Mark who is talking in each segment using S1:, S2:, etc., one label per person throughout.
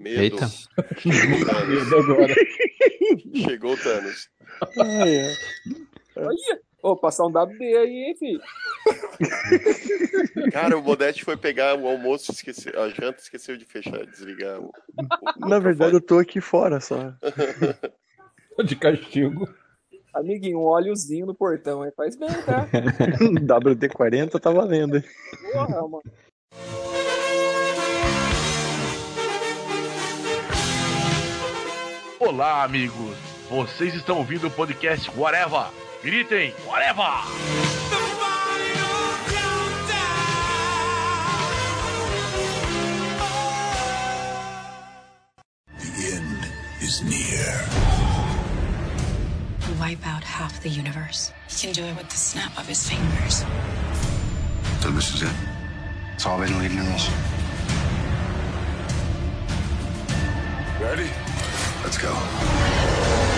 S1: Medo.
S2: Eita.
S1: Chegou o Thanos.
S3: Medo agora.
S1: Chegou o Thanos.
S4: Olha,
S5: Ô, passar um dado D aí, hein, filho?
S1: Cara, o Modeste foi pegar o almoço, esqueceu, a janta esqueceu de fechar, desligar o. o
S4: na verdade eu tô aqui fora só.
S3: De castigo.
S5: Amiguinho, um óleozinho no portão aí faz bem, tá?
S4: WD-40 tá valendo. hein?
S5: Porra, mano.
S6: Olá, amigos! Vocês estão ouvindo o podcast Whatever! Gritem, Whatever!
S7: The end is near.
S8: wipe out half the universe. He can do it with the snap of his fingers.
S7: So this is it. It's all been leading to this. Ready? Let's go.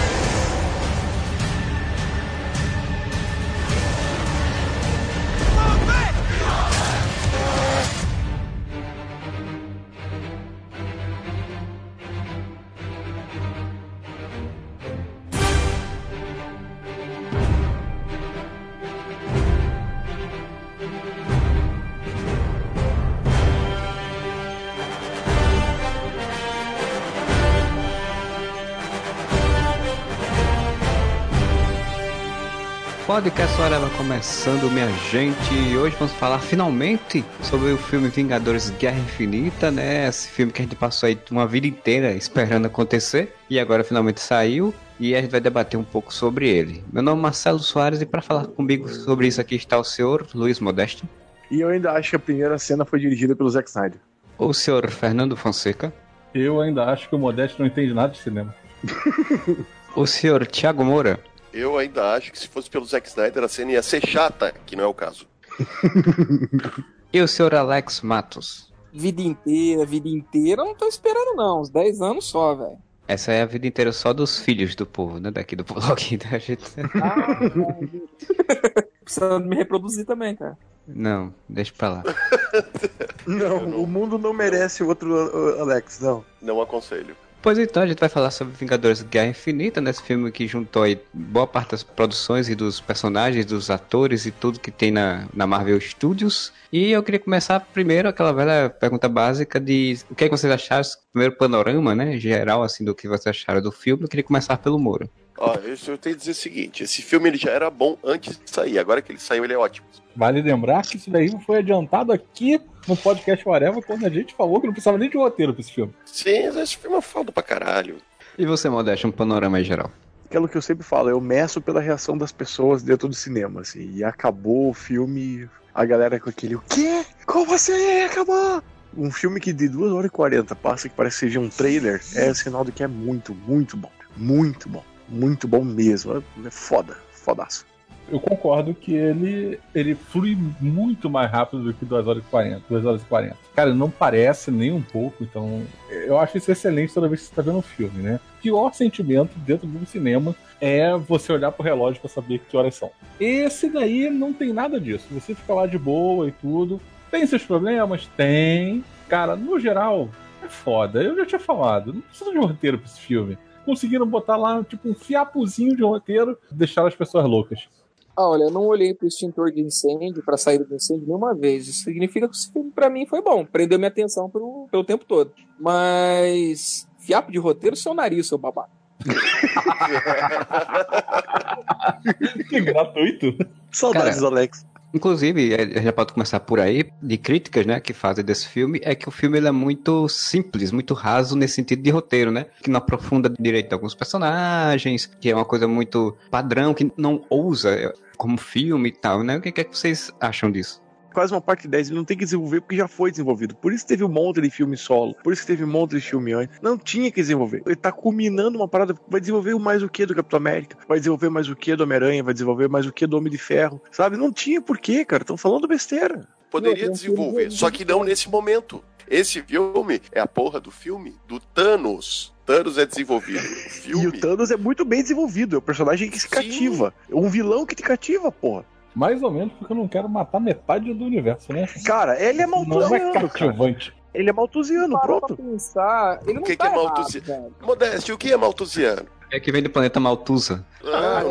S2: Podcast Hora vai começando, minha gente. E hoje vamos falar finalmente sobre o filme Vingadores Guerra Infinita, né? Esse filme que a gente passou aí uma vida inteira esperando acontecer e agora finalmente saiu. E a gente vai debater um pouco sobre ele. Meu nome é Marcelo Soares e para falar comigo sobre isso aqui está o senhor Luiz Modesto,
S4: E eu ainda acho que a primeira cena foi dirigida pelo Zack Snyder.
S2: o senhor Fernando Fonseca,
S3: Eu ainda acho que o Modesto não entende nada de cinema.
S2: o senhor Thiago Moura,
S1: Eu ainda acho que se fosse pelo Zack Snyder a cena ia ser chata, que não é o caso.
S2: e o senhor Alex Matos.
S5: Vida inteira, vida inteira, eu não tô esperando, não. Uns 10 anos só, velho.
S2: Essa é a vida inteira só dos filhos do povo, né? Daqui do blog da gente.
S5: Ah, Precisando me reproduzir também, cara.
S2: Não, deixa pra lá.
S4: Não, o mundo não merece outro Alex, não.
S1: Não aconselho.
S2: Pois então, a gente vai falar sobre Vingadores Guerra Infinita, nesse filme que juntou aí boa parte das produções e dos personagens, dos atores e tudo que tem na, na Marvel Studios. E eu queria começar primeiro aquela velha pergunta básica de o que, é que vocês acharam, primeiro panorama, né, geral, assim, do que vocês acharam do filme. Eu queria começar pelo Moro.
S1: Ó, eu, eu tenho que dizer o seguinte: esse filme ele já era bom antes de sair, agora que ele saiu, ele é ótimo.
S3: Vale lembrar que isso daí foi adiantado aqui no podcast Whatever quando a gente falou que não precisava nem de roteiro pra esse filme.
S1: Sim, esse filme é foda pra caralho.
S2: E você, Modesto, um panorama aí geral?
S4: Aquilo que eu sempre falo, eu meço pela reação das pessoas dentro do cinema, assim. E acabou o filme, a galera com aquele, o quê? Como assim? Acabou? Um filme que de 2 horas e 40 passa que parece que seja um trailer, é sinal de que é muito, muito bom. Muito bom. Muito bom mesmo. É foda. Fodaço.
S3: Eu concordo que ele, ele flui muito mais rápido do que 2 horas e 40. 2 horas e 40. Cara, não parece nem um pouco, então eu acho isso excelente toda vez que você tá vendo um filme, né? O pior sentimento dentro de um cinema é você olhar pro relógio pra saber que horas são. Esse daí não tem nada disso. Você fica lá de boa e tudo. Tem seus problemas? Tem. Cara, no geral, é foda. Eu já tinha falado, não precisa de um roteiro pra esse filme. Conseguiram botar lá, tipo, um fiapozinho de roteiro, deixar as pessoas loucas.
S5: Ah, olha, eu não olhei pro extintor de incêndio, pra saída do incêndio nenhuma vez. Isso significa que esse filme pra mim foi bom. Prendeu minha atenção pro, pelo tempo todo. Mas. Fiapo de roteiro, seu nariz, seu babaca.
S3: Que gratuito.
S4: Saudades,
S2: Cara,
S4: Alex.
S2: Inclusive, já pode começar por aí, de críticas, né, que fazem desse filme, é que o filme ele é muito simples, muito raso nesse sentido de roteiro, né? Que não aprofunda direito alguns personagens, que é uma coisa muito padrão, que não ousa eh, como filme e tal, né? O que é que vocês acham disso?
S4: Quase uma parte 10, ele não tem que desenvolver porque já foi desenvolvido. Por isso teve um monte de filme solo, por isso teve um monte de filme antes. Não tinha que desenvolver. Ele tá culminando uma parada, vai desenvolver mais o que do Capitão América, vai desenvolver mais o que do Homem-Aranha, vai desenvolver mais o que do Homem de Ferro, sabe? Não tinha porquê, cara. Estão falando besteira.
S1: Poderia
S5: Não,
S1: desenvolver, só que não nesse momento. Esse filme é a porra do filme do Thanos. Thanos é desenvolvido. O
S4: E
S1: filme.
S4: o Thanos é muito bem desenvolvido, é o personagem que se
S1: Sim.
S4: cativa. É um vilão que te cativa, porra.
S3: Mais ou menos porque eu não quero matar metade do universo, né?
S4: Cara, ele é
S3: Não é
S4: cara.
S3: cativante.
S4: Ele é maltusiano, pronto.
S5: pensar, ele não
S1: O que
S5: tá
S1: que é
S5: errado,
S1: maltusiano? Modeste, o que é maltusiano?
S2: É que vem do planeta Maltusa.
S1: Ah,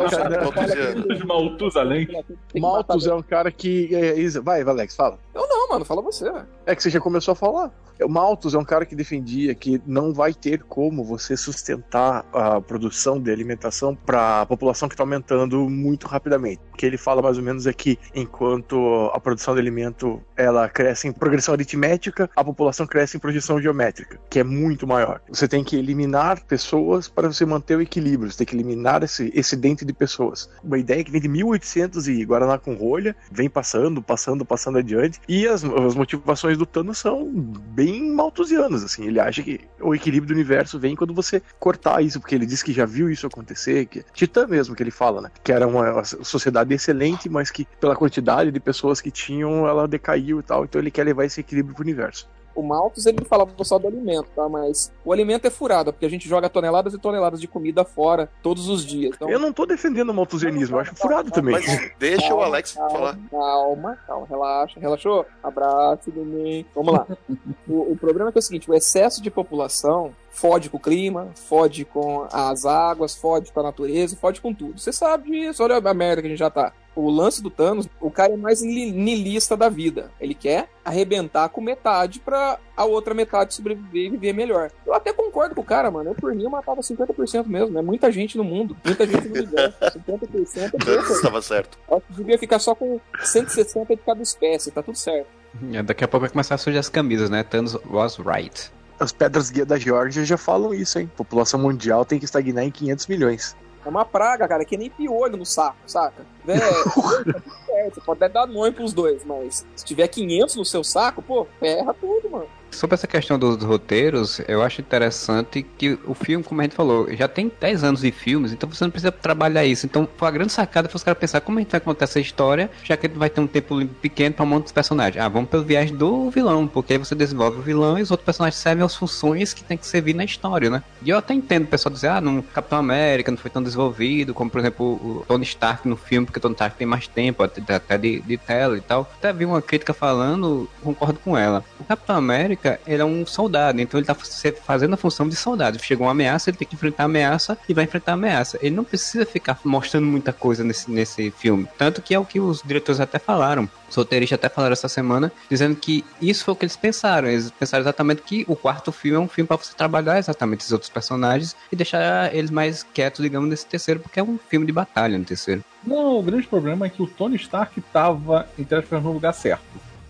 S3: Maltusalém.
S5: Tem que
S4: Malthus é um cara que. é, vai, Alex, fala.
S5: Eu não, mano, fala você.
S4: É que você já começou a falar. O Malthus é um cara que defendia que não vai ter como você sustentar a produção de alimentação para a população que está aumentando muito rapidamente. O que ele fala mais ou menos é que enquanto a produção de alimento ela cresce em progressão aritmética, a população cresce em projeção geométrica, que é muito maior. Você tem que eliminar pessoas para você manter o equilíbrio, você tem que eliminar esse excedente de pessoas. Uma ideia que vem de 1800 e Guaraná com rolha, vem passando, passando, passando adiante, e as, as motivações do Thanos são bem malthusianas, assim, ele acha que o equilíbrio do universo vem quando você cortar isso, porque ele diz que já viu isso acontecer, que Titã mesmo que ele fala, né, que era uma sociedade excelente, mas que pela quantidade de pessoas que tinham, ela decaiu e tal, então ele quer levar esse equilíbrio pro universo.
S5: O Malthus, ele falava só do alimento, tá? Mas o alimento é furado, porque a gente joga toneladas e toneladas de comida fora todos os dias. Então,
S4: Eu não tô defendendo o malthusianismo, eu acho furado também.
S1: Mas deixa o
S5: Calma,
S1: Alex
S5: calma,
S1: falar.
S5: Calma, calma, relaxa, relaxou? Abraço, neném. Vamos lá. o, o problema é que é o seguinte: o excesso de população fode com o clima, fode com as águas, fode com a natureza, fode com tudo. Você sabe disso, olha a merda que a gente já tá. O lance do Thanos, o cara é mais li- niilista da vida. Ele quer arrebentar com metade pra a outra metade sobreviver e viver melhor. Eu até concordo com o cara, mano. Eu por mim eu matava 50% mesmo, né? Muita gente no mundo, muita gente no universo. 50% é pouco.
S1: estava certo.
S5: Eu acho que devia ficar só com 160 de cada espécie, tá tudo certo.
S2: É, Daqui a pouco vai começar a surgir as camisas, né? Thanos was right.
S4: As pedras guia da Geórgia já falam isso, hein? População mundial tem que estagnar em 500 milhões.
S5: É uma praga, cara, que nem piolho no saco, saca? Tudo certo, você pode até dar nome pros dois, mas se tiver 500 no seu saco, pô, ferra tudo, mano.
S2: Sobre essa questão dos roteiros, eu acho interessante que o filme, como a gente falou, já tem 10 anos de filmes, então você não precisa trabalhar isso. Então, foi uma grande sacada para os caras pensar como a gente vai contar essa história, já que a gente vai ter um tempo pequeno para um monte de personagens. Ah, vamos pelo viagem do vilão, porque aí você desenvolve o vilão e os outros personagens servem às funções que tem que servir na história, né? E eu até entendo o pessoal dizer, ah, no Capitão América não foi tão desenvolvido, como por exemplo o Tony Stark no filme, porque o Tony Stark tem mais tempo, até de, de tela e tal. Até vi uma crítica falando, concordo com ela. O Capitão América, ele é um soldado, então ele tá fa- fazendo a função de soldado. Chegou uma ameaça, ele tem que enfrentar a ameaça e vai enfrentar a ameaça. Ele não precisa ficar mostrando muita coisa nesse, nesse filme. Tanto que é o que os diretores até falaram. Os roteiristas até falaram essa semana, dizendo que isso foi o que eles pensaram. Eles pensaram exatamente que o quarto filme é um filme para você trabalhar exatamente esses outros personagens e deixar eles mais quietos, digamos, nesse terceiro, porque é um filme de batalha no terceiro.
S3: Não, o grande problema é que o Tony Stark tava, entre aspas, no lugar certo.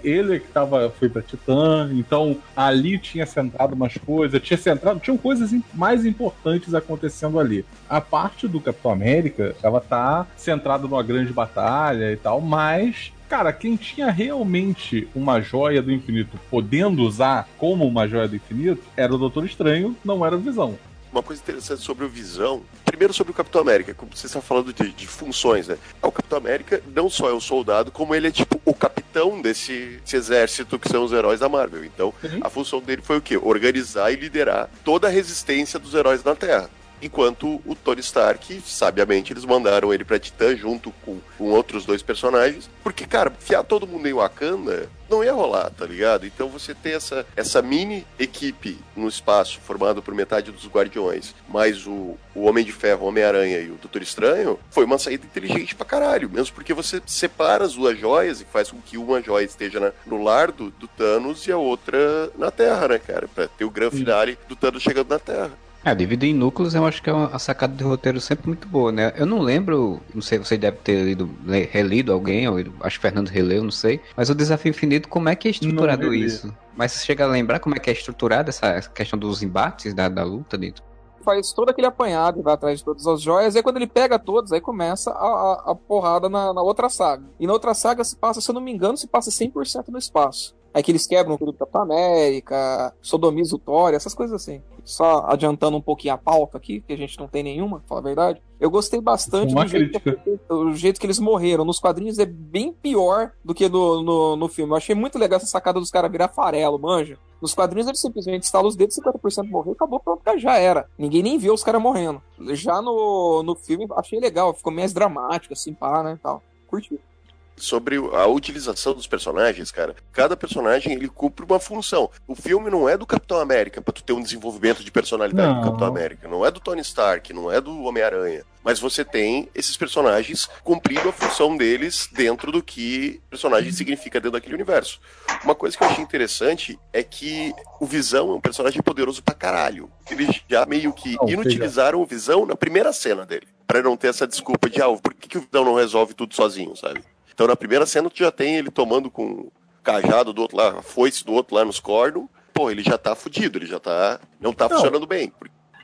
S3: Ele que tava, foi pra Titã, então ali tinha centrado umas coisas, tinha centrado, tinham coisas mais importantes acontecendo ali. A parte do Capitão América, ela tá centrada numa grande batalha e tal, mas Cara, quem tinha realmente uma joia do infinito podendo usar como uma joia do infinito era o Doutor Estranho, não era o Visão.
S1: Uma coisa interessante sobre o Visão. Primeiro sobre o Capitão América, como você está falando de, de funções, né? O Capitão América não só é um soldado, como ele é tipo o capitão desse, desse exército que são os heróis da Marvel. Então,
S3: Uhum.
S1: a função dele foi o quê? Organizar e liderar toda a resistência dos heróis na Terra. Enquanto o Tony Stark, sabiamente, eles mandaram ele pra Titã junto com, com outros dois personagens. Porque, cara, fiar todo mundo em Wakanda não ia rolar, tá ligado? Então você tem essa, essa mini equipe no espaço, formado por metade dos Guardiões, mais o, o Homem de Ferro, o Homem-Aranha e o Doutor Estranho, foi uma saída inteligente pra caralho. Mesmo porque você separa as duas joias e faz com que uma joia esteja na- no lar do, do Thanos e a outra na Terra, né, cara? Pra ter o grande finale do Thanos chegando na Terra.
S2: É, dividir em núcleos eu acho que é uma a sacada de roteiro sempre muito boa, né? Eu não lembro, não sei, você deve ter lido, relido alguém, ou acho que o Fernando releu, não sei. Mas o Desafio Infinito, como é que é estruturado isso? Mas você chega a lembrar como é que é estruturada essa questão dos embates, da, da luta dentro?
S5: Faz todo aquele apanhado e vai atrás de todas as joias. E aí, quando ele pega todos, aí começa a, a, a porrada na, na outra saga. E na outra saga se passa, se eu não me engano, se passa 100% no espaço. Aí que eles quebram tudo do Capitão América, sodomiza o Thor, essas coisas assim. Só adiantando um pouquinho a pauta aqui, que a gente não tem nenhuma, pra falar a verdade. Eu gostei bastante
S3: Uma
S5: do jeito, que, o jeito que eles morreram. Nos quadrinhos é bem pior do que no, no, no filme. Eu achei muito legal essa sacada dos caras virar farelo, manja. Nos quadrinhos eles simplesmente estalam os dedos, 50% morreu, acabou, pronto, já era. Ninguém nem viu os caras morrendo. Já no, no filme achei legal, ficou mais dramático, assim, pá, né, tal. Curti.
S1: Sobre a utilização dos personagens, cara. Cada personagem ele cumpre uma função. O filme não é do Capitão América para tu ter um desenvolvimento de personalidade
S3: Não.
S1: do Capitão América, não é do Tony Stark, não é do Homem-Aranha. Mas você tem esses personagens cumprindo a função deles dentro do que personagem significa dentro daquele universo. Uma coisa que eu achei interessante é que o Visão é um personagem poderoso pra caralho. Eles já meio que inutilizaram o Visão na primeira cena dele. Pra não ter essa desculpa de, ah, por que, que o Visão não resolve tudo sozinho, sabe? Então na primeira cena tu já tem ele tomando com o cajado do outro lá, a foice do outro lá nos cornos. Pô, ele já tá fudido, ele já tá. Não tá
S3: Não.
S1: funcionando bem.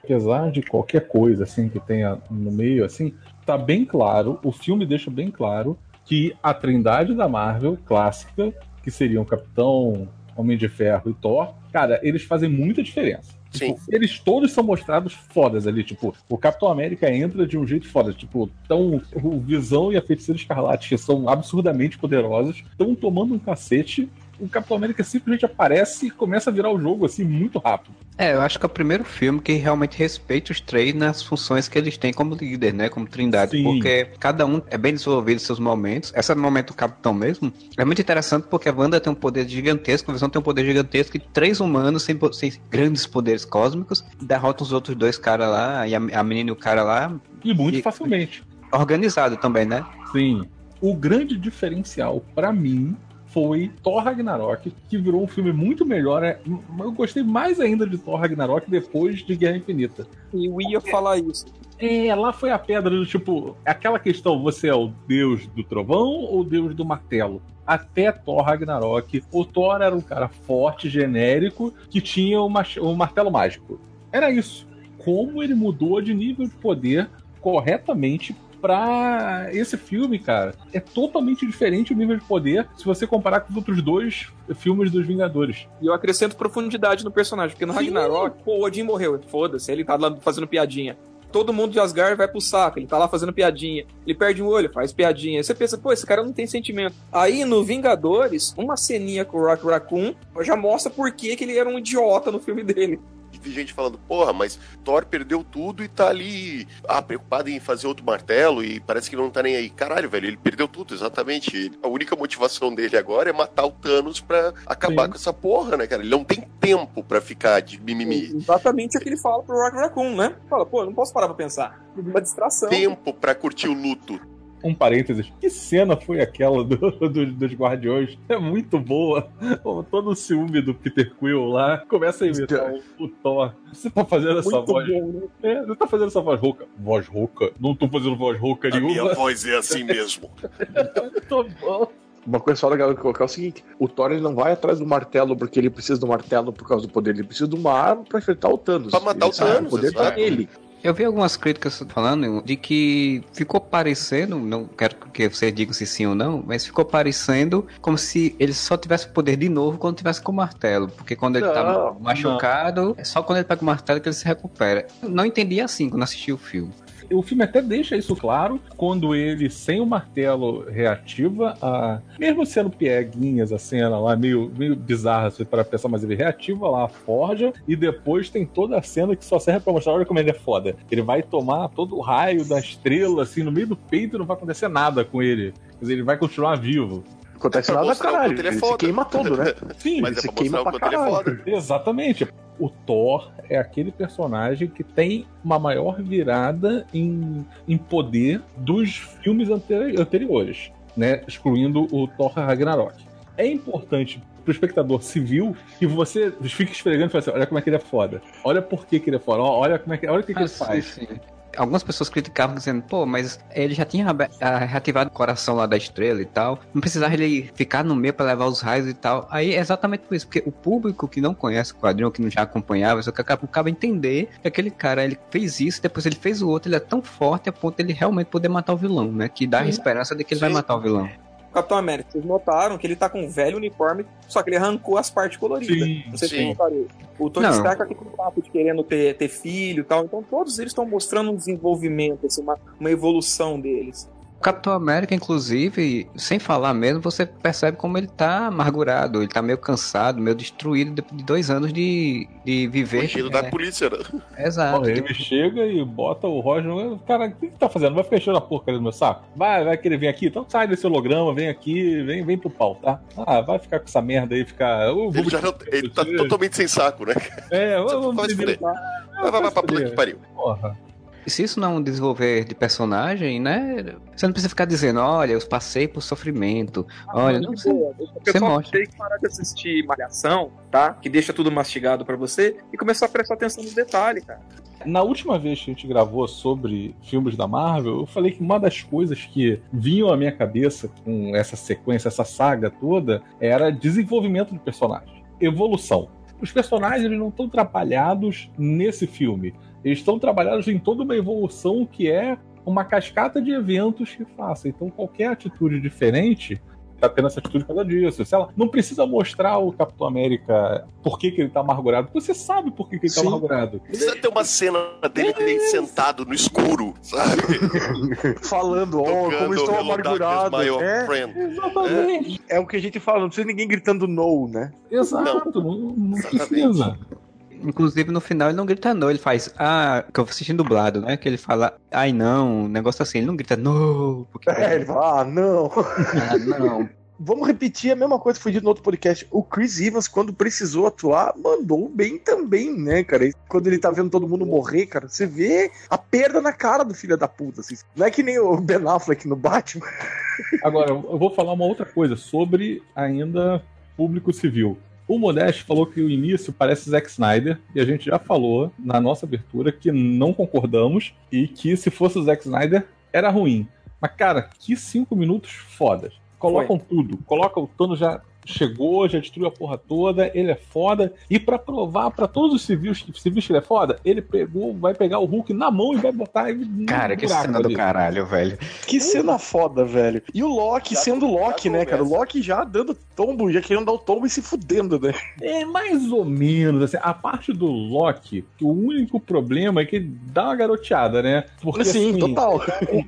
S3: apesar de qualquer coisa assim que tenha no meio, assim, tá bem claro, o filme deixa bem claro que a trindade da Marvel clássica, que seriam Capitão, Homem de Ferro e Thor, cara, eles fazem muita diferença. Tipo, eles todos são mostrados fodas ali, tipo, o Capitão América entra de um jeito foda, tipo, tão, o Visão e a Feiticeira Escarlate, que são absurdamente poderosos, estão tomando um cacete, o Capitão América simplesmente aparece e começa a virar o jogo, assim, muito rápido.
S2: É, eu acho que é o primeiro filme que realmente respeita os três nas funções que eles têm como líder, né? Como trindade.
S3: Sim.
S2: Porque cada um é bem desenvolvido em seus momentos. Esse momento do Capitão mesmo é muito interessante porque a Wanda tem um poder gigantesco, a Visão tem um poder gigantesco e três humanos sem, sem grandes poderes cósmicos derrotam os outros dois caras lá, e a, a menina e o cara lá,
S3: E muito
S2: E-
S3: facilmente.
S2: organizado também, né?
S3: Sim. O grande diferencial pra mim foi Thor Ragnarok, que virou um filme muito melhor. é- Eu gostei mais ainda de Thor Ragnarok depois de Guerra Infinita.
S5: E eu ia falar isso.
S3: É, lá foi a pedra do tipo, aquela questão, você é o deus do trovão ou o deus do martelo? Até Thor Ragnarok, o Thor era um cara forte, genérico, que tinha o, o martelo mágico. Era isso. Como ele mudou de nível de poder corretamente pra esse filme, cara. É totalmente diferente o nível de poder se você comparar com os outros dois filmes dos Vingadores.
S5: E eu acrescento profundidade no personagem, porque no
S3: Sim.
S5: Ragnarok, pô, o Odin morreu. Foda-se, ele tá lá fazendo piadinha. Todo mundo de Asgard vai pro saco, ele tá lá fazendo piadinha. Ele perde um olho, faz piadinha. Aí você pensa, pô, esse cara não tem sentimento. Aí no Vingadores, uma ceninha com o Rock Raccoon já mostra por que, que ele era um idiota no filme dele.
S1: Vi gente falando, porra, mas Thor perdeu tudo e tá ali, ah, preocupado em fazer outro martelo e parece que não tá nem aí. Caralho, velho, ele perdeu tudo, exatamente. A única motivação dele agora é matar o Thanos pra acabar
S3: Sim.
S1: com essa porra, né, cara? Ele não tem tempo pra ficar de mimimi.
S5: Exatamente o que ele fala pro Rock Raccoon, né? Fala, pô, eu não posso parar pra pensar. Uma distração.
S1: Tempo pra curtir o luto.
S3: Um parênteses, que cena foi aquela do, do- dos Guardiões? É muito boa. Todo o ciúme do Peter Quill lá começa a imitar o, o Thor. Você tá fazendo essa
S5: Muito
S3: voz.
S5: bom, né?
S3: É, você tá fazendo essa voz rouca. Voz rouca? Não tô fazendo voz rouca
S1: A minha voz é assim mesmo.
S3: Tô bom.
S4: Uma coisa só legal de colocar é o seguinte: o Thor ele não vai atrás do martelo porque ele precisa do martelo por causa do poder, ele precisa de uma arma pra enfrentar o Thanos.
S1: Pra matar
S4: Ele
S1: o Thanos,
S4: O poder tá
S1: exato.
S2: Eu vi algumas críticas falando de que ficou parecendo, não quero que vocês digam se sim ou não, mas ficou parecendo como se ele só tivesse poder de novo quando tivesse com o martelo. Porque quando ele tá
S4: Não,
S2: machucado, é só quando ele pega o martelo que ele se recupera. Eu não entendi assim quando assisti o filme.
S3: O filme até deixa isso claro quando ele, sem o martelo, reativa a. Mesmo sendo pieguinhas a cena lá, meio, meio bizarra se para pensar, mas ele reativa lá a forja e depois tem toda a cena que só serve pra mostrar olha como ele é foda. Ele vai tomar todo o raio da estrela, assim, no meio do peito não vai acontecer nada com ele. Quer dizer, ele vai continuar vivo.
S4: Acontece
S1: É
S4: nada, caralho.
S1: ele é
S4: se queima todo, né?
S3: Sim,
S1: Mas
S4: ele
S1: é
S4: se queima pra
S1: é
S4: caralho.
S1: foda.
S3: Exatamente. O Thor é aquele personagem que tem uma maior virada em, em poder dos filmes anteri- anteriores, né? Excluindo o Thor Ragnarok. É importante pro espectador civil que você fique esfregando e fale assim, olha como é que ele é foda. Olha por que, que ele é foda. Olha como é que, olha o que, que ele
S2: Ah, sim,
S3: faz.
S2: sim. Algumas pessoas criticavam dizendo, pô, mas ele já tinha ah, reativado o coração lá da estrela e tal. Não precisava ele ficar no meio pra levar os raios e tal. Aí é exatamente por isso, porque o público que não conhece o quadrinho, que não já acompanhava, só que acaba, entender que aquele cara ele fez isso, depois ele fez o outro, ele é tão forte a ponto de ele realmente poder matar o vilão, né? Que dá a esperança de que ele vai
S1: Sim.
S2: matar o vilão.
S5: Capitão América, vocês notaram que ele tá com um velho uniforme, só que ele arrancou as partes coloridas.
S3: Sim,
S5: Vocês
S1: sim.
S5: isso? O Tony
S2: Não.
S5: Stark aqui com o papo de querendo ter, ter filho e tal. Então todos eles estão mostrando um desenvolvimento, assim, uma, uma evolução deles.
S2: Capitão América, inclusive, sem falar mesmo, você percebe como ele tá amargurado, ele tá meio cansado, meio destruído de de dois anos de, de viver.
S1: Fugindo
S2: é,
S1: da polícia, né?
S2: Exato.
S3: Porra, ele chega e bota o Roger. no- Cara, o que que tá fazendo? Vai ficar enchendo a porcaria do meu saco? Vai, vai querer vir aqui? Então sai desse holograma, vem aqui, vem, vem pro pau, tá? Ah, vai ficar com essa merda aí, ficar. Eu vou
S1: Ele, já não- ele tá totalmente sem saco, né?
S3: É, vamos
S1: Vai. Vai, vai, vai pra puta que pariu.
S3: Porra.
S2: Se isso não é um desenvolver de personagem, né? Você não precisa ficar dizendo, olha, eu passei por sofrimento. Olha, não sei.
S5: Boa. O
S2: Você
S5: pessoal
S2: mostra.
S5: tem que parar de assistir Malhação, tá? Que deixa tudo mastigado pra você e começar a prestar atenção nos detalhes, cara.
S3: Na última vez que a gente gravou sobre filmes da Marvel, eu falei que uma das coisas que vinham à minha cabeça com essa sequência, essa saga toda, era desenvolvimento de personagem, evolução. Os personagens eles não estão trabalhados nesse filme. Eles estão trabalhados em toda uma evolução que é uma cascata de eventos que faça. Então, qualquer atitude diferente tá tendo essa atitude por causa disso. Se ela não precisa mostrar o Capitão América por que, que ele tá amargurado. Você sabe por que, que ele tá
S4: Sim.
S3: amargurado.
S1: Precisa ter uma cena dele dele sentado no escuro, sabe?
S4: Falando, ó, como
S1: Tocando
S4: estou amargurado. É,
S1: Friend.
S3: Exatamente.
S4: é o que a gente fala, não precisa ninguém gritando no, né?
S3: Exato, não, não
S1: Exatamente.
S3: precisa.
S2: Inclusive, no final, ele não grita não, ele faz, ah, que eu vou assistindo dublado, né? Que ele fala, ai não, um negócio assim, ele não grita no, porque.
S4: É, ele fala, ah, não.
S2: Ah, não.
S4: Vamos repetir a mesma coisa que foi dito no outro podcast. O Chris Evans, quando precisou atuar, mandou bem também, né, cara? E Quando ele tá vendo todo mundo morrer, cara, você vê a perda na cara do filho da puta. Assim. Não é que nem o Ben Affleck no Batman.
S3: Agora, eu vou falar uma outra coisa sobre ainda público civil. O Modeste falou que o início parece Zack Snyder, e a gente já falou na nossa abertura que não concordamos e que se fosse o Zack Snyder era ruim. Mas, cara, que cinco minutos fodas. Colocam tudo. Colocam o Thanos já chegou, já destruiu a porra toda, ele é foda. E pra provar pra todos os civis, civis que ele é foda, ele pegou, vai pegar o Hulk na mão e vai botar ele no
S2: Cara, que cena do
S3: ali.
S2: caralho, velho.
S4: Que cena foda, velho. E o Loki
S1: Já-
S4: sendo Loki, né, cara? O. Loki já dando tombo, já querendo dar o tombo e se fudendo, né?
S3: É mais ou menos, assim, a parte do Loki, o único problema é que ele dá uma garoteada, né? Porque,
S4: Sim,
S3: assim,
S4: total.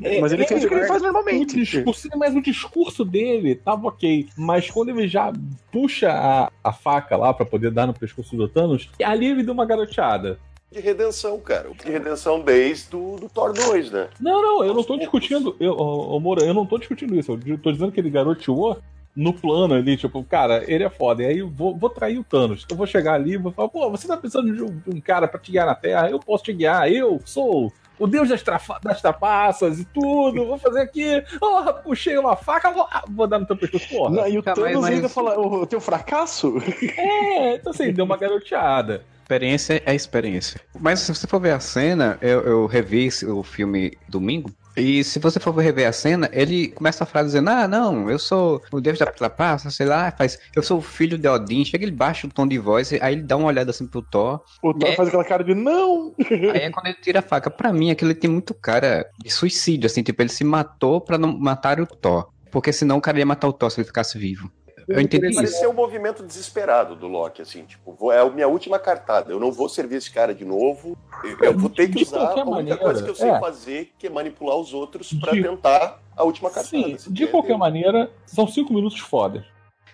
S3: é-
S4: Mas ele
S3: é-
S4: fez o que ele faz
S3: o
S4: normalmente.
S3: discurso, mas o discurso dele tava ok. Mas quando ele já puxa a, a faca lá pra poder dar no pescoço do Thanos, ali ele deu uma garoteada.
S1: De redenção, cara. De redenção desde do, do Thor 2, né?
S3: Não, não, eu não tô discutindo. Eu, ô, ô, Moura, eu não tô discutindo isso. Eu tô dizendo que ele garoteou no plano ali, tipo, cara, ele é foda. E aí eu vou, vou trair o Thanos. Eu vou chegar ali e vou falar, pô, você tá precisando de um, de um cara pra te guiar na Terra? Eu posso te guiar, eu sou. O deus das, trafa- das trapaças e tudo, vou fazer aqui. Oh, puxei uma faca, vou, ah, vou dar no teu pescoço, porra.
S4: Não, e o Thanos
S2: mas-
S4: ainda fala, o teu fracasso?
S3: É, então assim, deu uma garoteada.
S2: Experiência é experiência. Mas se você for ver a cena, eu, eu revi o filme domingo. E se você for rever a cena, ele começa a frase dizendo: Ah, não, eu sou o Deus da trapaça, sei lá, faz, eu sou o filho de Odin. Chega, ele baixa o tom de voz, aí ele dá uma olhada assim pro Thor.
S4: O Thor
S2: É.
S4: faz aquela cara de não.
S2: Aí é quando ele tira a faca. Pra mim, aquilo tem muito cara de suicídio, assim, tipo, ele se matou pra não matar o Thor. Porque senão o cara ia matar o Thor se ele ficasse vivo. Eu entendi isso.
S1: Pareceu um movimento desesperado do Loki, assim, tipo, vou- é a minha última cartada. Eu não vou servir esse cara de novo. Eu, vou ter que
S3: De
S1: usar
S3: qualquer
S1: a única coisa que eu sei
S3: é.
S1: fazer, que é manipular os outros pra
S3: De-
S1: tentar a última cartada.
S3: Sim,
S1: assim,
S3: de
S1: é-
S3: qualquer maneira, são cinco minutos fodas.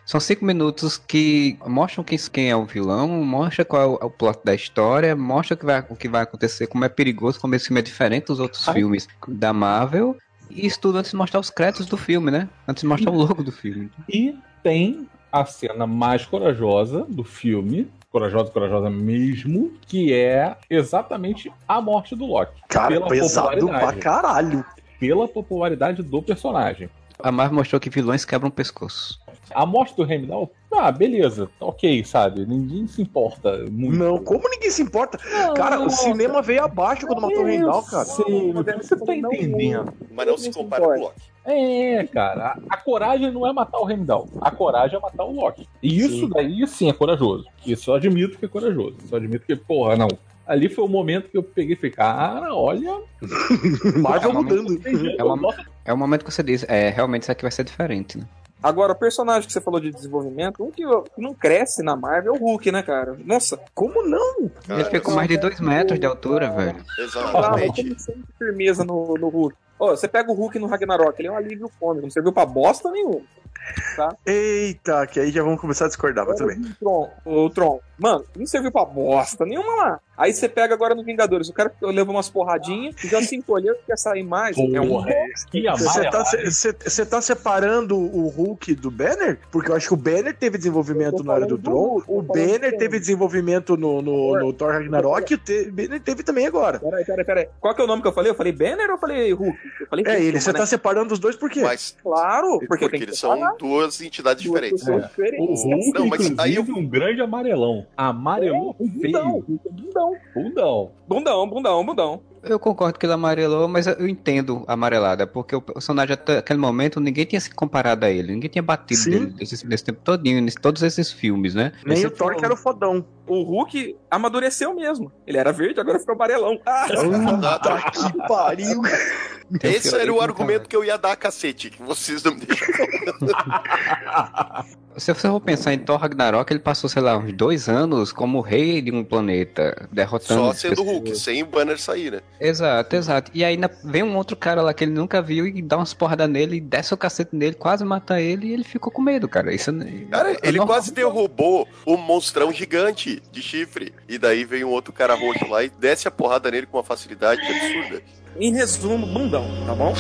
S2: São cinco minutos que mostram quem, quem é o vilão, mostra qual é o, o plot da história, mostra o que, vai, o que vai acontecer, como é perigoso, como esse filme é diferente dos outros
S3: Ai.
S2: filmes da Marvel. E isso tudo antes de mostrar os créditos do filme, né? Antes de mostrar o logo do filme.
S3: E tem a cena mais corajosa do filme, corajosa, corajosa mesmo, que é exatamente a morte do Loki.
S4: Cara,
S3: Pela
S4: pesado pra
S3: popularidade.
S4: caralho.
S3: Pela popularidade do personagem.
S2: A Marvel mostrou que vilões quebram o pescoço.
S3: A morte do Heimdall, ah, beleza, ok, sabe? Ninguém se importa muito.
S4: Não, como ninguém se importa? Cara, o cinema veio abaixo quando matou o Reinal, cara.
S3: Sim, você tá
S5: Não,
S3: entendendo.
S1: Mas não se compara com o Loki.
S3: É, cara, a, a coragem não é matar o Heimdall. A coragem é matar o Loki. E isso
S4: Sim.
S3: daí sim é corajoso. Isso eu admito que é corajoso. Isso eu admito que, porra, não. Ali foi o momento que eu peguei e falei, cara, olha.
S4: Marvel
S2: É
S4: mudando.
S2: É, uma, é o momento que você diz, é, realmente isso aqui vai ser diferente, né?
S5: Agora, o personagem que você falou de desenvolvimento, um que não cresce na Marvel é o Hulk, né, cara? Nossa,
S4: Como não?
S2: Ele fica com mais de dois metros de altura, velho.
S5: tava
S1: Exatamente.
S5: como sempre firmeza no, no Hulk. Ô, você pega o Hulk no Ragnarok, ele é um alívio cômico, não serviu pra bosta nenhuma. Tá?
S4: Eita, que aí já vamos começar a discordar, mas tudo bem.
S5: O Tron, o Tron, mano, não serviu pra bosta nenhuma lá. Aí você pega agora no Vingadores, o cara levou umas porradinhas e já se encolheu que essa imagem é um
S3: Porra,
S4: Você tá, você tá separando o Hulk do Banner? Porque eu acho que o Banner teve desenvolvimento na hora do Tron,
S5: Hulk,
S4: o Banner teve desenvolvimento no, no, no Thor Ragnarok e o te- Banner teve também agora.
S5: Peraí, peraí, peraí. Qual que é o nome que eu falei? Eu falei Banner ou eu falei Hulk? Eu falei
S4: É, ele, você
S5: né?
S4: tá separando os dois por quê?
S1: Mas
S5: Claro, porque,
S1: porque eles são duas entidades
S5: duas
S1: diferentes.
S3: É. O. Hulk,
S1: Não, mas
S3: inclusive,
S1: aí eu-
S3: um grande amarelão. Amarelou
S5: Um
S3: feio.
S5: bundão, bundão.
S3: Bundão.
S5: Bundão, bundão, bundão.
S2: Eu concordo que ele amarelou, mas eu entendo a amarelada, porque o personagem até aquele momento ninguém tinha se comparado a ele, ninguém tinha batido dele nesse, nesse tempo todinho, nesse todos esses filmes, né?
S4: Nem
S2: Esse
S4: o Thor que era o fodão.
S5: O Hulk amadureceu mesmo. Ele era verde, agora ficou amarelão. Ah,
S4: que pariu.
S1: Esse era o argumento que eu ia dar, cacete, que vocês não me deixam.
S2: Se você for pensar em Thor Ragnarok, ele passou, sei lá, uns dois anos como rei de um planeta, derrotando.
S1: Só sendo
S2: pessoas.
S1: Hulk, sem o banner sair, né?
S2: Exato, exato. E aí na- vem um outro cara lá que ele nunca viu e dá umas porradas nele, e desce o cacete nele, quase mata ele e ele ficou com medo, cara. Isso é-
S1: Cara,
S2: é
S1: ele
S2: normal.
S1: quase derrubou um monstrão gigante de chifre. E daí vem um outro cara roxo lá e desce a porrada nele com uma facilidade absurda.
S5: em resumo, bundão, tá bom?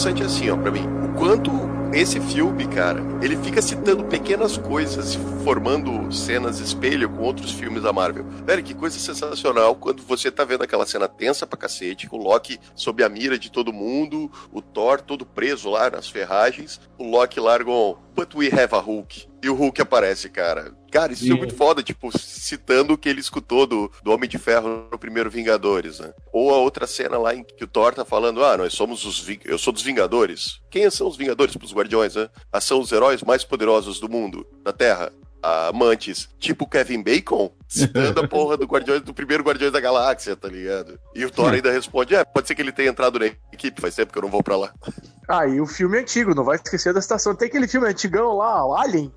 S1: Interessante é assim, ó, pra mim, o quanto esse filme, cara, ele fica citando pequenas coisas, formando cenas espelho com outros filmes da Marvel. Velho, que coisa sensacional quando você tá vendo aquela cena tensa pra cacete, com o Loki sob a mira de todo mundo, o Thor todo preso lá nas ferragens, o Loki larga um But we have a Hulk. E o Hulk aparece, cara. Cara, isso é
S3: Sim.
S1: muito foda, tipo, citando o que ele escutou do, do Homem de Ferro no primeiro Vingadores, né? Ou a outra cena lá em que o Thor tá falando, ah, nós somos os... Ving- Eu sou dos Vingadores. Quem são os Vingadores pros Guardiões, né? Ah, são os heróis mais poderosos do mundo, da Terra. A Mantis, tipo Kevin Bacon, citando a porra do Guardiões, do primeiro Guardiões da Galáxia, tá ligado? E o Thor ainda responde, é, pode ser que ele tenha entrado na equipe, faz tempo que eu não vou pra lá.
S4: Ah, e o filme é antigo, não vai esquecer da estação. Tem aquele filme antigão lá, o Alien.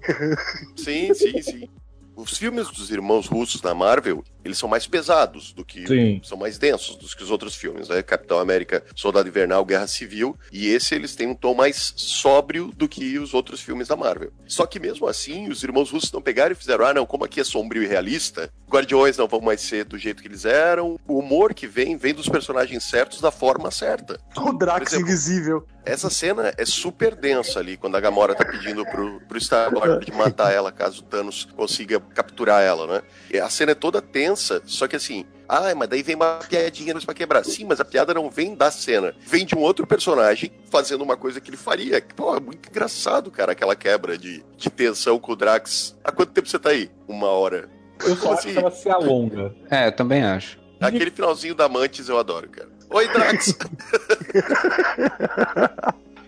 S1: Sim, sim, sim. Os filmes dos irmãos russos na Marvel, eles são mais pesados do que.
S3: Sim.
S1: São mais densos do que os outros filmes, né? Capitão América, Soldado Invernal, Guerra Civil. E esse eles têm um tom mais sóbrio do que os outros filmes da Marvel. Só que mesmo assim, os irmãos russos não pegaram e fizeram, ah, não, como aqui é sombrio e realista, Guardiões não vão mais ser do jeito que eles eram. O humor que vem, vem dos personagens certos da forma certa.
S4: O Drax
S1: exemplo,
S4: invisível.
S1: Essa cena é super densa ali, quando a Gamora tá pedindo pro, pro Star-Lord matar ela, caso o Thanos consiga capturar ela, né? E a cena é toda tensa, só que assim, ah, mas daí vem uma piadinha pra quebrar. Sim, mas a piada não vem da cena, vem de um outro personagem fazendo uma coisa que ele faria. Pô, é muito engraçado, cara, aquela quebra de, de tensão com o Drax. Há quanto tempo você tá aí? Uma hora.
S3: Eu só acho que ela se alonga.
S2: É, eu também acho.
S1: Aquele finalzinho da Mantis eu adoro, cara. Oi, Drax!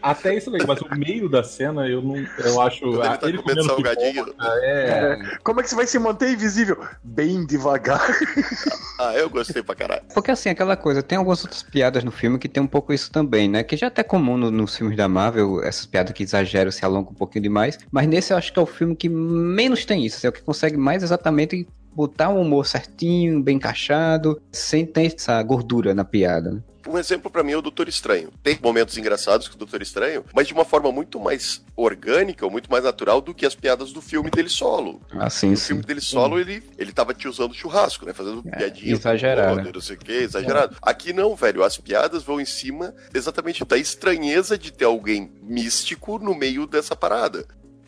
S3: Até isso legal, mas o meio da cena eu não. Eu acho.
S1: Quando ele
S3: ah,
S1: tá comendo
S3: comendo
S1: salgadinho.
S3: pipoca, É.
S4: Como é que você vai se manter invisível? Bem devagar.
S1: Ah, eu gostei pra caralho.
S2: Porque assim, aquela coisa, tem algumas outras piadas no filme que tem um pouco isso também, né? Que já é até comum no- nos filmes da Marvel, essas piadas que exageram, se alongam um pouquinho demais. Mas nesse eu acho que é o filme que menos tem isso, assim, é o que consegue mais exatamente botar um humor certinho, bem encaixado, sem ter essa gordura na piada, né?
S1: Um exemplo pra mim é o Doutor Estranho. Tem momentos engraçados com o Doutor Estranho, mas de uma forma muito mais orgânica, ou muito mais natural do que as piadas do filme dele solo.
S2: Assim,
S1: No
S2: sim.
S1: filme dele solo, ele, ele tava te usando churrasco, né? Fazendo
S2: É,
S1: piadinha.
S2: exagerado.
S1: Não sei o que, exagerado. Aqui não, velho. As piadas vão em cima exatamente da estranheza de ter alguém místico no meio dessa parada.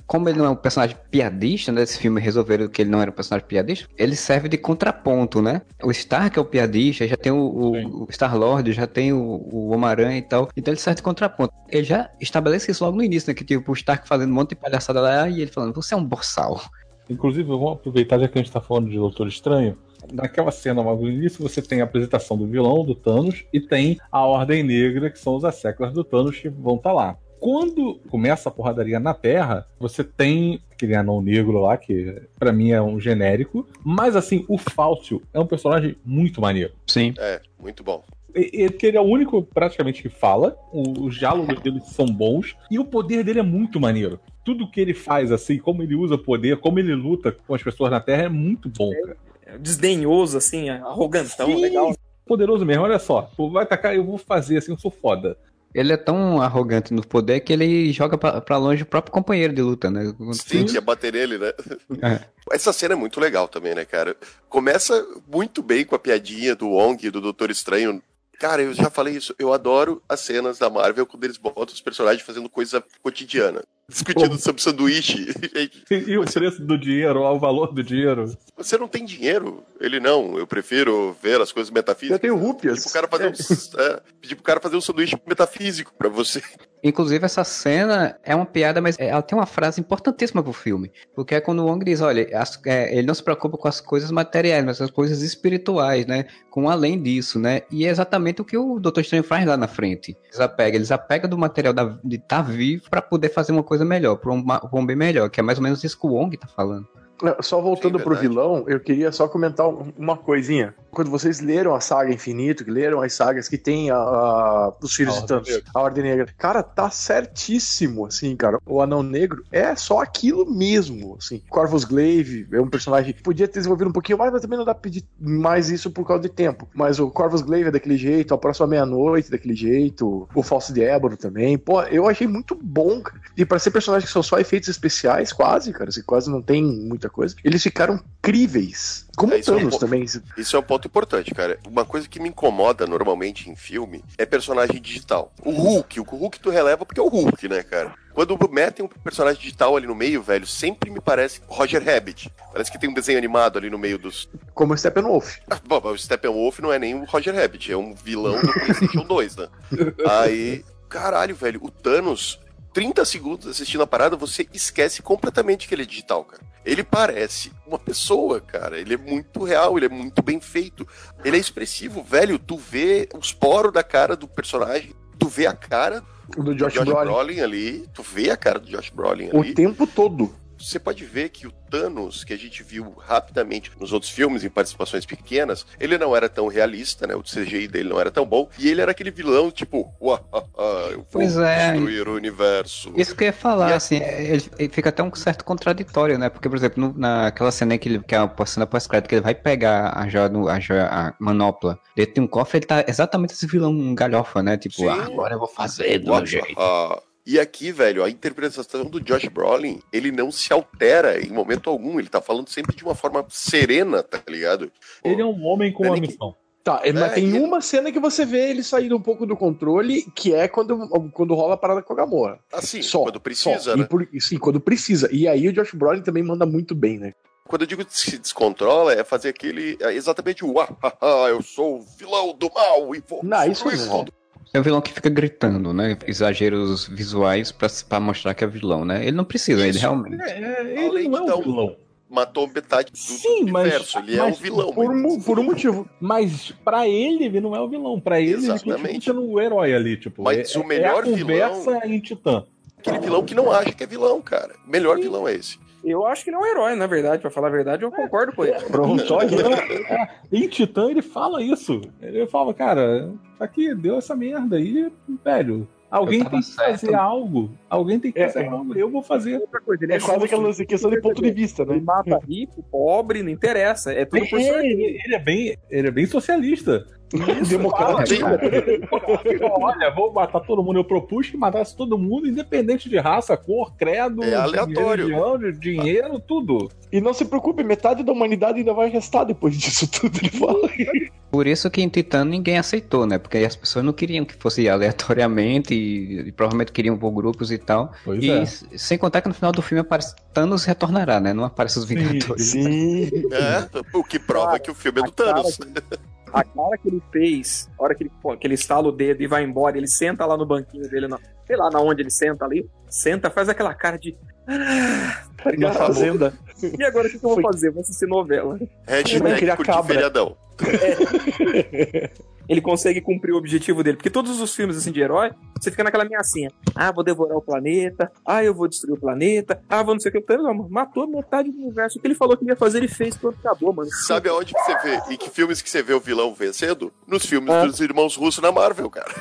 S2: Como ele não é um personagem piadista, né? Esse filme resolveram que ele não era um personagem piadista. Ele serve de contraponto, né? O Stark é o piadista, já tem o, o, o Star-Lord, já tem o, o Homem-Aranha e tal. Então ele serve de contraponto. Ele já estabelece isso logo no início, né? Que tipo, o Stark fazendo um monte de palhaçada lá e ele falando, você é um boçal.
S3: Inclusive, vamos aproveitar, já que a gente tá falando de Doutor Estranho. Naquela cena logo no início, você tem a apresentação do vilão, do Thanos, e tem a Ordem Negra, que são os asseclas do Thanos que vão estar lá. Quando começa a porradaria na Terra, você tem aquele anão negro lá, que pra mim é um genérico. Mas assim, o Fáustio é um personagem muito maneiro.
S2: Sim.
S1: É, muito bom.
S3: Que ele é o único praticamente que fala, os diálogos dele são bons e o poder dele é muito maneiro. Tudo que ele faz, assim, como ele usa poder, como ele luta com as pessoas na Terra é muito bom, cara.
S5: Desdenhoso, assim, arrogantão,
S3: Sim.
S5: legal.
S3: Poderoso mesmo, olha só. Vai tacar, eu vou fazer assim, eu sou foda.
S2: Ele é tão arrogante no poder que ele joga pra, pra longe o próprio companheiro de luta, né?
S1: Sim, que ia bater nele, né?
S2: É.
S1: Essa cena é muito legal também, né, cara? Começa muito bem com a piadinha do Wong e do Doutor Estranho. Cara, eu já falei isso. Eu adoro as cenas da Marvel quando eles botam os personagens fazendo coisa cotidiana. Discutindo sobre sanduíche.
S3: E o preço do dinheiro, o valor do dinheiro.
S1: Você não tem dinheiro? Ele não. Eu prefiro ver as coisas metafísicas.
S4: Eu tenho rúpias.
S1: Pedir pro cara fazer um, é, pedir pro cara fazer um sanduíche metafísico pra você.
S2: Inclusive, essa cena é uma piada, mas ela tem uma frase importantíssima pro filme. Porque é quando o Wong diz, olha, as- é, ele não se preocupa com as coisas materiais, mas as coisas espirituais, né? Com além disso, né? E é exatamente o que o Doutor Estranho faz lá na frente. Desapega, ele desapega do material da- de estar vivo pra poder fazer uma coisa melhor, pra um, um bem melhor, que é mais ou menos isso que o Wong tá falando.
S4: Só voltando
S1: Sim,
S4: pro vilão, eu queria só comentar um- uma coisinha. Quando vocês leram a saga Infinito, que leram as sagas que tem a, a- os filhos
S3: A
S4: de Thanos, a Ordem Negra, cara, tá certíssimo, assim, cara. O Anão Negro é só aquilo mesmo, assim. Corvus Glaive é um personagem que podia ter desenvolvido um pouquinho mais, mas também não dá pra pedir mais isso por causa de tempo. Mas o Corvus Glaive é daquele jeito, a próxima meia-noite daquele jeito, o Falso de Ébano também. Pô, eu achei muito bom, cara. E pra ser personagens que são só efeitos especiais, quase, cara, assim, quase não tem muita coisa, eles ficaram críveis. Como
S1: É, isso é um
S4: Thanos também.
S1: Isso é um ponto importante, cara. Uma coisa que me incomoda normalmente em filme é personagem digital. O Hulk, o Hulk tu releva porque é o Hulk, né, cara? Quando metem um personagem digital ali no meio, velho, sempre me parece Roger Rabbit. Parece que tem um desenho animado ali no meio dos.
S4: Como o Steppenwolf.
S1: Ah, Bom, o Steppenwolf não é nem o Roger Rabbit, é um vilão do PlayStation 2, né? Aí, caralho, velho, o Thanos, 30 segundos assistindo a parada, você esquece completamente que ele é digital, cara. Ele parece uma pessoa, cara. Ele é muito real, ele é muito bem feito. Ele é expressivo, velho. Tu vê os poros da cara do personagem, tu vê a cara
S4: Do Josh Brolin.
S1: ali, tu vê a cara do Josh Brolin
S4: O
S1: ali.
S4: tempo todo.
S1: Você pode ver que o Thanos, que a gente viu rapidamente nos outros filmes, em participações pequenas, ele não era tão realista, né? O CGI dele não era tão bom. E ele era aquele vilão, tipo, uah, ah, ah, eu vou
S2: Pois é.
S1: destruir o universo.
S2: Isso que eu ia falar,
S1: E
S2: assim, ele, ele fica até um certo contraditório, né? Porque, por exemplo, no- naquela cena que ele que é a cena pós-crédito, que ele vai pegar a joia, a joia, a manopla dentro de um cofre, ele tá exatamente esse vilão galhofa, né? Tipo, ah, agora eu vou fazer do
S1: Uah,
S2: meu jeito.
S1: ah. E aqui, velho, a interpretação do Josh Brolin, ele não se altera em momento algum. Ele tá falando sempre de uma forma serena, tá ligado?
S3: Ele é um homem com
S1: é
S3: uma
S1: que-
S3: missão.
S4: Tá, mas
S1: É,
S4: tem
S1: ele-
S4: uma cena que você vê ele saindo um pouco do controle, que é quando, quando rola a parada com a Gamora.
S1: Assim,
S4: só,
S1: quando precisa,
S4: só.
S1: né?
S4: E por- sim, quando precisa. E aí o Josh Brolin também manda muito bem, né?
S1: Quando eu digo que se descontrola, é fazer aquele. é exatamente o ah, ah, ah, eu sou o vilão do mal e vou.
S4: Não, isso não rola.
S1: tudo."
S2: É um vilão que fica gritando, né? Exageros visuais pra, pra mostrar que é vilão, né? Ele não precisa, ele
S1: Isso.
S2: realmente.
S3: É, é, ele não é um vilão.
S1: Matou metade do
S3: Sim, mas-
S1: universo. ele é um
S3: mas
S1: vilão.
S4: Por,
S1: mas-
S4: um, por um motivo.
S3: Mas pra ele, ele não é o vilão. Pra ele, ele continua
S1: Exatamente.
S3: o herói ali, tipo.
S1: Mas
S3: é,
S1: o melhor
S3: é a conversa
S1: vilão-
S3: em Titã.
S1: Aquele vilão que não acha que é vilão, cara. O melhor vilão é esse.
S5: Eu acho que ele é um herói, na verdade, pra falar a verdade, eu concordo com ele.
S4: Pronto,
S3: Em Titã, é, em Titã ele fala isso. Ele fala, cara, aqui deu essa merda aí, velho. Alguém tem que
S2: certo.
S3: fazer algo. Alguém tem que
S4: É,
S3: fazer
S4: é.
S3: algo. Eu vou fazer.
S5: Outra coisa, ele
S4: É quase
S5: justo.
S4: aquela questão de ponto de vista, né?
S5: Ele mata rico, pobre, não interessa. É tudo por
S3: É, ele, ele é bem, ele é bem socialista.
S4: Democrático.
S3: Olha, vou matar todo mundo. Eu propus que matasse todo mundo, independente de raça, cor, credo,
S1: É aleatório.
S3: de religião, dinheiro, tudo.
S4: E não se preocupe, metade da humanidade ainda vai restar depois disso tudo, ele fala.
S2: Por isso que em Titã ninguém aceitou, né? Porque as pessoas não queriam que fosse aleatoriamente e, e provavelmente queriam por grupos e tal.
S3: Pois
S2: e
S3: é.
S2: sem contar que no final do filme aparece Thanos retornará, né? Não aparece os Vingadores.
S4: Sim.
S1: É, o que prova
S5: Cara,
S1: que o filme é do
S5: cara
S1: Thanos.
S5: que- A cara que ele fez, a hora que ele, pô, que ele estala o dedo e vai embora, ele senta lá no banquinho dele na, sei lá na onde ele senta ali, senta, faz aquela cara de. "Ah", tá
S4: Na fazenda.
S5: E agora o que, que eu vou
S4: Foi-
S5: fazer? Vou assistir novela.
S1: Hashtag
S4: Ele
S1: curtir
S4: acaba.
S1: feriadão.
S5: Ele consegue cumprir o objetivo dele. Porque todos os filmes assim de herói, você fica naquela ameaçinha. Ah, vou devorar o planeta. Ah, eu vou destruir o planeta. Ah, vou não sei o que. Não, mano, matou metade do universo. O que ele falou que ia fazer, ele fez. Pronto, acabou, mano.
S1: Sabe aonde que você vê? Em que filmes que você vê o vilão vencendo? Nos filmes
S5: Ah.
S1: dos irmãos russos na Marvel, cara.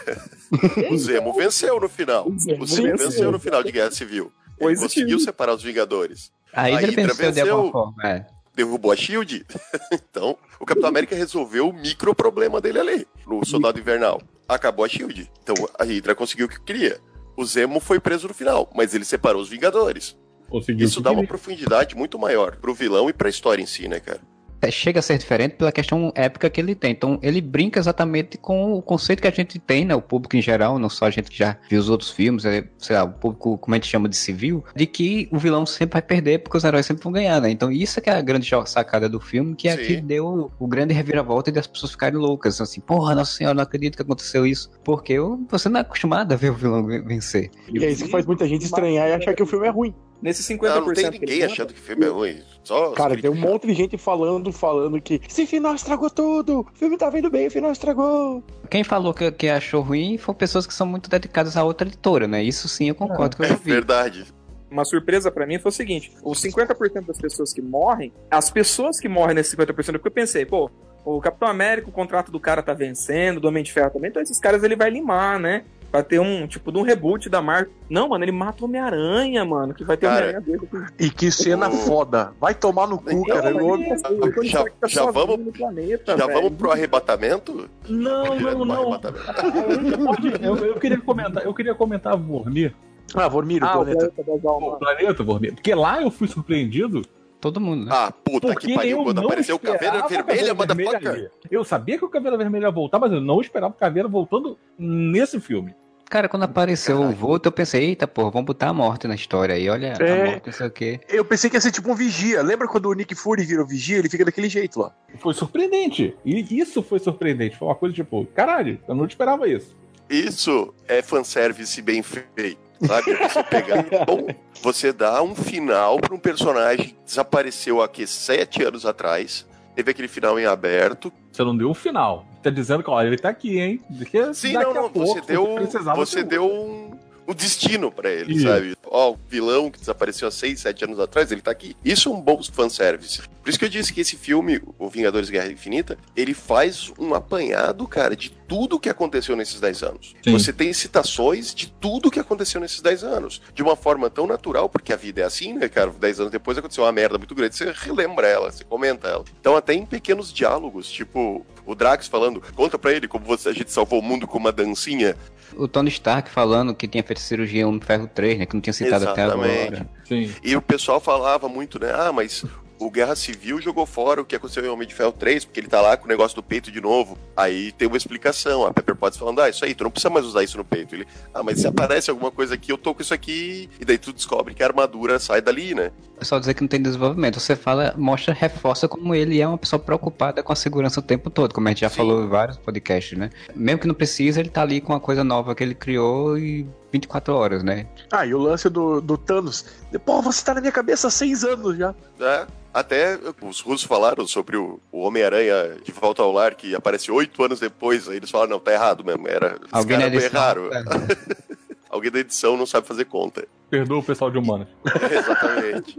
S1: o Zemo venceu no final.
S5: O Zemo
S1: O Zemo
S5: venceu.
S1: venceu no final de Guerra Civil. Ele
S5: Positivo.
S1: conseguiu separar os Vingadores. A
S2: ele
S1: Hydra
S2: venceu de alguma forma. É.
S1: Derrubou a Shield. então, o Capitão América resolveu o micro problema dele ali, no Soldado Invernal. Acabou a Shield. Então a Hydra conseguiu o que queria. O Zemo foi preso no final, mas ele separou os Vingadores.
S3: Conseguiu
S1: Isso dá uma profundidade muito maior pro vilão e pra história em si, né, cara?
S2: É, Chega a ser diferente pela questão épica que ele tem. Então, ele brinca exatamente com o conceito que a gente tem, né? O público em geral, não só a gente que já viu os outros filmes, é, sei lá, o público, como a gente chama de civil, de que o vilão sempre vai perder porque os heróis sempre vão ganhar, né? Então, isso é que é a grande sacada do filme, que é
S1: Sim.
S2: que deu o grande reviravolta e as pessoas ficarem loucas. Assim, porra, nossa senhora, não acredito que aconteceu isso. Porque eu- você não é acostumado a ver o vilão ven- vencer.
S4: E é isso que faz muita gente estranhar e achar que o filme é ruim.
S5: Nesse 50%
S1: Não, não tem ninguém achando que o filme é ruim. Só os
S4: Cara, tem um monte de gente falando, falando que esse final estragou tudo, o filme tá vendo bem, o final estragou.
S2: Quem falou que, que achou ruim foram pessoas que são muito dedicadas a outra editora, né? Isso sim eu concordo que eu
S1: É
S2: vi.
S1: verdade.
S5: uma surpresa pra mim foi o seguinte: os 50% das pessoas que morrem, as pessoas que morrem nesse 50%, porque eu pensei, pô, o Capitão América, o contrato do cara tá vencendo, do Homem de Ferro também, então esses caras ele vai limar, né? Vai ter um, tipo, de um reboot da Marvel. Não, mano, ele mata o Homem-Aranha, mano, que vai ter
S1: Cara,
S5: Homem-Aranha.
S4: E que cena
S1: O-
S4: foda. Vai tomar no cu, cara.
S5: Não,
S4: Eu-
S5: o Tony
S1: já-
S5: Stark tá
S1: já vamos-
S5: no planeta,
S1: Já
S5: velho.
S1: vamos pro arrebatamento?
S3: Não, não, não.
S1: arrebatamento.
S3: Eu, eu queria comentar, eu queria comentar Vormir.
S4: Ah, Vormir, o
S5: Ah,
S4: planeta.
S3: O planeta Vormir. Porque lá eu fui surpreendido
S2: Todo mundo, né?
S1: Ah, puta
S3: porque
S1: que pariu,
S3: eu
S1: quando
S3: não
S1: apareceu o Caveira
S3: esperava
S1: Vermelha, motherfucker.
S3: Eu sabia que o Caveira Vermelha ia voltar, mas eu não esperava o Caveira voltando nesse filme.
S2: Cara, quando apareceu
S1: Caralho.
S2: o Volto, eu pensei, eita, porra, vamos botar a morte na história aí, olha
S4: É.
S2: a morte, não sei o quê.
S4: Eu pensei que ia ser tipo um vigia. Lembra quando o Nick Fury virou vigia? Ele fica daquele jeito lá.
S3: Foi surpreendente. E isso foi surpreendente. Foi uma coisa tipo, caralho, eu não esperava isso.
S1: Isso é fanservice bem feito. Sabe? Você pegar. Bom, você dá um final pra um personagem que desapareceu aqui sete anos atrás. Teve aquele final em aberto.
S3: Você não deu um final. Tá dizendo que, ó, ele tá aqui, hein? Que
S1: Sim, não, não.
S3: pouco,
S1: Você deu, você deu um, um destino pra ele,
S3: Isso.
S1: sabe? Ó, o vilão que desapareceu há seis, sete anos atrás, ele tá aqui. Isso é um bom fanservice. Por isso que eu disse que esse filme, O Vingadores Guerra Infinita, ele faz um apanhado, cara, de tudo que aconteceu nesses 10 anos.
S3: Sim.
S1: Você tem citações de tudo que aconteceu nesses 10 anos. De uma forma tão natural, porque a vida é assim, né, cara? 10 anos depois aconteceu uma merda muito grande, você relembra ela, você comenta ela. Então, até em pequenos diálogos, tipo o Drax falando, conta pra ele como você, a gente salvou o mundo com uma dancinha.
S2: O Tony Stark falando que tinha feito cirurgia de Ferro 3, né? Que não tinha citado até
S1: Exatamente.
S2: agora.
S3: Sim.
S1: E o pessoal falava muito, né? Ah, mas o Guerra Civil jogou fora o que aconteceu em Homem de Ferro 3, porque ele tá lá com o negócio do peito de novo. Aí tem uma explicação. A Pepper Potts falando, ah, isso aí, tu não precisa mais usar isso no peito. Ele, ah, mas se aparece alguma coisa aqui, eu tô com isso aqui. E daí tu descobre que a armadura sai dali, né?
S2: É só dizer que não tem desenvolvimento. Você fala, mostra, reforça como ele é uma pessoa preocupada com a segurança o tempo todo, como a gente já
S1: Sim.
S2: falou em vários podcasts, né? Mesmo que não precise, ele tá ali com uma coisa nova que ele criou e 24 horas, né?
S4: Ah, e o lance do, do Thanos. Pô, você tá na minha cabeça há seis anos já.
S1: É, até os russos falaram sobre o, o Homem-Aranha de volta ao lar, que aparece oito anos depois. Aí eles falaram, não, tá errado mesmo. Era,
S2: Alguém
S1: caras
S2: edição-
S1: erraram.
S2: É.
S1: Alguém da edição não sabe fazer conta.
S3: Perdoa o pessoal de humanas.
S1: Exatamente.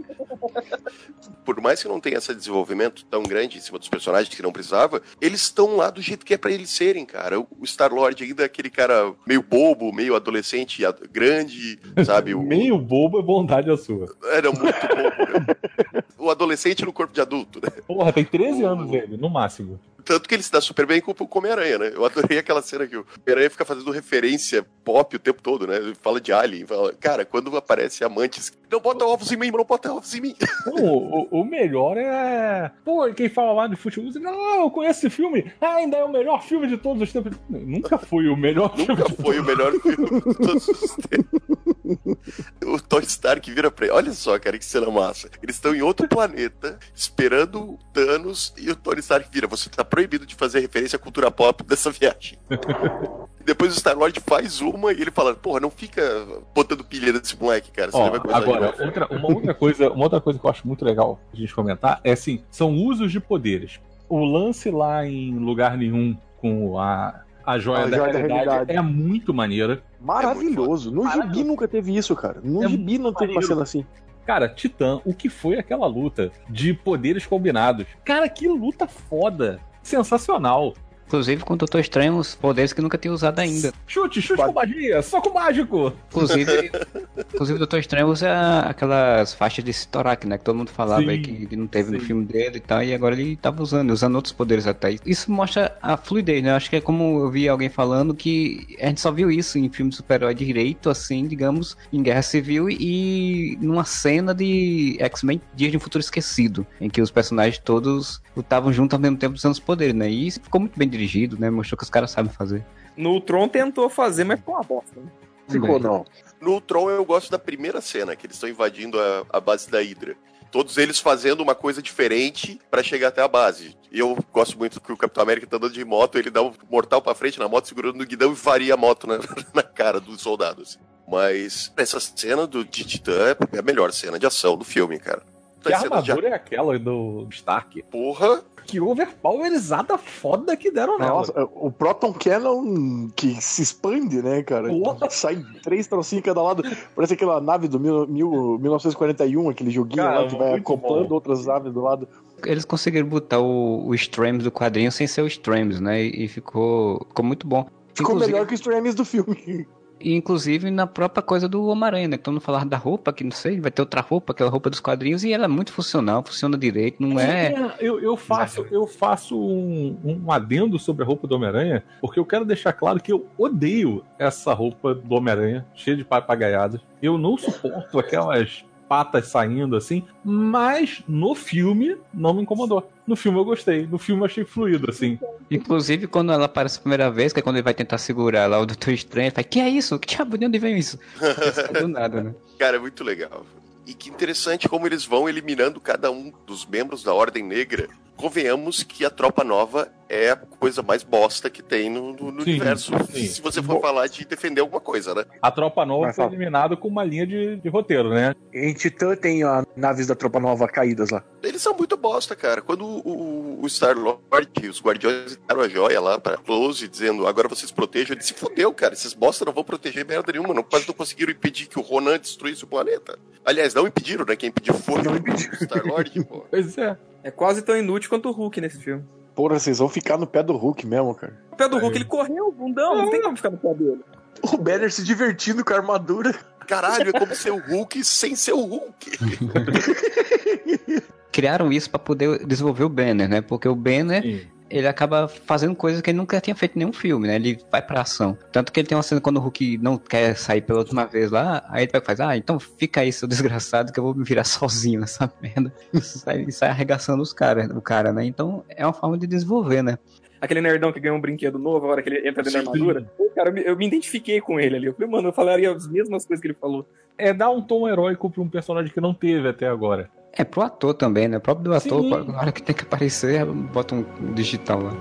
S1: Por mais que não tenha esse desenvolvimento tão grande em cima dos personagens que não precisava, eles estão lá do jeito que é pra eles serem, cara. O Star-Lord ainda é aquele cara meio bobo, meio adolescente, ad- grande, sabe? O,
S3: Meio bobo é bondade a sua.
S1: Era muito bobo. né? O adolescente no corpo de adulto, né?
S3: Porra, tem 13 anos ele, no máximo.
S1: Tanto que ele se dá super bem com o Homem-Aranha, né? Eu adorei aquela cena que o Homem-Aranha fica fazendo referência pop o tempo todo, né? Ele fala de Alien, fala, cara, quando aparece amantes, não bota ovos em mim, não bota ovos em mim.
S3: Não, o, o- melhor é. Pô, quem fala lá de futebol, você, ah, eu conheço esse filme. Ah, ainda é o melhor filme de todos os tempos. Nunca foi o melhor filme.
S1: Nunca foi o melhor filme de todos os tempos. O Tony Stark vira pra ele. Olha só, cara, que cena massa. Eles estão em outro planeta, esperando o Thanos, e o Tony Stark vira. Você tá proibido de fazer referência à cultura pop dessa viagem. Depois o Star-Lord faz uma e ele fala, porra, não fica botando pilha nesse moleque, cara.
S3: Ó, agora,
S1: novo."
S3: outra, uma, outra coisa, uma outra coisa que eu acho muito legal a gente comentar é assim: são usos de poderes. O lance lá em lugar nenhum com a, a joia,
S4: A
S3: da,
S4: joia da
S3: realidade
S4: realidade.
S3: é muito maneira.
S4: Maravilhoso. No
S3: Maravilhoso.
S4: gibi nunca teve isso, cara. No
S3: É
S4: gibi não teve uma cena assim.
S3: Cara, Titã, o que foi aquela luta de poderes combinados? Cara, que luta foda! Sensacional!
S2: Inclusive com o Doutor Estranho, os poderes que nunca tinha usado ainda.
S3: Chute, chute
S4: Pode-
S3: com magia, soco mágico!
S2: Inclusive, inclusive o Doutor Estranho usa aquelas faixas de Citorak, né? Que todo mundo falava
S3: Sim,
S2: aí que ele não teve no
S3: sim.
S2: filme dele e tal, e agora ele tava usando, usando outros poderes até. Isso mostra a fluidez, né? Acho que é como eu vi alguém falando que a gente só viu isso em filme de super-herói direito, assim, digamos, em Guerra Civil e numa cena de X-Men Dias de um Futuro Esquecido, em que os personagens todos lutavam juntos ao mesmo tempo usando os poderes, né? E isso ficou muito bem dirigido, né? Mostrou que os caras sabem fazer.
S5: No Ultron tentou fazer, mas ficou uma bosta. Né?
S4: Ficou, não.
S1: No Ultron eu gosto da primeira cena, que eles estão invadindo a, a base da Hydra. Todos eles fazendo uma coisa diferente pra chegar até a base. E eu gosto muito que o Capitão América tá andando de moto, ele dá um mortal pra frente na moto, segurando no guidão e varia a moto na, na cara dos soldados. Mas essa cena do, de Titã é a melhor cena de ação do filme, cara.
S3: Que
S1: cena de
S3: armadura é aquela do Stark?
S1: porra.
S3: Que overpowerizada foda que deram nela.
S4: Nossa, o Proton Cannon que se expande, né, cara?
S3: Porra.
S4: Sai três trocinhos em cada lado. Parece aquela nave do mil, mil- 1941, aquele joguinho
S3: Cara,
S4: lá que vai acoplando
S3: bom.
S4: outras naves do lado.
S2: Eles conseguiram botar o, o Strams do quadrinho sem ser o Strams, né? E, e ficou, ficou muito bom.
S4: Ficou
S2: Inclusive-
S4: melhor que os Tramis do filme.
S2: E inclusive na própria coisa do Homem-Aranha, né? Que todo mundo falava da roupa, que não sei, vai ter outra roupa, aquela roupa dos quadrinhos, e ela é muito funcional, funciona direito, não é.
S3: eu, eu faço, eu faço um, um adendo sobre a roupa do Homem-Aranha, porque eu quero deixar claro que eu odeio essa roupa do Homem-Aranha, cheia de papagaiadas. Eu não suporto aquelas patas saindo assim, mas no filme não me incomodou. No filme eu gostei, no filme eu achei fluido, assim.
S2: Inclusive, quando ela aparece a primeira vez, que é quando ele vai tentar segurar lá o Doutor Estranho, ele fala, que é isso? Que diabo, de onde vem isso? Do nada, né?
S1: Cara, é muito legal. E que interessante como eles vão eliminando cada um dos membros da Ordem Negra. Convenhamos que a Tropa Nova é a coisa mais bosta que tem no, no- no
S3: Sim,
S1: universo.
S3: sim.
S1: Se você for
S3: Bom.
S1: falar de defender alguma coisa, né?
S3: A tropa nova
S4: Mas
S3: foi
S4: fala.
S3: eliminada com uma linha de, de roteiro, né?
S4: Em Titã tem as naves da Tropa Nova caídas lá.
S1: Eles são muito bosta, cara. Quando o, o- o Star-Lord e os Guardiões deram a joia lá pra Close, dizendo agora vocês protejam, ele se fodeu, cara. Esses bosta não vão proteger merda nenhuma. Não, quase não conseguiram impedir que o Ronan destruísse o planeta. Aliás, não impediram, né? Quem impediu foi
S4: Não
S1: o. Star-Lord, pô.
S3: Pois é.
S5: É quase tão inútil quanto o Hulk nesse filme.
S4: Porra, vocês vão ficar no pé do Hulk mesmo, cara.
S5: O pé do Hulk, ele correu, bundão, não tem como ficar no pé dele.
S4: O Banner se divertindo com a armadura.
S1: Caralho, é como ser o Hulk sem ser o Hulk.
S2: Criaram isso pra poder desenvolver o Banner, né? Porque o Banner,
S3: Sim.
S2: Ele acaba fazendo coisas que ele nunca tinha feito em nenhum filme, né? Ele vai pra ação. Tanto que ele tem uma cena quando o Hulk não quer sair pela última vez lá, aí ele vai e faz, ah, então fica aí, seu desgraçado, que eu vou me virar sozinho nessa merda. E sai, e sai arregaçando os cara, o cara, né? Então é uma forma de desenvolver, né?
S5: Aquele nerdão que ganhou um brinquedo novo, a hora que ele entra dentro da armadura. Pô, cara, eu me, eu me identifiquei com ele ali. Eu falei, mano, eu falaria as mesmas coisas que ele falou.
S3: É dar um tom heróico pra um personagem que não teve até agora.
S2: É pro ator também, né? O próprio do ator,
S3: Sim.
S2: na hora que tem que aparecer, bota um digital lá.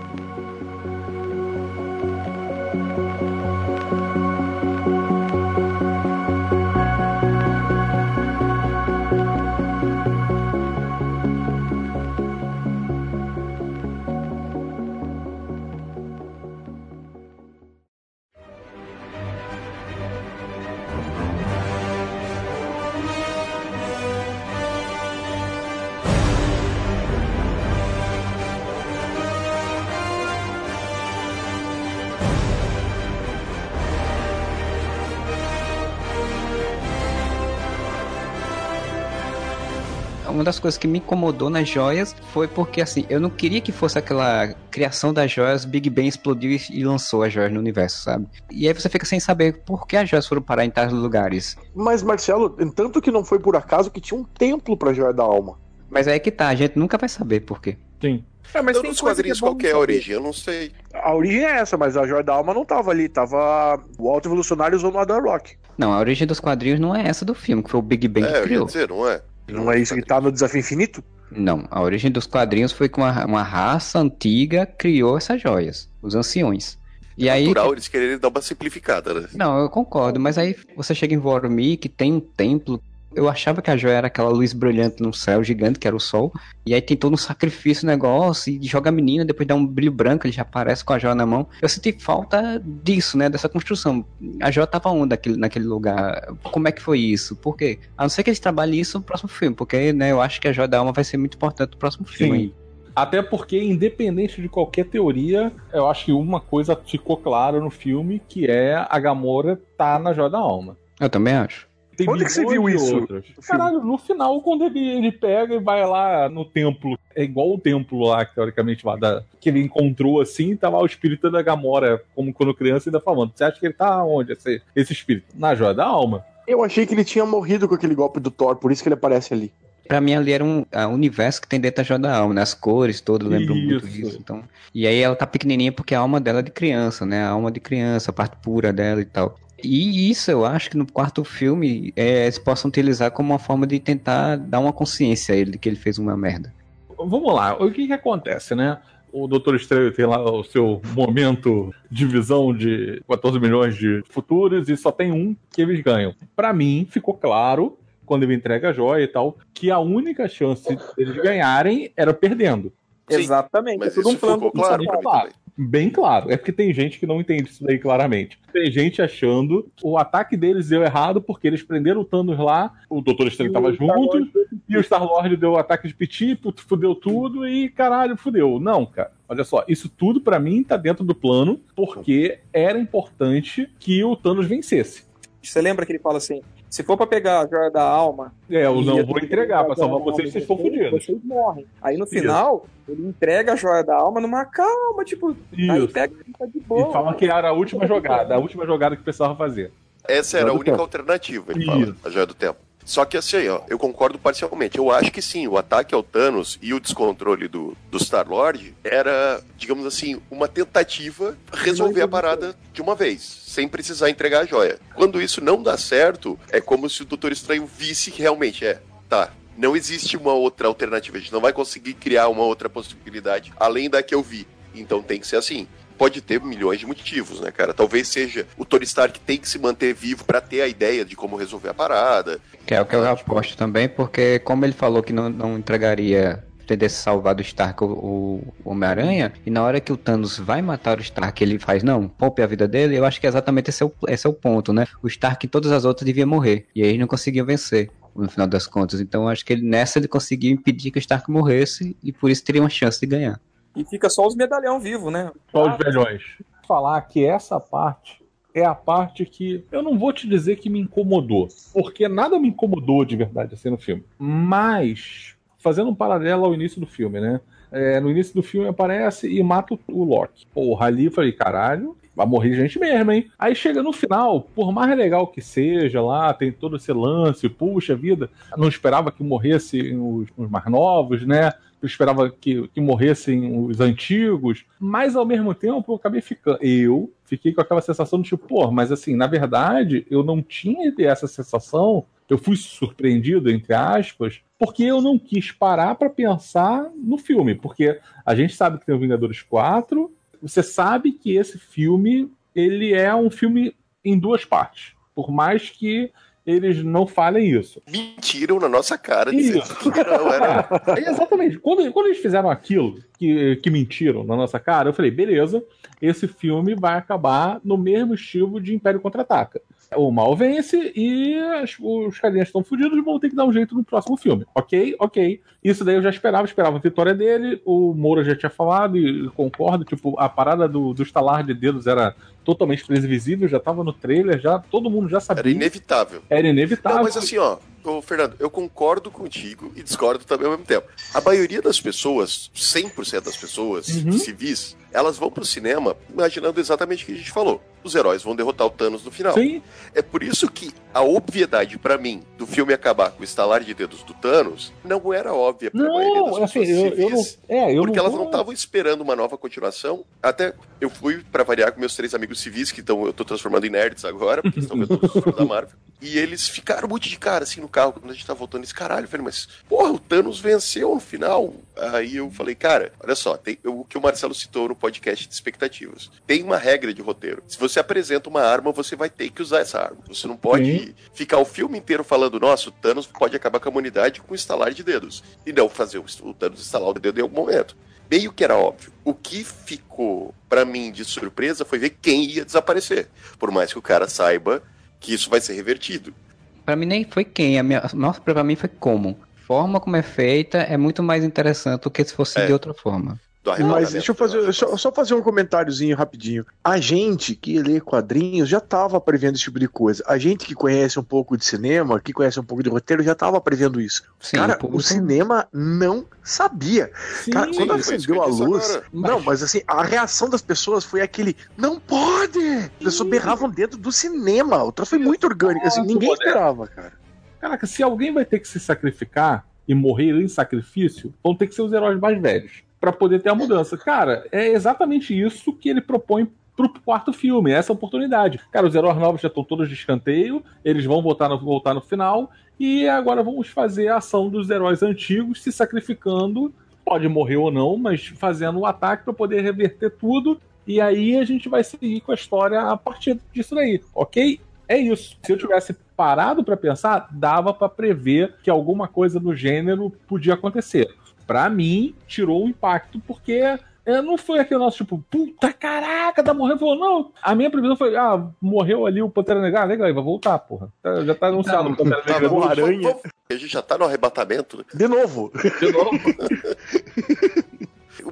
S2: Uma das coisas que me incomodou nas joias foi porque, assim, eu não queria que fosse aquela criação das joias, Big Bang explodiu e- lançou as joias no universo, sabe? E aí você fica sem saber por que as joias foram parar em tais lugares.
S4: Mas, Marcelo, tanto que não foi por acaso que tinha um templo pra Joia da Alma.
S2: Mas aí que tá, a gente nunca vai saber por quê.
S3: Sim.
S5: É, mas
S1: Então,
S5: tem
S1: nos quadrinhos,
S5: é
S1: qual que é a origem? Eu não sei.
S4: A origem é essa, mas a Joia da Alma não tava ali. Tava o Alto Evolucionário usando o Adam Rock.
S2: Não, a origem dos quadrinhos não é essa do filme, que foi o Big Bang
S1: É,
S2: que
S1: eu ia
S2: criou.
S1: dizer, não é?
S4: Não é isso que tá no Desafio Infinito?
S2: Não, a origem dos quadrinhos foi que uma, uma raça antiga criou essas joias, os anciões. E aí.
S1: Natural eles quererem dar uma simplificada, né?
S2: Não, eu concordo, mas aí você chega em Vormir, que tem um templo. Eu achava que a joia era aquela luz brilhante no céu gigante, que era o sol. E aí tem todo um sacrifício, negócio, e joga a menina, depois dá um brilho branco, ele já aparece com a joia na mão. Eu senti falta disso, né? Dessa construção. A joia tava onde naquele, naquele lugar? Como é que foi isso? Por quê? A não ser que eles trabalhem isso no próximo filme, porque né, eu acho que a joia da alma vai ser muito importante no próximo filme.
S3: Sim. Até porque, independente de qualquer teoria, eu acho que uma coisa ficou clara no filme, que é a Gamora tá na Joia da Alma.
S2: Eu também acho.
S3: Tem
S4: Onde que você viu isso?
S3: outras. Caralho, no final, quando ele, ele pega e vai lá no templo, é igual o templo lá, que teoricamente lá, da, que ele encontrou assim, tá lá o espírito da Gamora, como quando criança, ainda falando. Você acha que ele tá onde, esse, esse espírito? Na Joia da Alma.
S4: Eu achei que ele tinha morrido com aquele golpe do Thor, por isso que ele aparece ali.
S2: Pra mim ali era um a universo que tem dentro da joia da alma, né? As cores todas, lembram muito
S3: Isso.
S2: disso. Então, e aí ela tá pequenininha porque a alma dela é de criança, né? A alma de criança, a parte pura dela e tal. E isso eu acho que no quarto filme é, eles possam utilizar como uma forma de tentar dar uma consciência a ele de que ele fez uma merda.
S3: Vamos lá, o que que acontece, né? O Doutor Estranho tem lá o seu momento de visão de 14 milhões de futuros e só tem um que eles ganham. Pra mim, ficou claro, quando ele entrega a joia e tal, que a única chance deles ganharem era perdendo.
S1: Sim,
S5: Exatamente.
S1: Mas
S5: é tudo
S1: isso
S5: um plano
S1: ficou claro
S3: é
S1: mim
S3: claro. Bem claro. É porque tem gente que não entende isso daí claramente. Tem gente achando o ataque deles deu errado porque eles prenderam o Thanos lá, o Doutor Estranho tava junto, e o Star-Lord deu o ataque de piti, fudeu tudo e caralho, fudeu. Não, cara. Olha só, isso tudo pra mim tá dentro do plano porque era importante que o Thanos vencesse.
S5: Você lembra que ele fala assim: se for pra pegar a joia da alma.
S3: É, eu não vou entregar pra salvar vocês, vocês estão fodidos.
S5: Vocês morrem. Aí no final, ele entrega a joia da alma numa calma, tipo, aí
S3: Isso.
S5: pega e tá de boa.
S3: E falam que era a última jogada, a última jogada que precisava fazer.
S1: Essa era a única
S4: tempo.
S1: alternativa, ele
S3: Isso.
S1: fala, a joia do tempo. Só que assim, ó, eu concordo parcialmente. Eu acho que sim, o ataque ao Thanos e o descontrole do, do Star-Lord era, digamos assim, uma tentativa de resolver a parada de uma vez, sem precisar entregar a joia. Quando isso não dá certo, é como se o Doutor Estranho visse que realmente é, tá, não existe uma outra alternativa, a gente não vai conseguir criar uma outra possibilidade além da que eu vi. Então tem que ser assim pode ter milhões de motivos, né, cara? Talvez seja o Tony Stark tem que se manter vivo pra ter a ideia de como resolver a parada.
S2: Que é o que eu aposto também, porque como ele falou que não, não entregaria ter salvar do Stark o, o Homem-Aranha, e na hora que o Thanos vai matar o Stark, ele faz, não, poupe a vida dele, eu acho que exatamente esse é o, esse é o ponto, né? O Stark e todas as outras deviam morrer, e aí não conseguiu vencer, no final das contas. Então acho que ele, nessa ele conseguiu impedir que o Stark morresse, e por isso teria uma chance de ganhar.
S5: E fica só os medalhão vivos, né?
S3: Só os velhões. Falar que essa parte é a parte que eu não vou te dizer que me incomodou, porque nada me incomodou de verdade assim no filme. Mas, fazendo um paralelo ao início do filme, né? É, no início do filme aparece e mata o- o Loki. Porra, ali eu falei, caralho, vai morrer gente mesmo, hein? Aí chega no final, por mais legal que seja lá, tem todo esse lance, puxa vida, não esperava que morressem os, os mais novos, né? Eu esperava que, que morressem os antigos, mas ao mesmo tempo eu acabei ficando. Eu fiquei com aquela sensação de tipo, pô, mas assim, na verdade, eu não tinha essa sensação, eu fui surpreendido, entre aspas, porque eu não quis parar pra pensar no filme, porque a gente sabe que tem o Vingadores 4, você sabe que esse filme ele é um filme em duas partes, por mais que eles não falem isso.
S1: Mentiram na nossa cara
S3: Isso.
S1: era.
S3: É, exatamente. Quando, quando eles fizeram aquilo, que, que mentiram na nossa cara, eu falei, beleza, esse filme vai acabar no mesmo estilo de Império Contra-Ataca. O mal vence e as- os carinhas estão fudidos vão ter que dar um jeito no próximo filme. Ok, ok. Isso daí eu já esperava, esperava a vitória dele. O Moura já tinha falado e concordo. Tipo, a parada do, do estalar de dedos era totalmente previsível, já tava no trailer, já todo mundo já sabia.
S1: Era inevitável.
S3: Era inevitável.
S1: Não, mas assim, ó, ô, Fernando, eu concordo contigo e discordo também ao mesmo tempo. A maioria das pessoas, 100% das pessoas
S3: Uhum.
S1: civis, elas vão pro cinema imaginando exatamente o que a gente falou. Os heróis vão derrotar o Thanos no final.
S3: Sim,
S1: É por isso que a obviedade pra mim do filme acabar com o estalar de dedos do Thanos não era óbvia pra maioria das
S3: assim,
S1: pessoas
S3: eu, eu não.
S1: civis.
S3: É, eu
S1: porque
S3: não
S1: elas
S3: tô-
S1: não estavam esperando uma nova continuação. Até eu fui pra variar com meus três amigos civis, que tão, eu tô transformando em nerds agora, porque estão vendo os filmes da Marvel. E eles ficaram muito de cara, assim, no carro, quando a gente tá voltando esse caralho. Eu falei, mas, porra, o Thanos venceu no final. Aí eu falei, cara, olha só, tem o que o Marcelo citou no podcast de expectativas. Tem uma regra de roteiro. Se você apresenta uma arma, você vai ter que usar essa arma. Você não pode
S3: Sim.
S1: Ficar o filme inteiro falando, nossa, o Thanos pode acabar com a humanidade com um estalar de dedos. E não fazer o Thanos instalar o dedo em algum momento. Meio que era óbvio. O que ficou pra mim de surpresa foi ver quem ia desaparecer. Por mais que o cara saiba que isso vai ser revertido.
S2: Pra mim nem foi quem, a minha, nossa, pra mim foi como. Forma como é feita é muito mais interessante do que se fosse
S1: É.
S2: de outra forma.
S1: Do
S4: Mas deixa eu fazer, só, só fazer um comentáriozinho rapidinho. A gente que lê quadrinhos já estava prevendo esse tipo de coisa. A gente que conhece um pouco de cinema, que conhece um pouco de roteiro, já estava prevendo isso.
S2: Sim,
S4: Cara,
S2: o
S4: o cinema não sabia.
S3: Sim,
S4: Cara, quando acendeu
S1: eu
S4: a luz.
S1: agora.
S4: Não, mas assim, a reação das pessoas foi aquele. Não pode! As pessoas berravam dentro do cinema. O troço foi muito orgânico. Assim, ninguém esperava, cara.
S3: Caraca, se alguém vai ter que se sacrificar e morrer em sacrifício, vão ter que ser os heróis mais velhos Pra poder ter a mudança. Cara, é exatamente isso que ele propõe pro quarto filme, essa oportunidade. Cara, os heróis novos já estão todos de escanteio, eles vão voltar no, voltar no final, e agora vamos fazer a ação dos heróis antigos se sacrificando, pode morrer ou não, mas fazendo o ataque para poder reverter tudo, e aí a gente vai seguir com a história a partir disso daí, ok? É isso. Se eu tivesse parado pra pensar, dava pra prever que alguma coisa do gênero podia acontecer. Pra mim, tirou o impacto, porque é, não foi aquele nosso tipo, puta caraca, tá morrendo. Falou, não. A minha previsão foi, ah, morreu ali o Pantera Negra, ah, legal, vai voltar, porra. Tá- já tá anunciado o Pantera
S1: Tá
S3: Negra.
S1: bom,
S4: o Aranha.
S1: A gente já tá no arrebatamento, né?
S4: De novo.
S3: de novo.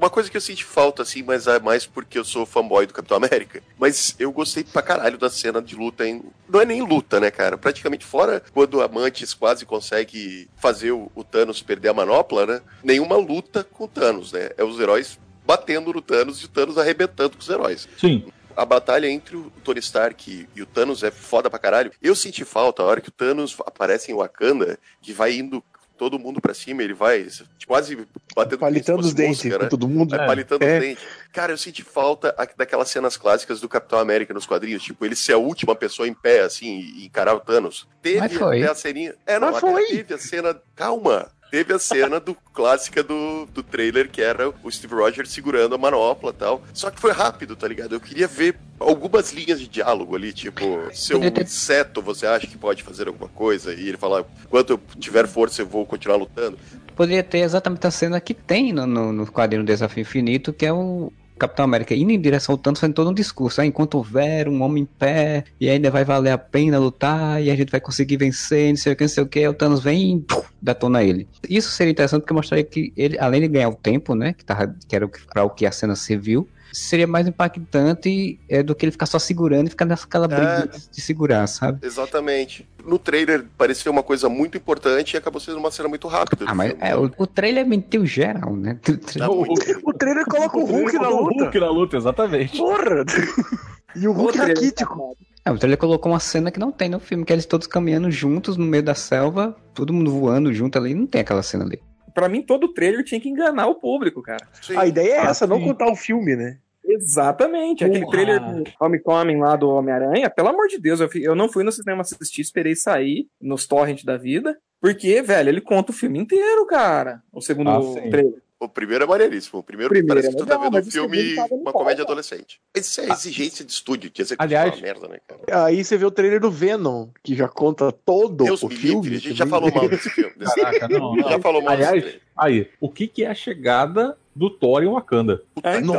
S1: Uma coisa que eu senti falta, assim, mas é mais porque eu sou fanboy do Capitão América. Mas eu gostei pra caralho da cena de luta em. Não é nem luta, né, cara? Praticamente fora quando a Mantis quase consegue fazer o, o Thanos perder a manopla, né? Nenhuma luta com o Thanos, né? É os heróis batendo no Thanos e o Thanos arrebentando com os heróis.
S3: Sim.
S1: A batalha entre o Tony Stark e, e o Thanos é foda pra caralho. Eu senti falta a hora que o Thanos aparece em Wakanda, que vai indo todo mundo pra cima, ele vai tipo, quase batendo
S4: Palitando os dentes com
S1: né?
S4: todo mundo.
S1: É, palitando
S4: É.
S1: os dentes. Cara, eu senti falta daquelas cenas clássicas do Capitão América nos quadrinhos, tipo, ele ser a última pessoa em pé, assim, e encarar o Thanos. Teve
S2: Mas foi.
S1: até a ceninha. É, não,
S4: Mas foi.
S1: teve a cena. Calma! Teve a cena do clássica do, do trailer, que era o Steve Rogers segurando a manopla e tal. Só que foi rápido, tá ligado? Eu queria ver algumas linhas de diálogo ali, tipo, seu inseto, você acha que pode fazer alguma coisa? E ele falar, enquanto eu tiver força, eu vou continuar lutando.
S2: Poderia ter exatamente a cena que tem no, no, no quadrinho Desafio Infinito, que é o Capitão América indo em direção ao Thanos, fazendo todo um discurso. Ah, enquanto houver um homem em pé, e ainda vai valer a pena lutar, e a gente vai conseguir vencer, não sei o que, não sei o que, o Thanos vem e puf, detona ele. Isso seria interessante porque mostraria que ele, além de ganhar o tempo, né, que, tava, que era pra o que a cena serviu, seria mais impactante é, do que ele ficar só segurando e ficar naquela briga de segurar, sabe?
S1: Exatamente. No trailer parecia uma coisa muito importante e acabou sendo uma cena muito rápida.
S2: Ah, mas é, o, o trailer mentiu geral, né?
S1: Tá muito-
S4: O trailer coloca o Hulk na
S3: O
S4: luta.
S3: Hulk na luta, exatamente.
S4: Porra! E o Hulk
S5: Outro
S4: raquítico.
S2: É, o trailer colocou uma cena que não tem no filme, que é eles todos caminhando juntos no meio da selva, todo mundo voando junto ali, não tem aquela cena ali.
S5: Pra mim, todo trailer tinha que enganar o público, cara.
S1: Sim.
S4: A ideia é
S3: Ah,
S4: essa, não
S3: sim.
S4: contar o filme, né?
S5: Exatamente. Aquele trailer do Homecoming lá do Homem-Aranha, pelo amor de Deus, eu, fi- eu não fui no cinema assistir, esperei sair nos torrent da vida. Porque, velho, ele conta o filme inteiro, cara. O segundo
S3: Ah,
S5: trailer.
S1: O primeiro é maneiríssimo. O primeiro,
S5: Primeiro
S1: parece
S5: é
S1: que tu tá vendo um
S5: mas
S1: filme, uma comédia
S5: cara.
S1: adolescente. Isso é exigência de estúdio, que ser
S3: Aliás-
S1: uma merda, né, cara?
S4: Aí você vê o trailer do Venom, que já conta todo
S1: Deus
S4: o
S1: me
S4: filme.
S1: livre, a gente já falou mal desse filme. Desse...
S3: Caraca, não, não.
S1: Já falou mal desse
S3: Aliás,
S1: trailer.
S3: aí, o que, que é a chegada do Thor em Wakanda?
S5: É, então,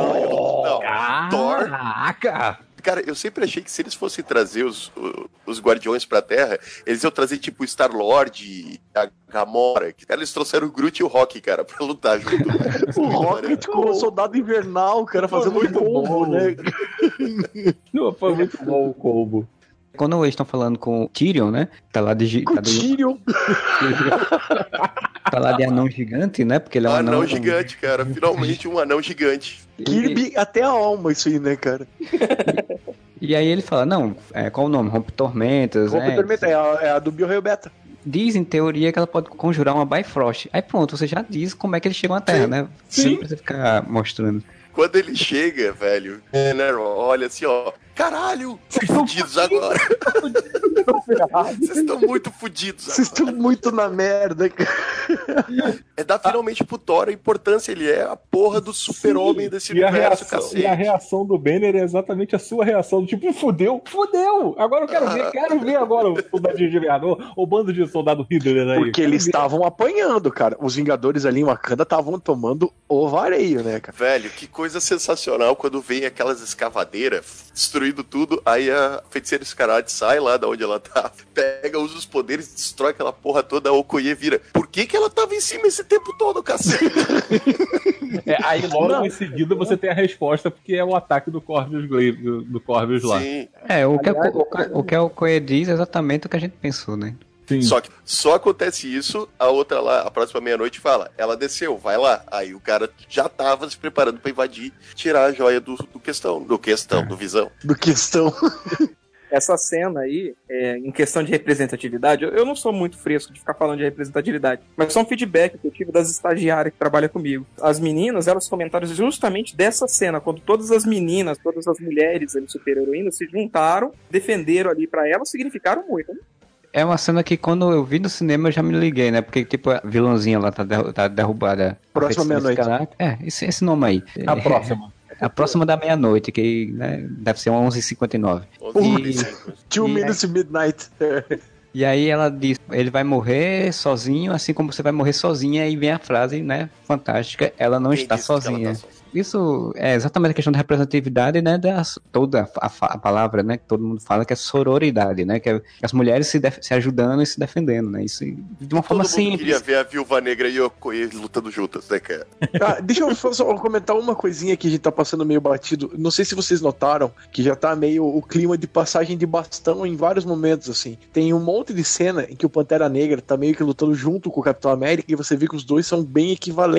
S1: Não, Thor.
S3: Caraca!
S1: Cara, eu sempre achei que se eles fossem trazer os, os Guardiões pra Terra, eles iam trazer tipo o Star-Lord e a Gamora. Que, cara, eles trouxeram o Groot e o Rock, cara, pra lutar junto.
S4: O Rocket com o soldado invernal, cara fazendo um
S3: muito
S4: combo,
S3: bom.
S4: né?
S3: Não, foi muito bom o combo.
S2: Quando eles estão falando com o Tyrion, né? Tá lá de,
S4: Com
S2: tá de,
S4: Tyrion.
S2: tá lá de anão gigante, né? Porque ele é um
S1: anão,
S2: anão.
S1: gigante, cara. Finalmente um anão gigante.
S4: Kirby até a alma, isso aí, né, cara?
S2: E aí ele fala, não, é, qual o nome? Rompe Tormentas,
S4: Rompe
S2: né?
S4: Tormenta, é a, é a do Bio Beta.
S2: Diz, em teoria, que ela pode conjurar uma Bifrost. Aí pronto, você já diz como é que eles chegam à Terra,
S1: Sim,
S2: né?
S3: sim.
S2: Você não precisa ficar mostrando.
S1: Quando ele chega, velho, né, olha assim, ó. Caralho, fudidos agora. Vocês estão muito fudidos
S4: Vocês
S1: agora.
S4: estão muito na merda, cara.
S1: É dar finalmente pro Thor a importância. Ele é a porra do super-homem desse
S3: e a,
S1: universo,
S3: reação,
S1: cacete.
S3: e a reação do Banner é exatamente a sua reação. Tipo, fudeu, fudeu! Agora eu quero ver, quero ver agora o soldadinho de Vingador, o bando de soldado Hitler aí.
S4: Porque eles estavam apanhando, cara. Os Vingadores ali em Wakanda estavam tomando o vareio, né, cara?
S1: Velho, que coisa sensacional quando vem aquelas escavadeiras destruindo tudo, aí a feiticeira Escarlate sai lá da onde ela tá, pega, usa os poderes, destrói aquela porra toda, a Okoye vira. Por que que ela tava em cima esse tempo todo, cacete?
S3: É, aí logo
S4: Não.
S3: em seguida você tem a resposta, porque é o ataque do Corvus, Glaive- do, do Corvus lá.
S1: Sim.
S2: É, o que,
S5: Aliás,
S2: o, o, o que o Koye diz é exatamente o que a gente pensou, né?
S3: Sim.
S1: Só que só acontece isso, a outra lá, a próxima meia-noite fala, ela desceu, vai lá. Aí o cara já tava se preparando pra invadir, tirar a joia do, do questão, do questão, do visão.
S4: Do questão.
S5: Essa cena aí, é, em questão de representatividade, eu, eu não sou muito fresco de ficar falando de representatividade, mas só um feedback que eu tive das estagiárias que trabalham comigo. As meninas, elas comentaram justamente dessa cena, quando todas as meninas, todas as mulheres ali, super-heroínas, se juntaram, defenderam ali pra elas, significaram muito. né?
S2: É uma cena que quando eu vi no cinema eu já me liguei, né? Porque, tipo, a vilãzinha lá tá, derru- tá derrubada.
S4: Próxima meia-noite.
S2: É, esse, esse nome aí.
S3: A
S2: É,
S3: próxima.
S2: a próxima da meia-noite, que né, deve ser 11h59.
S1: E...
S4: Two
S2: E-
S4: Minutes to Midnight.
S2: E aí ela diz, ele vai morrer sozinho, assim como você vai morrer sozinha, e vem a frase, né, fantástica, ela não está sozinha. Isso é exatamente a questão da representatividade, né, da toda a, a palavra, né, que todo mundo fala que é sororidade, né, que é as mulheres se, se ajudando e se defendendo, né, isso de uma forma
S1: Todo mundo
S2: simples.
S1: queria ver a Viúva Negra e a Okoye lutando juntas, né, cara?
S4: Ah, deixa eu só comentar uma coisinha que a gente tá passando meio batido. Não sei se vocês notaram que já tá meio o clima de passagem de bastão em vários momentos, assim. Tem um monte de cena em que o Pantera Negra tá meio que lutando junto com o Capitão América e você vê que os dois são bem equivalentes.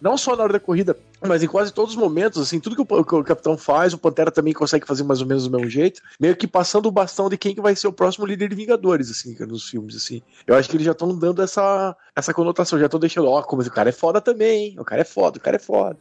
S4: Não só na hora da corrida, mas em quase todos os momentos, assim, tudo que o, que o Capitão faz, o Pantera também consegue fazer mais ou menos do mesmo jeito, meio que passando o bastão de quem que vai ser o próximo líder de Vingadores, assim, nos filmes, assim. Eu acho que eles já estão dando essa, essa conotação, já estão deixando, ó, como o cara é foda também, hein? o cara é foda, o cara é foda.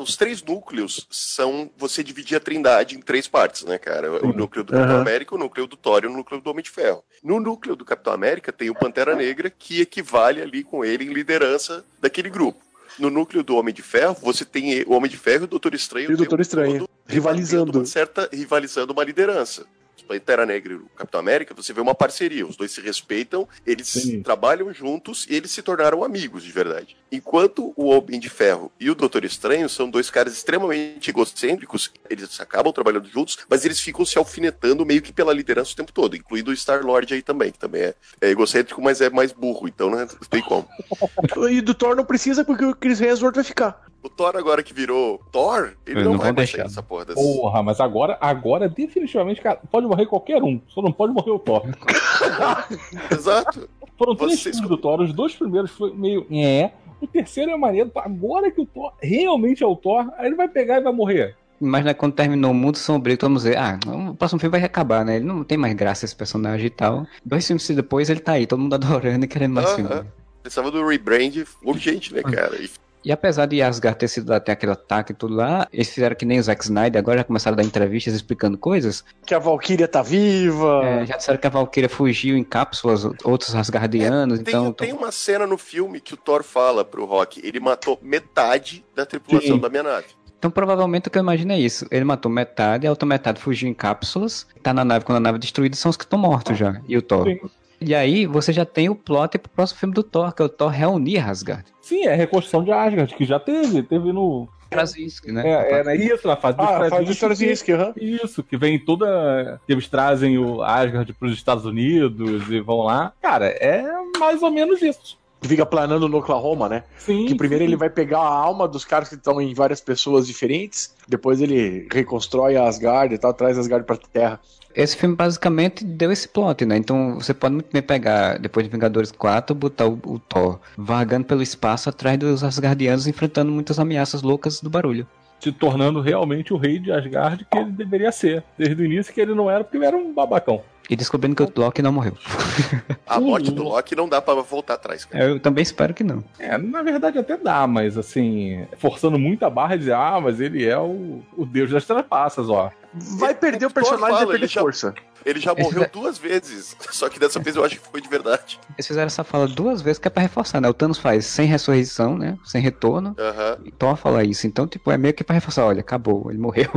S1: Os três núcleos são você dividir a trindade em três partes, né, cara? O núcleo do. Capitão América, o núcleo do Thor e o núcleo do Homem de Ferro. No núcleo do Capitão América tem o Pantera Negra, que equivale ali com ele em liderança daquele grupo. No núcleo do Homem de Ferro, você tem o Homem de Ferro e o Doutor Estranho.
S4: E o Doutor Estranho,
S1: todo
S4: rivalizando.
S1: Uma certa, rivalizando uma liderança. Pantera Negra e o Capitão América, você vê uma parceria. Os dois se respeitam, eles
S3: Sim.
S1: trabalham juntos e eles se tornaram amigos de verdade. Enquanto o Homem de Ferro e o Doutor Estranho são dois caras extremamente egocêntricos, eles acabam trabalhando juntos, mas eles ficam se alfinetando meio que pela liderança o tempo todo, incluindo o Star-Lord aí também, que também é, é egocêntrico, mas é mais burro, então né, não tem como.
S4: E do Thor não precisa porque o Chris Hemsworth vai ficar.
S1: O Thor agora que virou Thor, ele
S2: Eles
S1: não,
S2: não
S1: vai
S2: deixar.
S1: sair dessa porra dessa.
S3: Porra, mas agora, agora definitivamente, cara, pode morrer qualquer um, só não pode morrer o Thor.
S1: Exato.
S3: Foram três
S1: Vocês-
S3: filmes do Thor, os dois primeiros foi meio. É. O terceiro é maneiro. Agora que o Thor realmente é o Thor, aí ele vai pegar e vai morrer.
S2: Mas né, quando terminou o Mundo Sombrio, vamos dizer, ah, o próximo filme vai acabar, né? Ele não tem mais graça esse personagem e tal. Dois filmes depois ele tá aí, todo mundo adorando e querendo mais
S1: Aham.
S2: filme.
S1: Precisava do rebrand urgente, né, cara? E
S2: E apesar de Asgard ter sido até aquele ataque e tudo lá, eles fizeram que nem o Zack Snyder, agora já começaram a dar entrevistas explicando coisas.
S4: Que a Valkyria tá viva.
S2: É, já disseram que a Valkyria fugiu em cápsulas, outros Asgardianos,
S1: Tem,
S2: então...
S1: tem uma cena no filme que o Thor fala pro Rock, ele matou metade da tripulação
S3: Sim.
S1: da minha nave.
S2: Então provavelmente o que eu imagino é isso. Ele matou metade, a outra metade fugiu em cápsulas, tá na nave, quando a nave é destruída, são os que estão mortos já, e o Thor.
S3: Sim.
S2: E aí você já tem o plot pro próximo filme do Thor, que é o Thor reunir Asgard.
S3: Sim, é a reconstrução de Asgard, que já teve. Teve no.
S2: Krasinski, né?
S3: É, é isso, na fase do
S4: Ah, faz o
S3: Krasinski.
S4: Aham.
S3: Isso, que vem toda. que Eles trazem o Asgard pros Estados Unidos e vão lá. Cara, é mais ou menos isso.
S4: Fica planando no Oklahoma, né?
S3: Sim.
S4: Que primeiro
S3: sim.
S4: ele vai pegar a alma dos caras que estão em várias pessoas diferentes, depois ele reconstrói Asgard e tal, traz Asgard pra Terra.
S2: Esse filme basicamente deu esse plot, né? Então você pode muito bem pegar, depois de Vingadores 4, botar o, o Thor vagando pelo espaço atrás dos Asgardianos, enfrentando muitas ameaças loucas do barulho.
S3: Se tornando realmente o rei de Asgard que ele deveria ser. Desde o início que ele não era, porque ele era um babacão.
S2: E descobrindo que o Loki não morreu.
S1: A morte do Loki não dá pra voltar atrás, cara.
S2: Eu também espero que não.
S3: É, na verdade até dá, mas assim, forçando muito a barra e dizer, ah, mas ele é o, o deus das trapaças, ó.
S4: Vai perder o
S1: Thor
S4: personagem
S1: fala,
S4: vai perder
S1: ele já-
S4: força.
S1: Ele já morreu
S2: é-
S1: duas vezes. Só que dessa vez eu acho que foi de verdade.
S2: Eles fizeram essa fala duas vezes que é pra reforçar, né? O Thanos faz sem ressurreição, né? Sem retorno.
S1: Aham.
S2: E Thor fala isso. Então, tipo, é meio que pra reforçar, olha, acabou, ele morreu.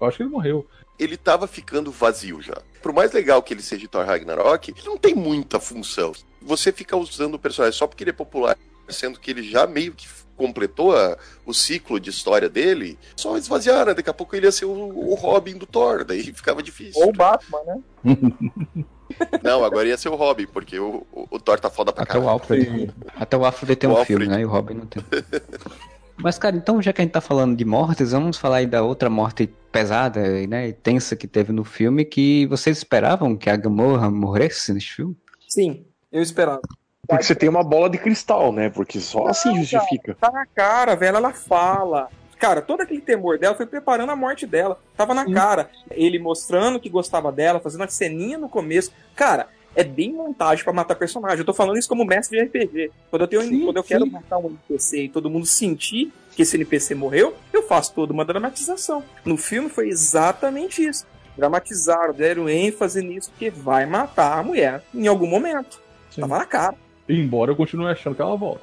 S3: Eu acho que ele morreu.
S1: Ele tava ficando vazio já. Por mais legal que ele seja de Thor Ragnarok, ele não tem muita função. Você fica usando o personagem só porque ele é popular, sendo que ele já meio que completou a- o ciclo de história dele, só esvaziar, né? Daqui a pouco ele ia ser o, o Robin do Thor, daí ficava difícil.
S5: Ou o Batman, né?
S1: Não, agora ia ser o Robin, porque o, o, o Thor tá foda pra
S2: Até o
S1: caralho.
S2: Alfred. Até o Alfred tem
S1: O
S2: um
S1: Alfred.
S2: filme, né? E o Robin não tem. Mas, cara, então já que a gente tá falando de mortes, vamos falar aí da outra morte pesada né, e tensa que teve no filme, que vocês esperavam que a Gamorra morresse nesse filme?
S5: Sim, eu esperava.
S4: Porque você tem uma bola de cristal, né? Porque só assim
S5: Não,
S4: justifica.
S5: Tá na cara, velho, ela fala. Cara, todo aquele temor dela foi preparando a morte dela. Tava na cara. Ele mostrando que gostava dela, fazendo a ceninha no começo. Cara, é bem montagem pra matar personagem. Eu tô falando isso como mestre de RPG. Quando eu, tenho,
S3: Sim,
S5: quando eu quero matar um NPC e todo mundo sentir que esse NPC morreu, eu faço toda uma dramatização. No filme foi exatamente isso. Dramatizaram, deram ênfase nisso, porque vai matar a mulher em algum momento.
S3: Sim.
S5: Tava na cara.
S3: Embora eu continue achando que ela volta.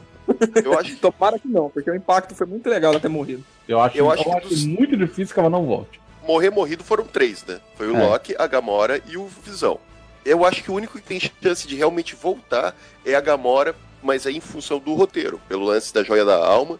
S1: Eu acho,
S5: Tomara que não, porque o impacto foi muito legal ela ter morrido.
S3: Eu acho,
S1: Eu
S3: eu
S1: acho
S3: acho,
S1: que dos-
S3: muito difícil que ela não volte.
S1: morrer morrido foram três, né? Foi o
S2: É.
S1: Loki, a Gamora e o Visão. Eu acho que o único que tem chance de realmente voltar é a Gamora, mas é em função do roteiro, pelo lance da joia da alma.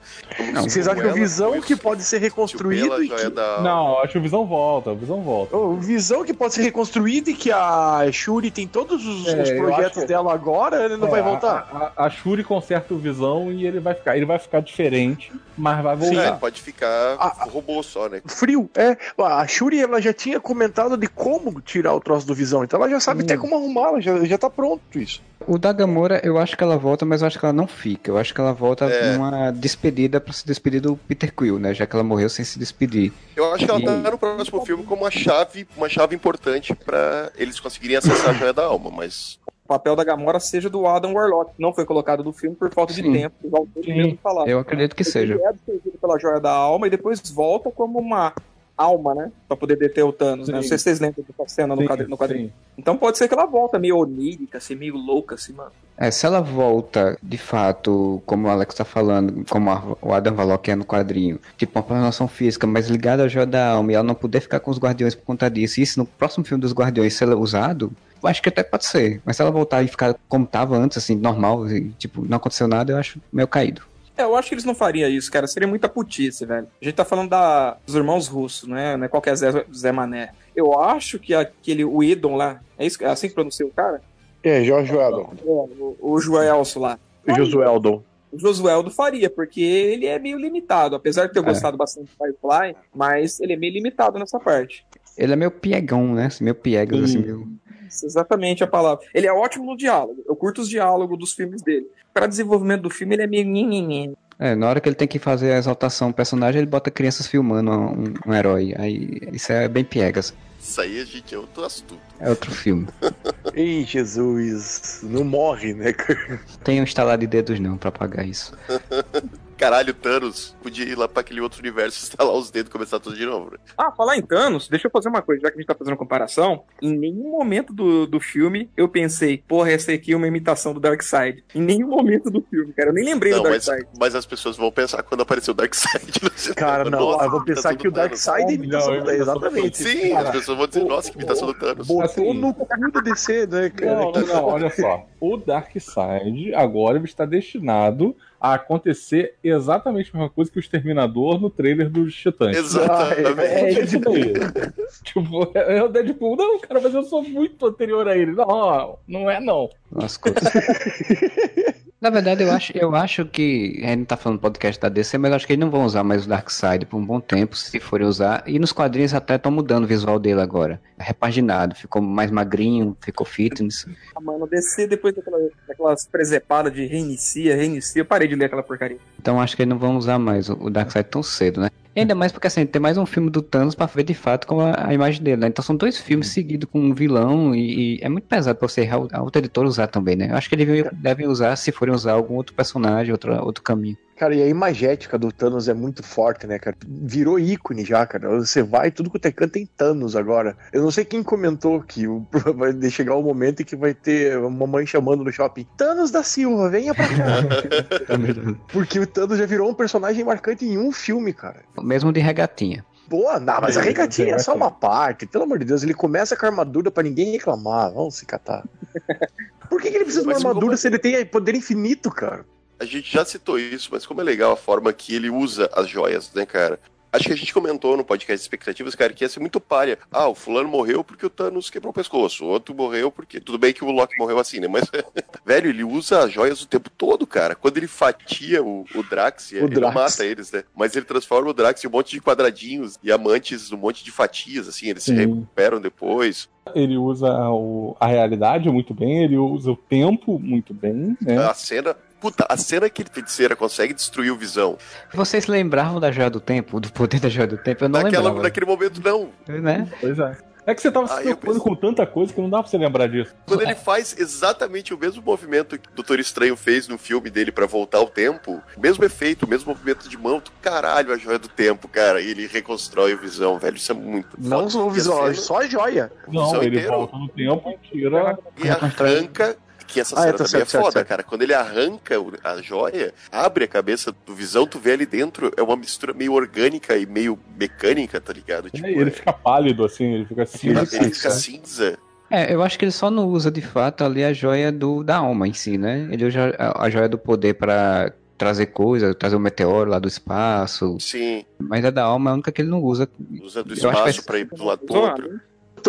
S2: Não,
S4: Vocês acham que o Visão que pode ser reconstruído e que...
S1: da.
S3: Não, acho que o Visão volta, o Visão volta.
S4: O Visão que pode ser reconstruído e que a Shuri tem todos os,
S3: É,
S4: os projetos
S3: acho-
S4: dela agora, ele não
S3: É,
S4: vai
S3: a-
S4: voltar.
S3: A, a, a Shuri conserta o Visão e ele vai ficar. Ele vai ficar diferente, mas vai
S1: É,
S3: voltar.
S1: ele pode ficar
S4: Ah,
S1: robô só, né?
S4: Frio, é. A Shuri ela já tinha comentado de como tirar o troço do Visão, então ela já sabe
S3: Hum.
S4: até como arrumá-la, já, já tá pronto isso.
S2: O da Gamora, eu acho que ela volta, mas eu acho que ela não fica. Eu acho que ela volta
S1: É.
S2: numa despedida pra se despedir do Peter Quill, né? Já que ela morreu sem se despedir.
S1: Eu acho que ela tá no próximo filme como uma chave, uma chave importante pra eles conseguirem acessar a joia da alma, mas
S5: o papel da Gamora seja do Adam Warlock. Não foi colocado no filme por falta de
S2: Sim.
S5: tempo. Os autores
S3: Sim.
S5: mesmo falaram.
S2: Eu acredito que seja.
S5: Ele é pela joia da alma e depois volta como uma alma, né? Pra poder deter o Thanos, né? Não sei se vocês lembram dessa cena no
S3: Sim,
S5: quadrinho. No quadrinho. Então pode ser que ela volta meio onírica, assim, meio louca, assim, mano.
S2: É, se ela volta, de fato, como o Alex tá falando, como a- o Adam Warlock é no quadrinho, tipo uma programação física, mas ligada à joia da alma, e ela não puder ficar com os Guardiões por conta disso, e isso no próximo filme dos Guardiões ser usado, eu acho que até pode ser. Mas se ela voltar e ficar como tava antes, assim, normal, e, tipo, não aconteceu nada, eu acho meio caído.
S5: É, eu acho que eles não fariam isso, cara. Seria muita putice, velho. A gente tá falando da, dos irmãos russos, né? Não é qualquer Zé, Zé Mané. Eu acho que aquele, o Idon lá, é, isso, é assim que pronuncia o cara?
S4: É, Jorge Eldon.
S5: É, o, o Joelso lá.
S4: Josueldon.
S5: O Josueldo faria, porque ele é meio limitado. Apesar de ter
S2: É.
S5: gostado bastante do Firefly, mas ele é meio limitado nessa parte.
S2: Ele é meio piegão, né? Meio piegas, assim, meio...
S5: Isso, exatamente a palavra. Ele é ótimo no diálogo. Eu curto os diálogos dos filmes dele. Para desenvolvimento do filme, ele é meio.
S2: É, na hora que ele tem que fazer a exaltação do personagem, ele bota crianças filmando um, um herói. Aí, isso é bem piegas.
S1: isso aí a gente é outro astuto.
S2: É outro filme.
S4: Ei, Jesus, não morre, né? cara?
S2: Tem um estalar de dedos não pra pagar isso.
S1: Caralho, Thanos podia ir lá pra aquele outro universo, instalar os dedos e começar tudo de novo, né?
S5: Ah, falar em Thanos, deixa eu fazer uma coisa, já que a gente tá fazendo comparação. Em nenhum momento do, do filme eu pensei, porra, essa aqui é uma imitação do Darkseid. Em nenhum momento do filme, cara. Eu nem lembrei
S1: Não,
S5: do
S1: mas,
S5: Darkseid.
S1: mas as pessoas vão pensar quando aparecer o Darkseid.
S4: Cara, não,
S1: Nossa,
S4: eu vou pensar
S1: imitação
S4: que o. Darkseid é imitação
S3: Não,
S4: do Exatamente.
S1: Sim,
S3: Cara,
S1: as pessoas vão dizer, nossa, que imitação do Thanos.
S4: Botou
S3: Assim,
S4: no cu da DC, né, cara?
S3: Não, não, não, olha só. O Darkseid agora ele está destinado a acontecer exatamente a mesma coisa que o Exterminador no trailer dos Titãs.
S1: Exatamente.
S3: É isso daí. tipo, é o Deadpool. Não, cara, mas eu sou muito anterior a ele. Não, não é não.
S2: Lascou. Na verdade, eu acho, eu acho que. A gente não tá falando podcast da DC, mas eu acho que eles não vão usar mais o Darkseid por um bom tempo, se forem usar. E nos quadrinhos até estão mudando o visual dele agora. É repaginado, ficou mais magrinho, ficou fitness.
S5: Ah, mano, descer depois daquela, daquelas presepadas de reinicia, reinicia. Eu parei de ler aquela porcaria.
S2: Então acho que eles não vão usar mais o o Darkseid tão cedo, né? E ainda mais porque assim, tem mais um filme do Thanos pra ver de fato como a, a imagem dele, né? Então são dois filmes seguidos com um vilão e, e é muito pesado pra você, a outra editora, usar também, né? Eu acho que eles devem, devem usar, se forem usar algum outro personagem, outro, outro caminho.
S4: Cara, e a imagética do Thanos é muito forte, né, cara? Virou ícone já, cara. Você vai, tudo que é canto tem Thanos agora. Eu não sei quem comentou que o- vai chegar o momento em que vai ter uma mãe chamando no shopping: Thanos da Silva, venha pra cá. Porque o Thanos já virou um personagem marcante em um filme, cara.
S2: Mesmo de regatinha.
S4: Boa, não, mas a
S3: É,
S4: regatinha é só uma parte. Pelo amor de Deus, ele começa com a armadura pra ninguém reclamar. Vamos se catar. Por que, que ele precisa de uma
S1: Mas como
S4: armadura
S1: é-
S4: se ele tem poder infinito, cara?
S1: A gente já citou isso, mas como é legal a forma que ele usa as joias, né, cara? Acho que a gente comentou no podcast Expectativas, cara, que ia ser muito palha. Ah, o fulano morreu porque o Thanos quebrou o pescoço. O outro morreu porque. Tudo bem que o Loki morreu assim, né? Mas, velho, ele usa as joias o tempo todo, cara. Quando ele fatia o, o Drax, ele
S4: Drax.
S1: mata eles, né? Mas ele transforma o Drax em um monte de quadradinhos e amantes um monte de fatias, assim, eles se
S3: Sim.
S1: recuperam depois.
S3: Ele usa o- a realidade muito bem, ele usa o tempo muito bem, né?
S1: A cena. Puta, a cena que ele feiticeira consegue destruir o visão.
S2: Vocês lembravam da Joia do Tempo, do poder da Joia do Tempo? Eu não
S1: Naquela,
S2: lembrava.
S1: naquele momento, não.
S2: Né?
S3: Pois é. É que você tava se preocupando
S1: pensei-
S3: com tanta coisa que não dá pra você lembrar disso.
S1: Quando ele faz exatamente o mesmo movimento que o Doutor Estranho fez no filme dele pra voltar ao tempo, o mesmo efeito, o mesmo movimento de mão, tu, caralho, a joia do tempo, cara, e ele reconstrói o visão, velho, isso é muito
S4: Não
S1: foda.
S4: só o
S1: a cena-
S4: só a joia.
S3: Não,
S1: Visão
S3: ele
S1: inteiro.
S3: volta no tempo e tira.
S1: E arranca, que essa
S4: Ah,
S1: cena
S4: é, tá
S1: também
S4: certo,
S1: é foda,
S4: certo.
S1: cara, quando ele arranca a joia, abre a cabeça do visão, tu vê ali dentro, é uma mistura meio orgânica e meio mecânica, tá ligado? Tipo,
S3: E ele
S1: é-
S3: fica pálido, assim, ele fica assim.
S1: ele fica
S2: cara.
S1: cinza.
S2: É, eu acho que ele só não usa de fato ali a joia do, da alma em si, né? Ele usa a, a joia do poder pra trazer coisa, trazer o meteoro lá do espaço,
S1: Sim,
S2: mas a da alma é a única que ele não usa.
S1: usa do
S2: Eu que
S1: espaço pra ir de um lado
S5: Zoado,
S1: outro.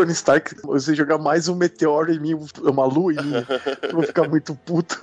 S5: Né?
S4: Tony Stark, você jogar mais um meteoro em mim, uma lua em mim, eu vou ficar muito puto.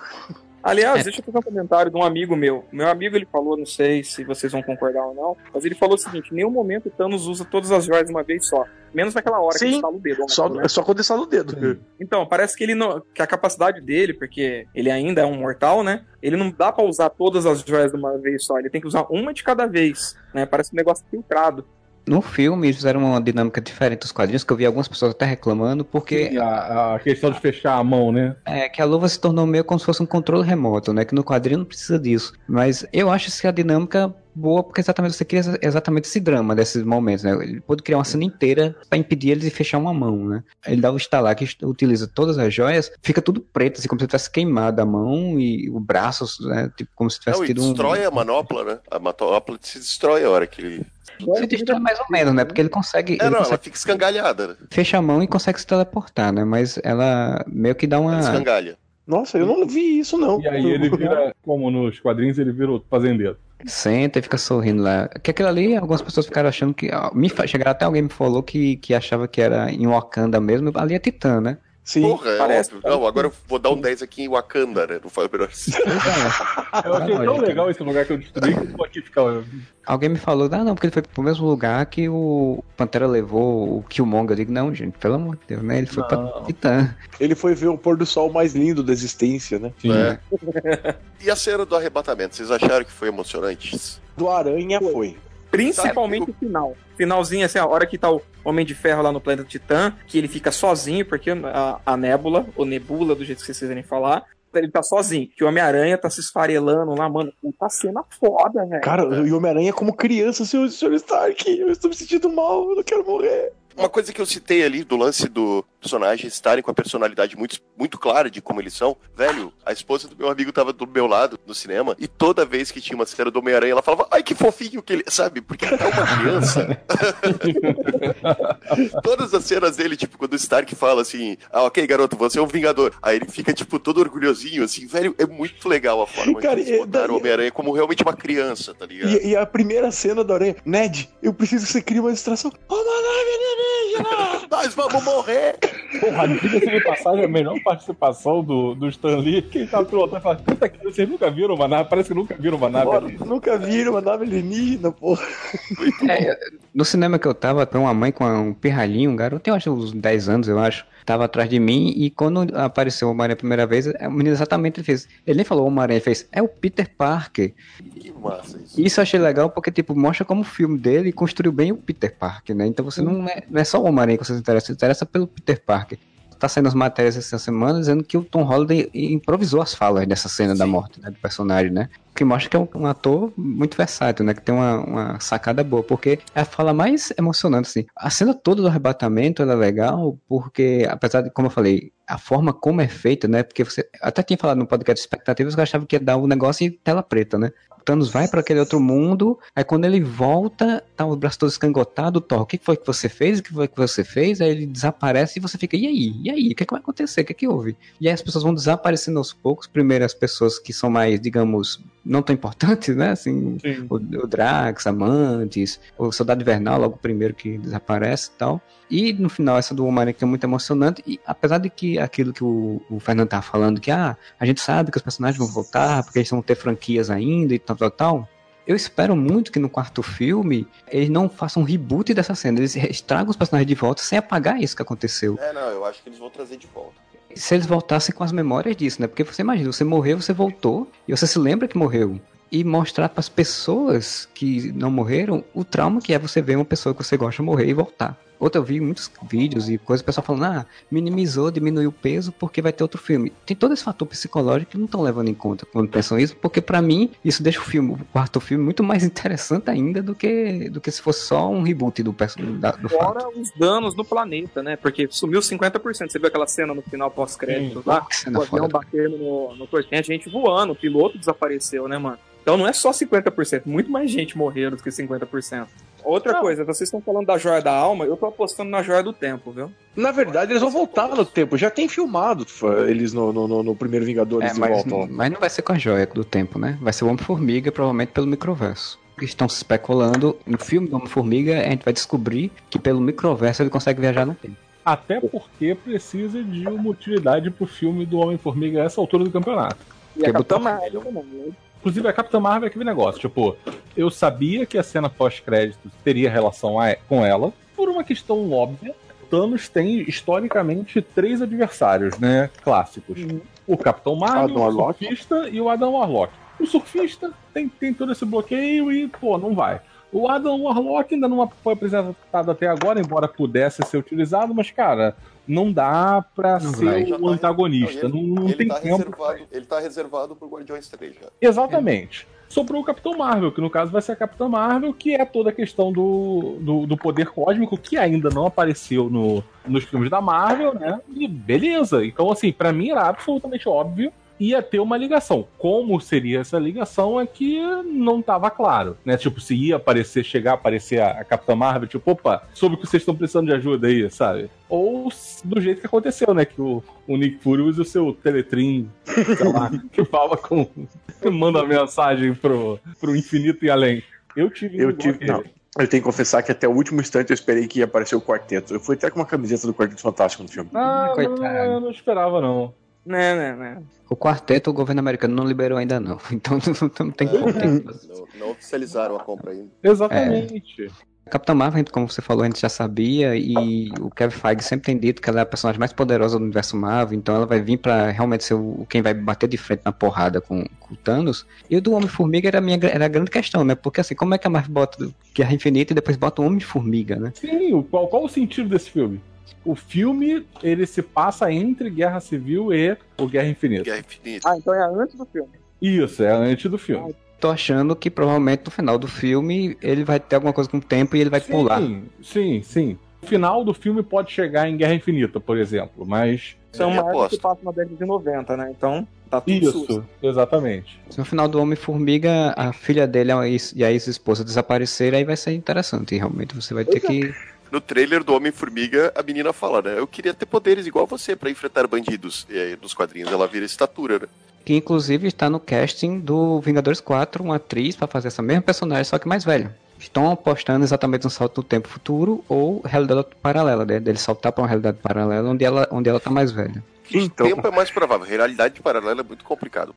S5: Aliás,
S2: É.
S5: deixa eu fazer um comentário de um amigo meu. Meu amigo ele falou, não sei se vocês vão concordar ou não, mas ele falou o seguinte: em nenhum momento o Thanos usa todas as joias de uma vez só. Menos naquela hora que
S4: Sim,
S5: ele estala o dedo.
S4: Só,
S5: né?
S4: é só quando ele está no dedo.
S5: Então, parece que ele não, que a capacidade dele, porque ele ainda é um mortal, né? Ele não dá pra usar todas as joias de uma vez só, ele tem que usar uma de cada vez, né? Parece um negócio filtrado.
S2: No filme, eles fizeram uma dinâmica diferente dos quadrinhos, que eu vi algumas pessoas até reclamando, porque
S3: a, a questão de fechar a mão, né?
S2: é que a luva se tornou meio como se fosse um controle remoto, né? Que no quadrinho não precisa disso. Mas eu acho que a dinâmica boa, porque exatamente você cria exatamente esse drama desses momentos, né? Ele pode criar uma cena inteira pra impedir ele de fechar uma mão, né? Ele dá o estalar que utiliza todas as joias, fica tudo preto, assim, como se tivesse queimado a mão e o braço, né? Tipo, como se tivesse
S1: Não, e
S2: tido um.
S1: destrói a manopla, né? A manopla se destrói a hora que ele.
S2: Se destrói mais ou menos, né? Porque ele consegue.
S1: É,
S2: ele
S1: não, ela
S2: consegue
S1: fica escangalhada, né?
S2: fecha a mão e consegue se teleportar, né? Mas ela meio que dá
S1: Ela
S2: uma.
S1: escangalha.
S4: Nossa, eu não vi isso, não.
S3: E aí ele vira, como nos quadrinhos, ele vira o fazendeiro.
S2: Senta e fica sorrindo lá. Que aquilo ali, algumas pessoas ficaram achando que. Me, chegaram até alguém me falou que, que achava que era em Wakanda mesmo. Ali é Titã, né?
S4: Sim.
S1: Porra, é
S5: parece-
S1: óbvio. Não, agora eu vou dar um 10 aqui em Wakanda, né? Não faz o menor sentido.
S3: Eu achei tão legal esse lugar que eu destruí que eu vou aqui ficar.
S2: Alguém me falou, ah, não, porque ele foi pro mesmo lugar que o Pantera levou o Killmonger. Eu digo, não, gente, pelo amor de Deus, né? Ele foi pra
S3: Não.
S2: Titã.
S4: Ele foi ver o pôr do sol mais lindo da existência, né?
S3: Sim.
S1: É. E a cena do arrebatamento, vocês acharam que foi emocionante?
S4: Do Aranha foi.
S5: Principalmente o final. Finalzinho, assim, a hora que tá o Homem de Ferro lá no planeta Titã, que ele fica sozinho, porque a, a Nébula, ou Nebula, do jeito que vocês quiserem falar, ele tá sozinho. Que o Homem-Aranha tá se esfarelando lá, mano. Puta cena foda, velho.
S4: Cara, e o Homem-Aranha como criança, seu Sr. Stark, eu estou me sentindo mal, eu não quero morrer.
S1: Uma coisa que eu citei ali do lance do personagem estarem com a personalidade muito, muito clara de como eles são. Velho, a esposa do meu amigo tava do meu lado no cinema e toda vez que tinha uma cena do Homem-Aranha, ela falava, ai que fofinho que ele. Sabe? Porque ele é uma criança. Todas as cenas dele, tipo, quando o Stark fala assim, ah, ok, garoto, você é um vingador. Aí ele fica, tipo, todo orgulhosinho, assim, velho, é muito legal a forma
S4: Cara,
S1: que eles botaram o Homem-Aranha como realmente uma criança, tá ligado?
S4: E, e a primeira cena do Aranha, Ned, eu preciso que você crie uma distração. Oh, mano, alienígena!
S1: nós vamos morrer!
S3: Porra, diga-se de passagem, a melhor participação do, do Stan Lee, quem tá pilotando fala, puta que vocês nunca viram uma nave, parece que nunca viram uma nave
S4: Bora,
S3: ali.
S4: nunca viram uma nave alienígena, porra.
S2: É, no cinema que eu tava, tem uma mãe com um pirralhinho, um garoto, tem eu acho uns 10 anos, eu acho, tava atrás de mim e quando apareceu o Homem-Aranha a primeira vez, o menino exatamente ele fez. Ele nem falou Homem-Aranha, ele fez, é o Peter Parker.
S1: Que massa isso.
S2: Isso eu achei legal porque, tipo, mostra como o filme dele construiu bem o Peter Parker, né? Então você não é, não é só o Homem-Aranha que você se interessa, você se interessa pelo Peter Parker. Tá saindo as matérias essa semana dizendo que o Tom Holliday improvisou as falas dessa cena da morte né, do personagem, né? O que mostra que é um, um ator muito versátil, né? Que tem uma, uma sacada boa, porque é a fala mais emocionante, assim. A cena toda do arrebatamento ela é legal, porque, apesar de, como eu falei, a forma como é feita, né? Porque você até tinha falado no podcast expectativas que eu achava que ia dar um negócio em tela preta, né? Thanos vai para aquele outro mundo, aí quando ele volta, tá o braço todo escangotado, Thor, o que foi que você fez? O que foi que você fez? Aí ele desaparece e você fica, e aí? E aí? O que, é que vai acontecer? O que, é que houve? E aí as pessoas vão desaparecendo aos poucos, primeiro as pessoas que são mais, digamos, não tão importantes, né? Assim,
S3: Sim.
S2: o, o Drax, Amantes, o Soldado Invernal, logo o primeiro que desaparece e tal. E no final, essa do Homem-Aranha que é muito emocionante. E apesar de que aquilo que o, o Fernando tava falando, que ah, a gente sabe que os personagens vão voltar, porque eles vão ter franquias ainda e tal, tal, tal. Eu espero muito que no quarto filme eles não façam um reboot dessa cena. Eles estragam os personagens de volta sem apagar isso que aconteceu.
S1: É, não, eu acho que eles vão trazer de volta.
S2: Se eles voltassem com as memórias disso, né? Porque você imagina, você morreu, você voltou, e você se lembra que morreu. E mostrar para as pessoas que não morreram o trauma que é você ver uma pessoa que você gosta morrer e voltar. Outra, eu vi muitos vídeos e coisas, o pessoal falando, ah, minimizou, diminuiu o peso porque vai ter outro filme. Tem todo esse fator psicológico que não estão levando em conta quando pensam isso, porque para mim isso deixa o filme, o quarto filme, muito mais interessante ainda do que, do que se fosse só um reboot do, perso- da- do fato.
S5: Fora os danos no planeta, né? Porque sumiu 50%. Você viu aquela cena no final pós-crédito lá? O avião batendo no, no. Tem a gente voando, o piloto desapareceu, né, mano? Então não é só 50%, muito mais gente morreram do que 50%. Outra
S3: Não.
S5: coisa, vocês estão falando da joia da alma, eu tô apostando na joia do tempo, viu?
S4: Na verdade, eles vão voltar no tempo. Já tem filmado foi, eles no, no, no- no primeiro Vingadores
S2: É,
S4: de
S2: mas,
S4: volta.
S2: mas não vai ser com a joia do tempo, né? Vai ser o Homem-Formiga, provavelmente pelo microverso. Que Estão se especulando, no filme do Homem-Formiga, a gente vai descobrir que pelo microverso ele consegue viajar no tempo.
S3: Até porque precisa de uma utilidade pro filme do Homem-Formiga a essa altura do campeonato.
S5: E
S2: Quer
S5: a
S2: botar-
S5: Marvel?
S3: Inclusive, a Capitã Marvel é aquele negócio, tipo, eu sabia que a cena pós-créditos teria relação a- com ela, por uma questão óbvia. Thanos tem, historicamente, três adversários, né, clássicos. O Capitão Marvel,
S4: Adam
S3: o
S4: Warlock.
S3: Surfista e o Adam Warlock. O Surfista tem, tem todo esse bloqueio e, pô, não vai. O Adam Warlock ainda não foi apresentado até agora, embora pudesse ser utilizado, mas, cara, não dá pra
S2: Não
S3: ser
S2: vai.
S3: O
S1: tá-
S3: antagonista.
S1: não,
S3: Não,
S1: ele,
S3: não
S1: ele
S3: tem
S1: tá
S3: tempo.
S1: reservado, ele tá reservado pro Guardiões 3 já.
S3: Exatamente. Sobrou o Capitão Marvel, que no caso vai ser a Capitã Marvel, que é toda a questão do, do, do poder cósmico, que ainda não apareceu no, nos filmes da Marvel, né? E beleza. Então, assim, pra mim era absolutamente óbvio ia ter uma ligação. Como seria essa ligação é que não tava claro, né? Tipo, se ia aparecer, chegar a aparecer a, a Capitã Marvel, tipo, opa, soube que vocês estão precisando de ajuda aí, sabe? Ou do jeito que aconteceu, né? Que o, o Nick Fury usa o seu Teletrim, sei lá, que fala com. que manda mensagem pro, pro infinito e além. Eu tive
S4: Eu tive. Não. Eu tenho que confessar que até o último instante eu esperei que ia aparecer o quarteto. Eu fui até com uma camiseta do Quarteto Fantástico no filme.
S3: Ah, não,
S2: Coitado.
S3: eu não esperava, não.
S5: Né, né, né?
S2: O quarteto o governo americano não liberou ainda não. Então não, não tem como.
S1: Não, não oficializaram a compra ainda.
S3: Exatamente.
S2: A Capitã Marvel, como você falou, a gente já sabia, e o Kevin Feige sempre tem dito que ela é a personagem mais poderosa do universo Marvel, então ela vai vir pra realmente ser o, quem vai bater de frente na porrada com, com o Thanos. E o do Homem-Formiga era, a minha, era a grande questão, né? Porque assim, como é que a Marvel bota Guerra Infinita e depois bota o Homem-Formiga, né?
S3: Sim, qual, qual o sentido desse filme? O filme, ele se passa entre Guerra Civil e o Guerra Infinita.
S1: Guerra Infinita.
S5: Ah, então é antes do filme.
S3: Isso, é antes do filme.
S2: Tô achando que provavelmente no final do filme ele vai ter alguma coisa com o tempo e ele vai pular.
S3: Sim, sim, sim. O final do filme pode chegar em Guerra Infinita, por exemplo, mas.
S5: São
S1: É,
S5: marcas
S1: aposto.
S5: que passam na década de 90, né? Então, tá tudo
S3: Isso,
S5: susto.
S3: exatamente.
S2: Se no final do Homem-Formiga a filha dele e a ex-esposa desaparecerem, aí vai ser interessante. Realmente você vai ter que.
S1: No trailer do Homem-Formiga, a menina fala, né? Eu queria ter poderes igual você pra enfrentar bandidos. E aí, nos quadrinhos, ela vira estatura, né?
S2: que inclusive está no casting do Vingadores 4, uma atriz para fazer essa mesma personagem, só que mais velha. Estão apostando exatamente no salto do tempo futuro ou realidade paralela, né? Dele saltar para uma realidade paralela onde ela, onde ela tá mais velha.
S4: Então,
S1: Tempo é mais provável. Realidade paralela é muito complicado.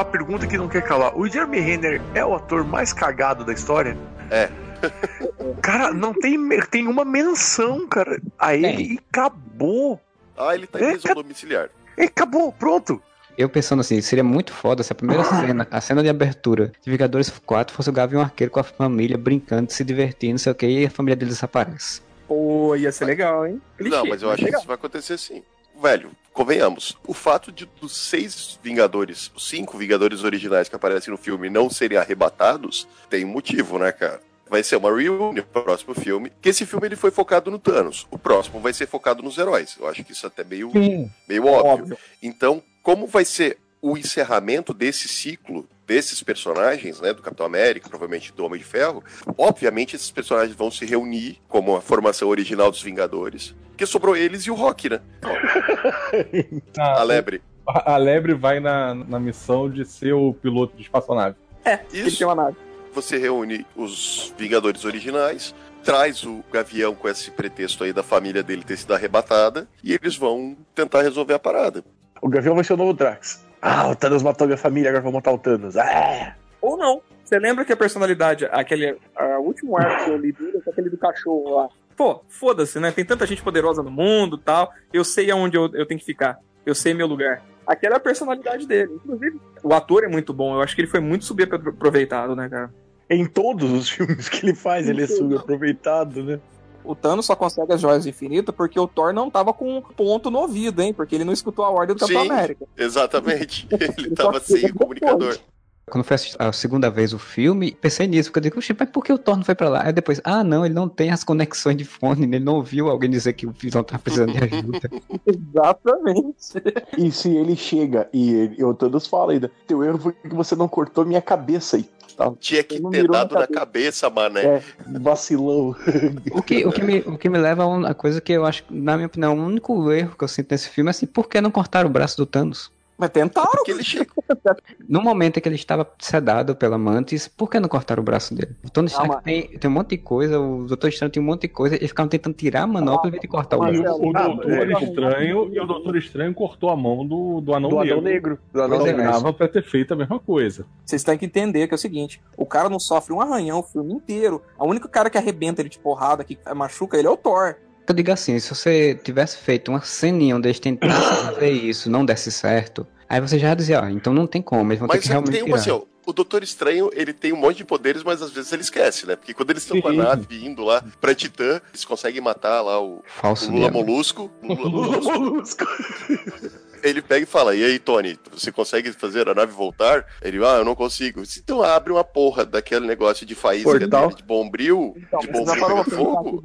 S4: A pergunta que não quer calar. O Jeremy Renner é o ator mais cagado da história?
S1: É.
S4: Cara, não tem, tem uma menção, cara, a ele
S2: Tem.
S4: e acabou.
S1: Ah, ele tá em
S4: É,
S1: prisão domiciliar.
S4: E acabou, pronto.
S2: Eu pensando assim, seria muito foda se a primeira cena, a cena de abertura de Vingadores 4 fosse o Gavião Arqueiro com a família brincando, se divertindo, não sei o que, e a família dele desaparece.
S5: Pô, ia ser legal, hein? Clichê,
S1: Não, mas eu acho que
S5: legal.
S1: isso vai acontecer sim. Velho, convenhamos. O fato de dos seis Vingadores, os cinco Vingadores originais que aparecem no filme não serem arrebatados, tem um motivo, né, cara? Vai ser uma reunião no próximo filme. Que esse filme ele foi focado no Thanos. O próximo vai ser focado nos heróis. Eu acho que isso é até meio,
S3: Sim.
S1: meio óbvio.
S5: Óbvio.
S1: Então, como vai ser o encerramento desse ciclo desses personagens, né, do Capitão América, provavelmente do Homem de Ferro, obviamente esses personagens vão se reunir como a formação original dos Vingadores, que sobrou eles e o Rock, né?
S3: A,
S1: A lebre.
S3: a- a Lebre vai na, na missão de ser o piloto de espaçonave.
S5: Ele
S1: Isso,
S5: tem uma nave.
S1: você reúne os Vingadores originais, traz o Gavião com esse pretexto aí da família dele ter sido arrebatada, e eles vão tentar resolver a parada.
S4: O Gavião vai ser o novo Drax. Ah, o Thanos matou minha família, agora vou matar o Thanos. Ah!
S5: Ou não. Você lembra que a personalidade, aquele a, o último arco que eu li dele é aquele do cachorro lá. Pô, foda-se, né? Tem tanta gente poderosa no mundo tal. Eu sei aonde eu, eu tenho que ficar. Eu sei meu lugar. Aquela é a personalidade dele. Inclusive, o ator é muito bom. Eu acho que ele foi muito subaproveitado, né, cara?
S4: Em todos os filmes que ele faz, ele é subaproveitado, né?
S5: O Thanos só consegue as joias do infinito porque o Thor não tava com um ponto no ouvido, hein? Porque ele não escutou a ordem do Capitão
S1: Sim.
S5: América.
S1: Exatamente. Ele
S5: Ele
S1: tava sem o comunicador.
S5: depois.
S2: Quando fui assistir a segunda vez o filme, pensei nisso, porque eu digo, "Oxe, mas por que o Thor não foi pra lá? Aí depois, ah não, ele não tem as conexões de fone, ele não ouviu alguém dizer que o Visão tá precisando de ajuda.
S5: Exatamente.
S4: E se ele chega e, ele, e o Thanos fala ainda, teu erro foi que você não cortou minha cabeça e tal.
S1: Tinha que ter dado na cabeça, mané.
S4: É, vacilão.
S2: O que, o que, me, o que me leva a uma coisa que eu acho, na minha opinião, o único erro que eu sinto nesse filme é assim, por que não cortaram o braço do Thanos?
S5: Mas tentaram.
S1: Porque ele chega.
S2: No momento em que ele estava sedado pela Mantis, por que não cortaram o braço dele? O Tony Stark
S5: Ah, mas-
S2: tem, tem um monte de coisa, o Doutor Estranho tem um monte de coisa, eles ficavam tentando tirar a manopla de cortar o
S3: E
S2: braço.
S3: o, o
S4: Ah,
S3: Doutor
S4: é.
S3: Estranho e o Doutor Estranho cortou a mão do, do Anão
S4: Do
S3: Negro.
S4: Anão Negro. Do Anão
S2: é,
S4: Negro.
S3: Dava pra ter feito a mesma coisa.
S5: Vocês têm que entender que é o seguinte: o cara não sofre um arranhão o filme inteiro. A única cara que arrebenta ele de porrada, que machuca ele é o Thor.
S2: Eu digo assim, se você tivesse feito uma ceninha onde eles tentassem fazer isso, não desse certo, aí você já dizia, ah, então não tem como, eles vão ter
S1: Mas
S2: que
S1: é que
S2: realmente
S1: tem
S2: tirar.
S1: uma assim, ó, o Doutor Estranho, ele tem um monte de poderes, mas às vezes ele esquece, né? Porque quando eles estão com a nave indo lá pra Titã, eles conseguem matar lá o,
S2: Falso
S1: o Lula. Molusco. o Lula Molusco. Ele pega e fala: E aí, Tony, você consegue fazer a nave voltar? Ele, ah, eu não consigo. Então abre uma porra daquele negócio de faísca
S4: Portal.
S1: dele, de bombril,
S5: Então,
S1: de bombril fogo.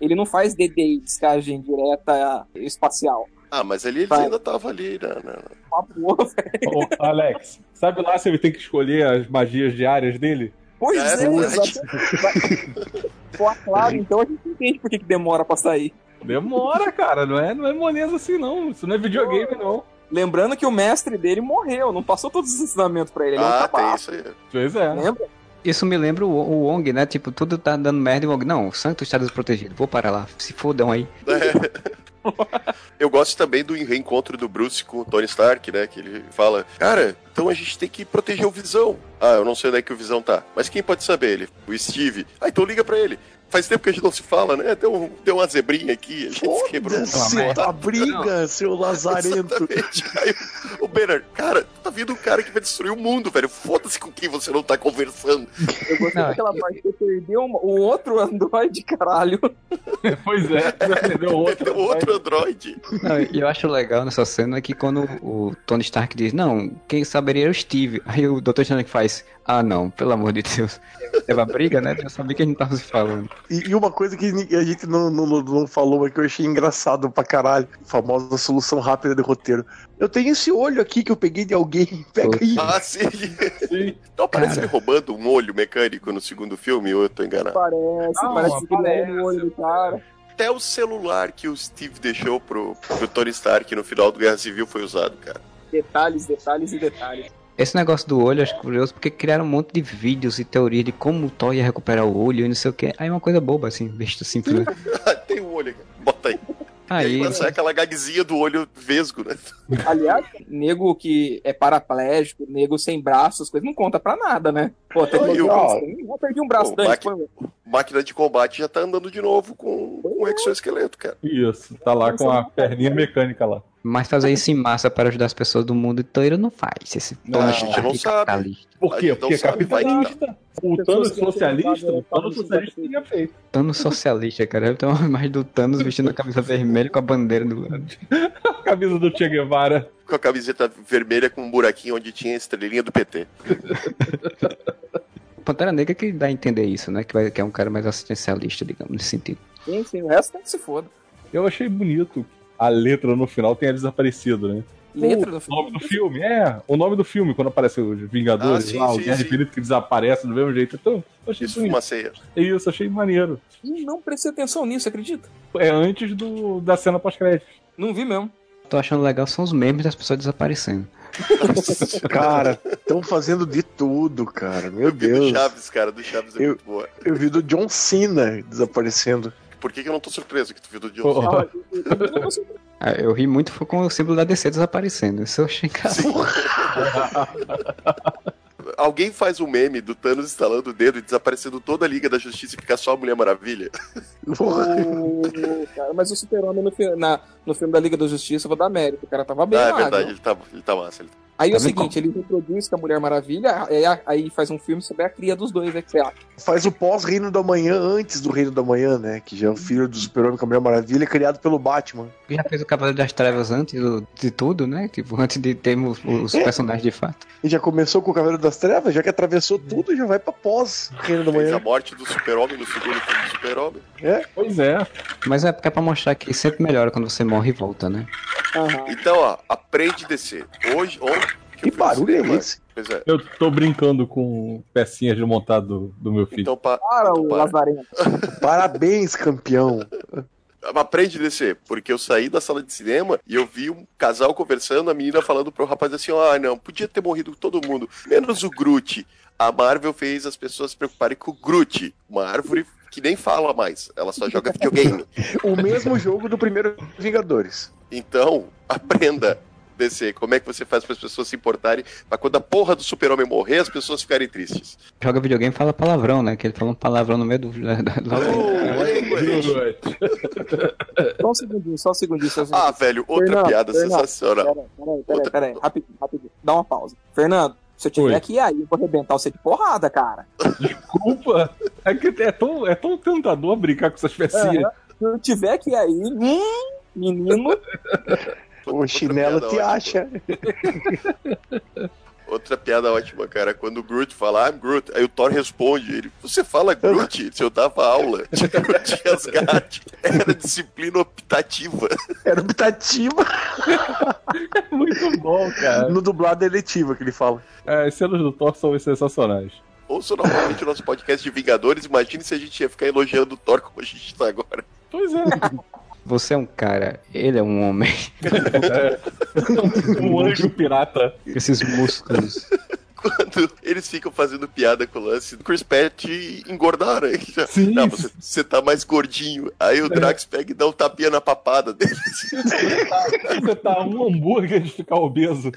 S5: Ele não faz DD, descagem direta espacial.
S1: Ah, mas eles
S5: Vai.
S1: ainda tava ali, né? né?
S5: Uma porra, velho.
S3: Ô, Alex, sabe lá se ele tem que escolher as magias diárias dele?
S5: Pois
S1: É,
S5: é. Pô, claro, então a gente entende por que, que demora pra sair.
S3: Demora, cara. Não é, não é moleza assim, não. Isso não é videogame, não.
S5: Lembrando que o mestre dele morreu, não passou todos os ensinamentos pra ele. Ele é um
S1: Ah, tem isso aí.
S3: Pois é.
S5: lembra?
S2: Isso me lembra o, o Wong, né? Tipo, tudo tá dando merda e o Wong, não, o santo está desprotegido, vou parar lá, se fodam aí.
S1: Eu gosto também do reencontro do Bruce com o Tony Stark, né? Que ele fala, cara, então a gente tem que proteger o Visão. Ah, eu não sei onde é que o Visão tá. Mas quem pode saber? Ele, o Steve. Ah, então liga pra ele. Faz tempo que a gente não se fala, né? Deu, deu uma zebrinha aqui, a gente se quebrou.
S4: Foda-se a briga, seu lazarento.
S1: Aí o Banner, cara, tá vindo um cara que vai destruir o mundo, velho. Foda-se com quem você não tá conversando.
S5: Eu gostei
S2: Não,
S5: daquela parte que perdeu uma- o outro Android, caralho.
S3: Pois é, perdeu outro.
S1: Tem outro androide.
S2: Não, e eu acho legal nessa cena que quando o Tony Stark diz, não, quem saberia era o Steve. Aí o Dr. Strange faz, ah não, pelo amor de Deus. Teve a briga, né? Eu sabia que a gente tava se falando.
S4: E, e uma coisa que a gente não, não, não- falou, mas que eu achei engraçado pra caralho. Famosa solução rápida de roteiro. Eu tenho esse olho aqui que eu peguei de alguém. Pega aí.
S1: Ah, sim.
S3: Sim.
S1: Então aparece
S2: Cara.
S1: ele roubando um olho mecânico no segundo filme, ou eu tô enganado?
S5: Parece,
S3: Não,
S5: parece que ele no olho do cara.
S1: Até o celular que o Steve deixou pro, pro Tony Stark no final do Guerra Civil foi usado, cara.
S5: Detalhes, detalhes e detalhes.
S2: Esse negócio do olho eu acho curioso porque criaram um monte de vídeos e teorias de como o Thor ia recuperar o olho e não sei o que. Aí uma coisa boba, assim, visto simples. né?
S1: Tem um olho aqui. Bota aí.
S2: Aí,
S1: E aí sai aquela gagzinha do olho vesgo, né?
S5: Aliás, nego que é paraplégico, nego sem braços, coisas não conta pra nada, né? Pô, tecnologia
S1: eu-
S5: avançada. Eu perdi um braço,
S1: Pô,
S5: Dante,
S1: máquina- Máquina de combate já tá andando de novo com um exoesqueleto, cara.
S3: Isso, tá lá com a perninha mecânica lá.
S2: mas fazer isso em massa para ajudar as pessoas do mundo inteiro não faz. Esse
S3: Não, a gente
S1: não sabe.
S2: capitalista.
S3: Por quê? Porque é capitalista. O Thanos socialista, o Thanos socialista teria feito.
S2: Thanos socialista, cara. Eu tenho uma imagem do Thanos vestindo a camisa vermelha com a bandeira do lado.
S3: A camisa do Che Guevara.
S1: Com a camiseta vermelha com um buraquinho onde tinha a estrelinha do PT.
S2: Pantera Negra que dá a entender isso, né? Que, vai, que é um cara mais assistencialista, digamos, nesse sentido.
S5: Sim, sim, o resto tem que se foda.
S3: Eu achei bonito. A letra no final tenha desaparecido, né?
S5: Letra do
S3: O
S5: filme.
S3: nome do filme, é. O nome do filme, quando aparece os Vingadores
S1: Ah, sim,
S3: lá, o
S1: sim,
S3: Guerra
S1: sim.
S3: Infinita que desaparece do mesmo jeito. Então, eu achei
S1: Isso
S3: bonito.
S1: uma ceia.
S3: É isso, achei maneiro.
S5: Não prestei atenção nisso, acredita?
S3: É antes do, da cena pós-crédito.
S5: Não vi mesmo.
S2: Tô achando legal são os memes das pessoas desaparecendo.
S4: Cara, estão fazendo de tudo, cara. Meu
S1: Do
S4: Deus.
S1: Chaves, cara, do Chaves é
S4: Eu-
S1: muito boa.
S4: Eu vi do John Cena desaparecendo.
S1: Por que, que eu não tô surpreso que tu viu do John?
S3: Pô,
S5: Ah, eu-
S2: ri muito foi com o símbolo da DC desaparecendo. Isso eu achei engraçado.
S1: Alguém faz um meme do Thanos instalando o dedo e desaparecendo toda a Liga da Justiça e fica só a Mulher Maravilha?
S5: O- cara, mas o Super-Homem no, fi- na- no filme da Liga da Justiça, eu vou dar mérito. O cara tava bem
S1: ah, é verdade, ele tá, ele tá massa. Ele tá...
S5: Aí
S2: Tá
S5: é o seguinte, ele reproduz com a Mulher Maravilha, aí, faz um filme sobre a cria dos dois, é que você acha?
S4: Faz o pós-Reino da Manhã antes do Reino da Manhã, né? Que já é o filho do Super-Homem com a Mulher Maravilha, criado pelo Batman.
S2: Já fez o Cavaleiro das Trevas antes do- de tudo, né? Tipo, antes de termos os
S1: É.
S2: personagens de fato.
S4: E já começou com o Cavaleiro das Trevas, já que atravessou tudo, já vai pra pós-Reino da
S1: Fez a
S4: Manhã.
S1: morte do Super-Homem no segundo filme do Super-Homem.
S3: Pois é.
S2: Mas é porque é pra mostrar que sempre melhora quando você morre e volta, né?
S5: Aham.
S1: Então, ó, aprende a descer. Hoje, ontem.
S4: Que
S1: no
S4: barulho é esse?
S1: Pois é.
S3: Eu tô brincando com pecinhas de montado do, do meu filho.
S1: Então, pa...
S5: Para o
S1: Para.
S5: Lazarento.
S4: Parabéns, campeão.
S1: aprende a descer. Porque eu saí da sala de cinema e eu vi um casal conversando, a menina falando pro rapaz assim: ah, não, podia ter morrido todo mundo, menos o Groot. A Marvel fez as pessoas se preocuparem com o Groot, uma árvore que nem fala mais, ela só joga videogame.
S4: O mesmo jogo do primeiro Vingadores.
S1: Então, aprenda descer. Como é que você faz para as pessoas se importarem pra quando a porra do super-homem morrer, as pessoas ficarem tristes?
S2: Joga videogame e fala palavrão, né? Que ele fala um palavrão no meio do.
S1: Oh.
S5: Só um segundinho, só um segundinho. Só um segundinho.
S1: ah, velho, outra
S5: Fernando,
S1: piada
S5: Fernando,
S1: sensacional.
S5: Peraí, peraí, peraí,
S1: Outra-
S5: peraí. Rapidinho, rapidinho. Dá uma pausa. Fernando, se eu tiver
S3: Oi.
S5: aqui aí, eu vou arrebentar você de porrada, cara.
S3: Desculpa. É que é tão, é tão tentador brincar com essas pecinhas.
S5: Se eu tiver aqui aí, hum, menino,
S4: O chinelo te
S1: ótima.
S4: acha.
S1: Outra piada ótima, cara. Quando o Groot fala, I'm Groot, aí o Thor responde, ele, você fala Groot? Se eu dava aula de Groot e Asgard, era disciplina optativa.
S4: Era optativa.
S3: Muito bom, cara.
S4: No dublado eletivo que ele fala.
S3: É, as cenas do Thor são sensacionais.
S1: Ouça novamente o nosso podcast de Vingadores, imagine se a gente ia ficar elogiando o Thor como a gente tá agora.
S3: Pois é.
S2: Você é um cara, ele é um homem.
S3: um anjo pirata.
S2: Esses músculos.
S1: Quando eles ficam fazendo piada com o lance do Chris Pratt engordar, né?
S3: Sim.
S1: Não, você, você tá mais gordinho. Aí o Drax pega e dá um tapinha na papada dele.
S3: Você tá um hambúrguer de ficar obeso.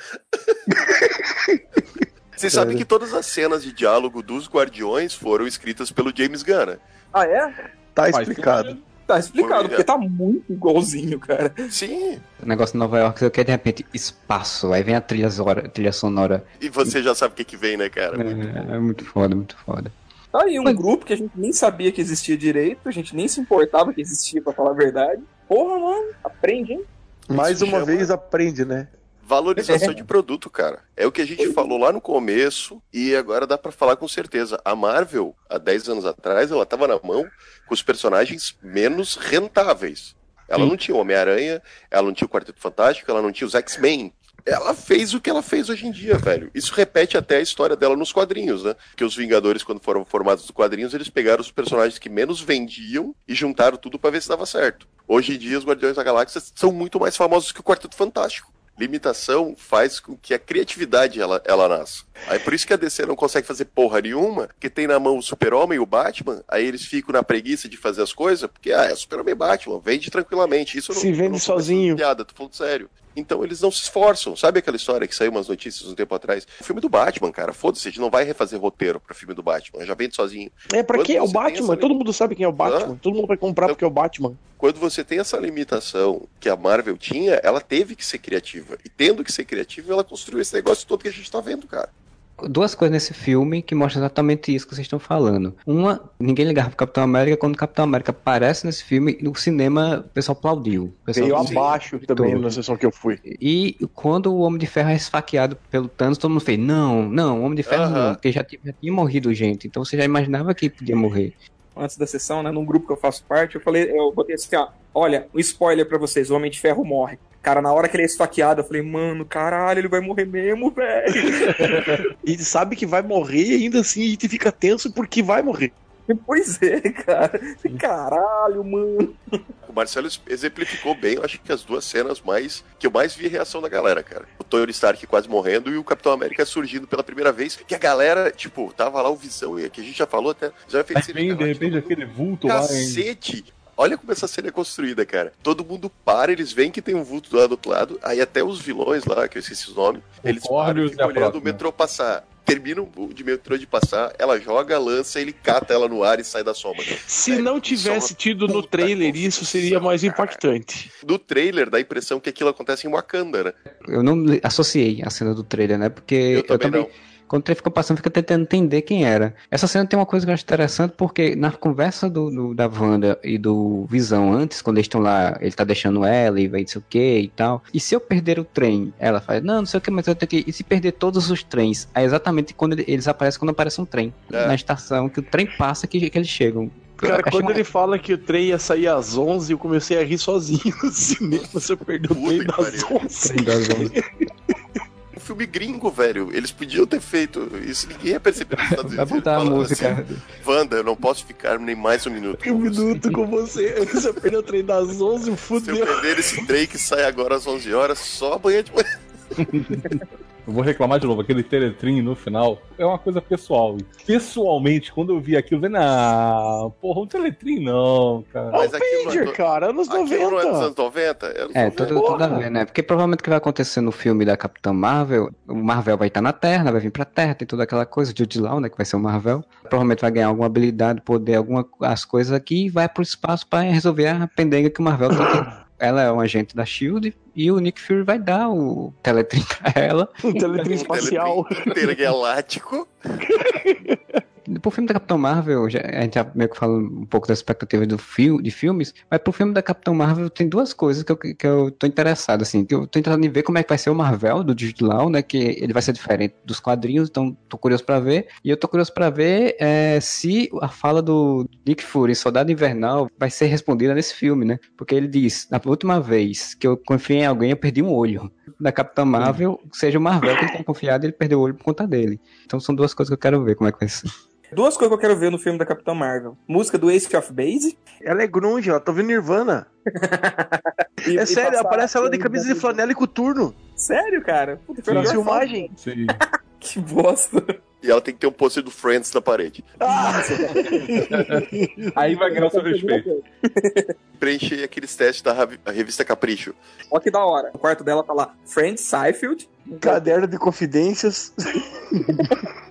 S1: Vocês sabem que todas as cenas de diálogo dos Guardiões foram escritas pelo James Gunn, né?
S5: Ah, é?
S4: Tá
S3: Faz
S4: explicado.
S5: Tá explicado,
S1: Foi,
S5: porque tá muito igualzinho, cara.
S1: Sim.
S2: O negócio de Nova York, você quer de repente espaço, aí vem a trilha, zora- trilha sonora.
S1: E você já sabe o que, que vem, né, cara?
S2: É, é muito foda, muito foda.
S5: Tá aí um
S2: Mas-
S5: grupo que a gente nem sabia que existia direito, a gente nem se importava que existia, pra falar a verdade. Porra, mano, aprende, hein?
S4: Mais
S1: Isso
S4: uma
S1: chama-
S4: vez aprende, né?
S1: Valorização de produto, cara. É o que a gente falou lá no começo e agora dá pra falar com certeza. A Marvel, há 10 anos atrás, ela tava na mão com os personagens menos rentáveis. Ela
S3: Sim.
S1: não tinha o Homem-Aranha, ela não tinha o Quarteto Fantástico, ela não tinha os X-Men. Ela fez o que ela fez hoje em dia, velho. Isso repete até a história dela nos quadrinhos, né? Que os Vingadores, quando foram formados nos quadrinhos, eles pegaram os personagens que menos vendiam e juntaram tudo pra ver se dava certo. Hoje em dia, os Guardiões da Galáxia são muito mais famosos que o Quarteto Fantástico. Limitação faz com que a criatividade ela, ela nasça. Aí por isso que a DC não consegue fazer porra nenhuma, que tem na mão o Super-Homem e o Batman, aí eles ficam na preguiça de fazer as coisas, porque ah, é Super-Homem e Batman, vende tranquilamente. Isso não,
S4: Se
S1: eu
S4: vende
S1: não
S4: sozinho.
S1: Piada, tô falando sério. Então eles não se esforçam. Sabe aquela história que saiu umas notícias um tempo atrás? O filme do Batman, cara, foda-se, a gente não vai refazer roteiro pro filme do Batman, já vende sozinho.
S4: É, pra
S1: Quando
S4: quem é o Batman?
S1: essa
S4: Todo mundo sabe quem é o Batman.
S1: Hã?
S4: Todo mundo vai comprar porque é o Batman.
S1: quando você tem essa limitação que a Marvel tinha, ela teve que ser criativa. E tendo que ser criativa, ela construiu esse negócio todo que a gente tá vendo, cara.
S2: Duas coisas nesse filme que mostram exatamente isso que vocês estão falando. Uma, ninguém ligava pro Capitão América, quando o Capitão América aparece nesse filme, no cinema o pessoal aplaudiu. O pessoal
S4: Veio abaixo também
S2: todo.
S4: na sessão que eu fui.
S2: E quando o Homem de Ferro é esfaqueado pelo Thanos, todo mundo fez, não, não, o Homem de Ferro
S1: Aham.
S2: não, porque já tinha, já tinha morrido gente, então você já imaginava que podia morrer.
S5: Antes da sessão, né, num grupo que eu faço parte, eu falei, eu botei assim, ó, olha, um spoiler pra vocês, o Homem de Ferro morre. Cara, na hora que ele é esfaqueado, eu falei, mano, caralho, ele vai morrer mesmo, velho.
S4: E sabe que vai morrer e ainda assim a gente fica tenso porque vai morrer.
S5: pois é, cara. Caralho, mano.
S1: O Marcelo exemplificou bem, eu acho que as duas cenas mais que eu mais vi reação da galera, cara. O Tony Stark quase morrendo e o Capitão América surgindo pela primeira vez. Que a galera, tipo, tava lá o Visão, e que a gente já falou até. Já fez
S3: vem, de repente, aquele vulto
S1: um
S3: lá.
S1: Cacete! Olha como essa cena é construída, cara. Todo mundo para, eles veem que tem um vulto lá do outro lado, aí até os vilões lá, que eu esqueci os nomes, eles param e ficam
S3: a
S1: olhando o metrô passar. Termina o de metrô de passar, ela joga, lança, ele cata ela no ar e sai da sombra.
S4: Se não
S1: é
S4: tivesse tido no trailer isso, seria mais impactante.
S1: Do trailer dá a impressão que aquilo acontece em Wakanda, né?
S2: Eu não associei a cena do trailer, né? Porque
S1: Eu
S2: eu
S1: também
S2: também,
S1: não.
S2: Quando o trem fica passando, fica tentando entender quem era. Essa cena tem uma coisa que eu acho interessante, porque na conversa do, do da Wanda e do Visão antes, quando eles estão lá, ele tá deixando ela e vai não sei o que e tal. E se eu perder o trem? Ela fala, não, não sei o que, mas eu tenho que. E se perder todos os trens? É exatamente quando eles aparecem quando aparece um trem.
S1: É.
S2: Na estação, que o trem passa que, que eles chegam.
S4: Cara, quando
S2: uma...
S4: ele fala que o trem ia sair às 11, eu comecei a rir sozinho no cinema. Você perder o trem das 11.
S2: Trem das
S1: 11 filme gringo, velho. Eles podiam ter feito isso, ninguém ia perceber nos Estados
S2: Vai
S1: Unidos.
S2: botar a
S1: Falando
S2: música.
S1: Assim, Wanda, eu não posso ficar nem mais um minuto.
S4: Um minuto com você. Você perdeu o trem das 11,
S1: Se eu
S4: fudeu.
S1: perder esse trem que sai agora às 11 horas, só amanhã de manhã.
S3: Eu vou reclamar de novo, aquele teletrim no final é uma coisa pessoal. Pessoalmente, quando eu vi aquilo, eu falei, não, porra, um teletrim não, cara.
S1: Mas
S4: É
S1: não é
S4: Pager, cara, anos
S1: Aquilo não é dos
S4: 90.
S1: anos 90? É, anos
S2: É,
S1: 90.
S2: tudo, tudo a ver, né? Porque provavelmente o que vai acontecer no filme da Capitã Marvel, o Marvel vai estar na Terra, vai vir pra Terra, tem toda aquela coisa, Jude Law, né? Que vai ser o Marvel. Provavelmente vai ganhar alguma habilidade, poder, alguma as coisas aqui e vai pro espaço pra resolver a pendenga que o Marvel tá Ela é um agente da SHIELD e o Nick Fury vai dar o teletrim pra ela.
S4: Um teletrim espacial.
S1: Intergaláctico.
S2: Pro filme da Capitã Marvel, já- a gente já meio que fala um pouco das expectativas do fil de filmes, mas pro filme da Capitã Marvel tem duas coisas que eu, que eu tô interessado, assim, que eu tô interessado em ver como é que vai ser o Marvel do Law, né, que ele vai ser diferente dos quadrinhos, então tô curioso pra ver, e eu tô curioso pra ver é, se a fala do Nick Fury, Soldado Invernal, vai ser respondida nesse filme, né, porque ele diz, na última vez que eu confiei em alguém, eu perdi um olho. Da Capitã Marvel, seja o Marvel que ele tenha confiado, ele perdeu o olho por conta dele. Então são duas coisas que eu quero ver como é que vai ser.
S5: Duas coisas que eu quero ver no filme da Capitã Marvel. Música do Ace of Base.
S4: Ela é grunge, ela tá vendo Nirvana.
S5: E-
S4: É
S5: e
S4: sério, aparece ela de camisa de flanela e coturno.
S5: Sério, cara? Puta, foi
S4: filmagem.
S3: Sim.
S5: Que bosta.
S1: E ela tem que ter um pôster do Friends na parede.
S4: Ah!
S3: Aí vai ganhar o seu respeito.
S1: Preencher aqueles testes da revista Capricho.
S5: Olha que da hora. O quarto dela tá lá. Friends, Seinfeld.
S4: Caderno de confidências.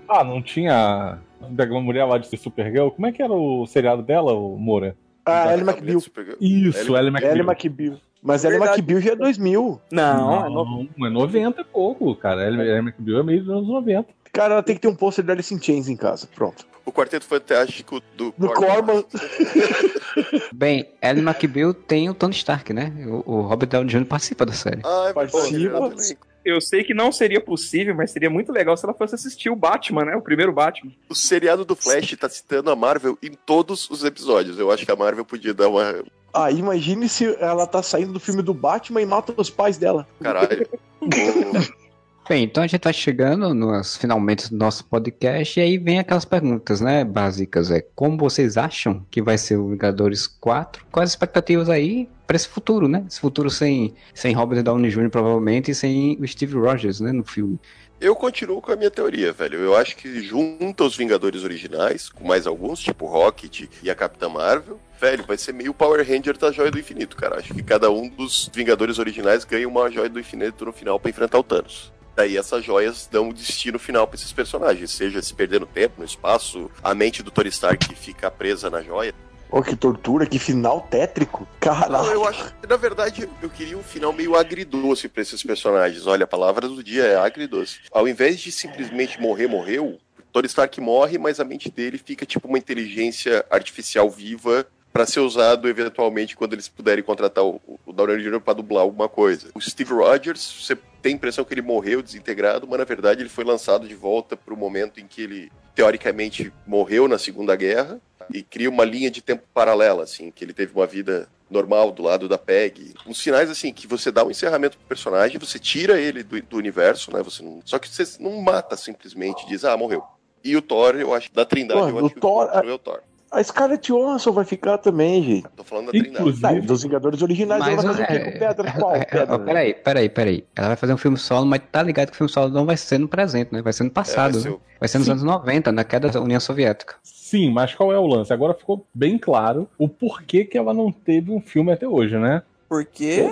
S3: Ah, não tinha. Da mulher lá de ser Supergirl? Como é que era o seriado dela, o Moura?
S4: Ah, Ellie McBeal.
S3: Isso, Ellie McBeal.
S4: Ellie McBeal. Mas Ellie. McBeal já é 2000.
S5: Não, é no-
S3: Não, é 90 e pouco, cara. Ellie McBeal é meio dos anos 90.
S4: Cara, ela tem que ter um pôster de Alice in Chains em casa. Pronto.
S1: O Quarteto Fantástico do,
S4: Do Corman.
S2: Bem, Ellie McBeal tem o Tony Stark, né? O, o Robert Downey Jr. participa da série.
S1: Ah, é verdade,
S4: Participa.
S5: Eu sei que não seria possível, mas seria muito legal se ela fosse assistir o Batman, né? O primeiro Batman.
S1: O seriado do Flash tá citando a Marvel em todos os episódios. Eu acho que a Marvel podia dar uma.
S4: Ah, imagine se ela tá saindo do filme do Batman e mata os pais dela.
S1: Caralho.
S2: Bem, então a gente vai chegando nos finalmente do nosso podcast e aí vem aquelas perguntas, né, básicas. É como vocês acham que vai ser o Vingadores 4? Quais as expectativas aí para esse futuro, né? Esse futuro sem, sem Robert Downey Jr. provavelmente e sem o Steve Rogers, né, no filme.
S1: Eu continuo com a minha teoria, velho. Eu acho que junta os Vingadores originais, com mais alguns, tipo Rocket e a Capitã Marvel, velho, vai ser meio Power Ranger da Joia do Infinito, cara. Acho que cada um dos Vingadores originais ganha uma Joia do Infinito no final pra enfrentar o Thanos. Daí essas joias dão o destino final pra esses personagens, seja se perder no tempo, no espaço, a mente do Tony Stark fica presa na joia.
S4: Oh, que tortura, que final tétrico.
S1: Não,
S4: Caralho.
S1: eu acho. Na verdade, eu queria um final meio agridoce pra esses personagens. Olha, a palavra do dia é agridoce. Ao invés de simplesmente morrer, morreu. Tony Stark morre, mas a mente dele fica tipo uma inteligência artificial viva pra ser usado eventualmente quando eles puderem contratar o, o Downey Jr. pra dublar alguma coisa. O Steve Rogers, você tem a impressão que ele morreu desintegrado, mas na verdade ele foi lançado de volta pro momento em que ele teoricamente morreu na Segunda Guerra e cria uma linha de tempo paralela, assim, que ele teve uma vida normal do lado da Peg. Uns sinais assim que você dá um encerramento pro personagem, você tira ele do, do universo, né? Você não, só que você não mata simplesmente, diz ah morreu. E o Thor, eu acho da Trindade, eu
S4: o
S1: acho que
S4: Thor-
S1: o Thor é o Thor.
S4: A Scarlett Johansson vai ficar também, gente.
S1: Tô falando da Trindade.
S3: Inclusive,
S4: Tá, dos Vingadores originais, ela vai fazer o quê com pedra? Qual
S2: é, é,
S4: pedra?
S2: peraí, peraí, peraí. Ela vai fazer um filme solo, mas tá ligado que o filme solo não vai ser no presente, né? Vai ser no
S1: É,
S2: passado.
S1: vai ser
S2: né?
S1: o-
S2: Vai ser nos
S3: Sim.
S2: anos 90, na queda da União Soviética.
S3: Sim, mas qual é o lance? Agora ficou bem claro o porquê que ela não teve um filme até hoje, né?
S5: Porque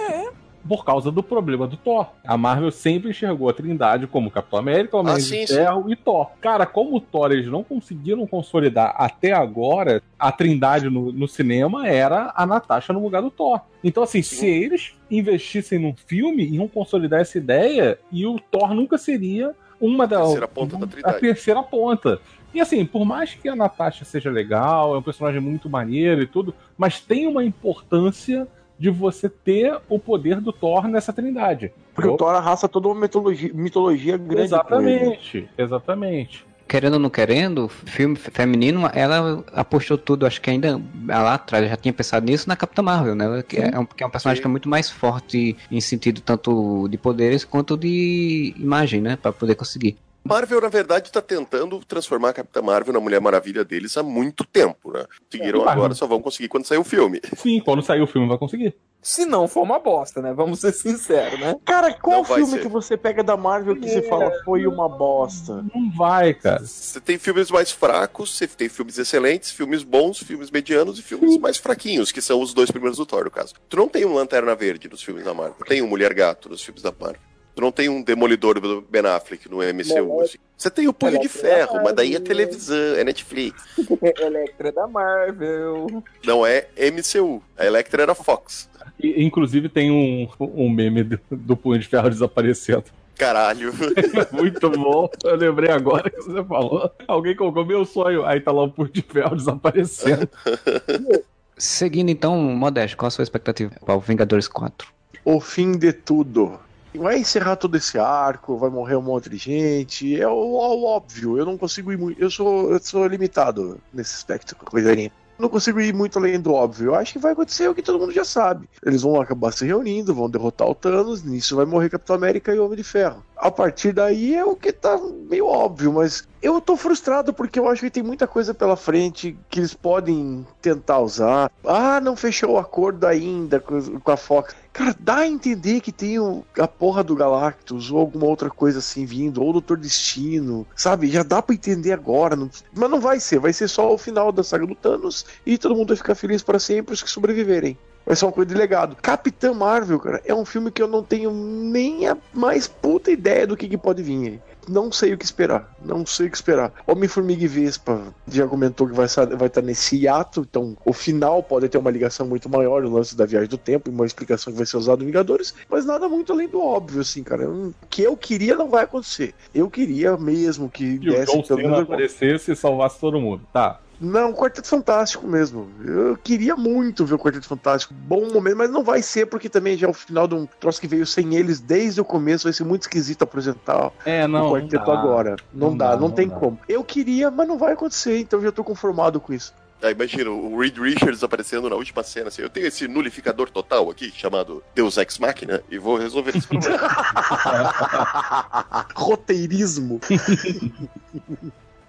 S3: Por causa do problema do Thor. A Marvel sempre enxergou a Trindade como Capitão América, Homem
S1: Ah,
S3: de
S1: sim, sim.
S3: Ferro e Thor. Cara, como o Thor eles não conseguiram consolidar até agora, a Trindade no, no cinema era a Natasha no lugar do Thor. Então, assim,
S1: Sim.
S3: se eles investissem num filme, iam consolidar essa ideia e o Thor nunca seria uma da,
S1: Terceira ponta da
S3: a
S1: Trindade.
S3: terceira ponta. E assim, por mais que a Natasha seja legal, é um personagem muito maneiro e tudo, mas tem uma importância de você ter o poder do Thor nessa trindade.
S4: Porque o Thor arrasta toda uma mitologia, mitologia grande. com ele.
S3: Exatamente, exatamente.
S2: Querendo ou não querendo, filme feminino, ela apostou tudo, acho que ainda lá atrás, já tinha pensado nisso na Capitã Marvel, né? Que é, um, que é um personagem
S1: Sim.
S2: que é muito mais forte em sentido tanto de poderes quanto de imagem, né? Pra poder conseguir.
S1: Marvel, na verdade, tá tentando transformar a Capitã Marvel na Mulher Maravilha deles há muito tempo, né? Conseguiram
S3: É,
S1: agora, só vão conseguir quando sair o filme.
S3: Sim, quando sair o filme vai conseguir.
S5: se não for uma bosta, né? Vamos ser sinceros, né?
S4: Cara, qual filme
S1: ser.
S4: que você pega da Marvel que você fala foi uma bosta?
S3: Não vai, cara.
S1: Você tem filmes mais fracos, você tem filmes excelentes, filmes bons, filmes medianos e filmes mais fraquinhos, que são os dois primeiros do Thor, no caso. Tu não tem um Lanterna Verde nos filmes da Marvel, tem um Mulher Gato nos filmes da Marvel. Tu não tem um Demolidor do Ben Affleck no MCU. assim. Você tem o Punho de Ferro, mas daí é televisão, é Netflix.
S5: Electra da Marvel.
S1: Não é MCU. A Electra era Fox.
S3: E, inclusive tem um, um meme do, do Punho de Ferro desaparecendo.
S1: Caralho.
S3: Muito bom. Eu lembrei agora que você falou. Alguém colocou meu sonho. Aí tá lá o Punho de Ferro desaparecendo.
S2: Seguindo então, Modesto, qual a sua expectativa para o Vingadores 4?
S4: O fim de tudo. Vai encerrar todo esse arco, vai morrer um monte de gente. É o, o óbvio. Eu não consigo ir muito. Eu sou, eu sou limitado nesse aspecto, coisarinha. Não consigo ir muito além do óbvio. Eu acho que vai acontecer o que todo mundo já sabe. Eles vão acabar se reunindo, vão derrotar o Thanos, nisso vai morrer Capitão América e Homem de Ferro. A partir daí é o que tá meio óbvio, mas eu tô frustrado porque eu acho que tem muita coisa pela frente que eles podem tentar usar. Ah, não fechou o acordo ainda com a Fox. Cara, dá a entender que tem o- a porra do Galactus ou alguma outra coisa assim vindo, ou o Doutor Destino, sabe? Já dá pra entender agora, não- mas não vai ser, vai ser só o final da saga do Thanos e todo mundo vai ficar feliz para sempre os que sobreviverem. Vai ser uma coisa de legado. Capitã Marvel, cara, é um filme que eu não tenho nem a mais puta ideia do que, que pode vir aí. Não sei o que esperar. Não sei o que esperar. Homem-Formiga e Vespa já comentou que vai estar vai estar nesse hiato, então o final pode ter uma ligação muito maior, o lance da viagem do tempo, e uma explicação que vai ser usada em Vingadores, mas nada muito além do óbvio, assim, cara. O que eu queria não vai acontecer. Eu queria mesmo que
S3: E o
S4: desse
S3: John
S4: pelo
S3: Cena aparecesse e salvasse todo mundo. Tá.
S4: Não, Quarteto Fantástico mesmo. Eu queria muito ver o Quarteto Fantástico. Bom momento, mas não vai ser, porque também já é o final de um troço que veio sem eles desde o começo. Vai ser muito esquisito apresentar
S3: É, não.
S4: o Quarteto
S3: não
S4: agora. Não,
S3: Não
S4: dá,
S3: dá,
S4: não,
S3: não
S4: tem
S3: dá.
S4: como. Eu queria, mas não vai acontecer, então eu já tô conformado com isso.
S1: Ah, imagina, o Reed Richards aparecendo na última cena, assim, eu tenho esse nulificador total aqui, chamado Deus Ex Machina, e vou resolver esse problema.
S4: Roteirismo.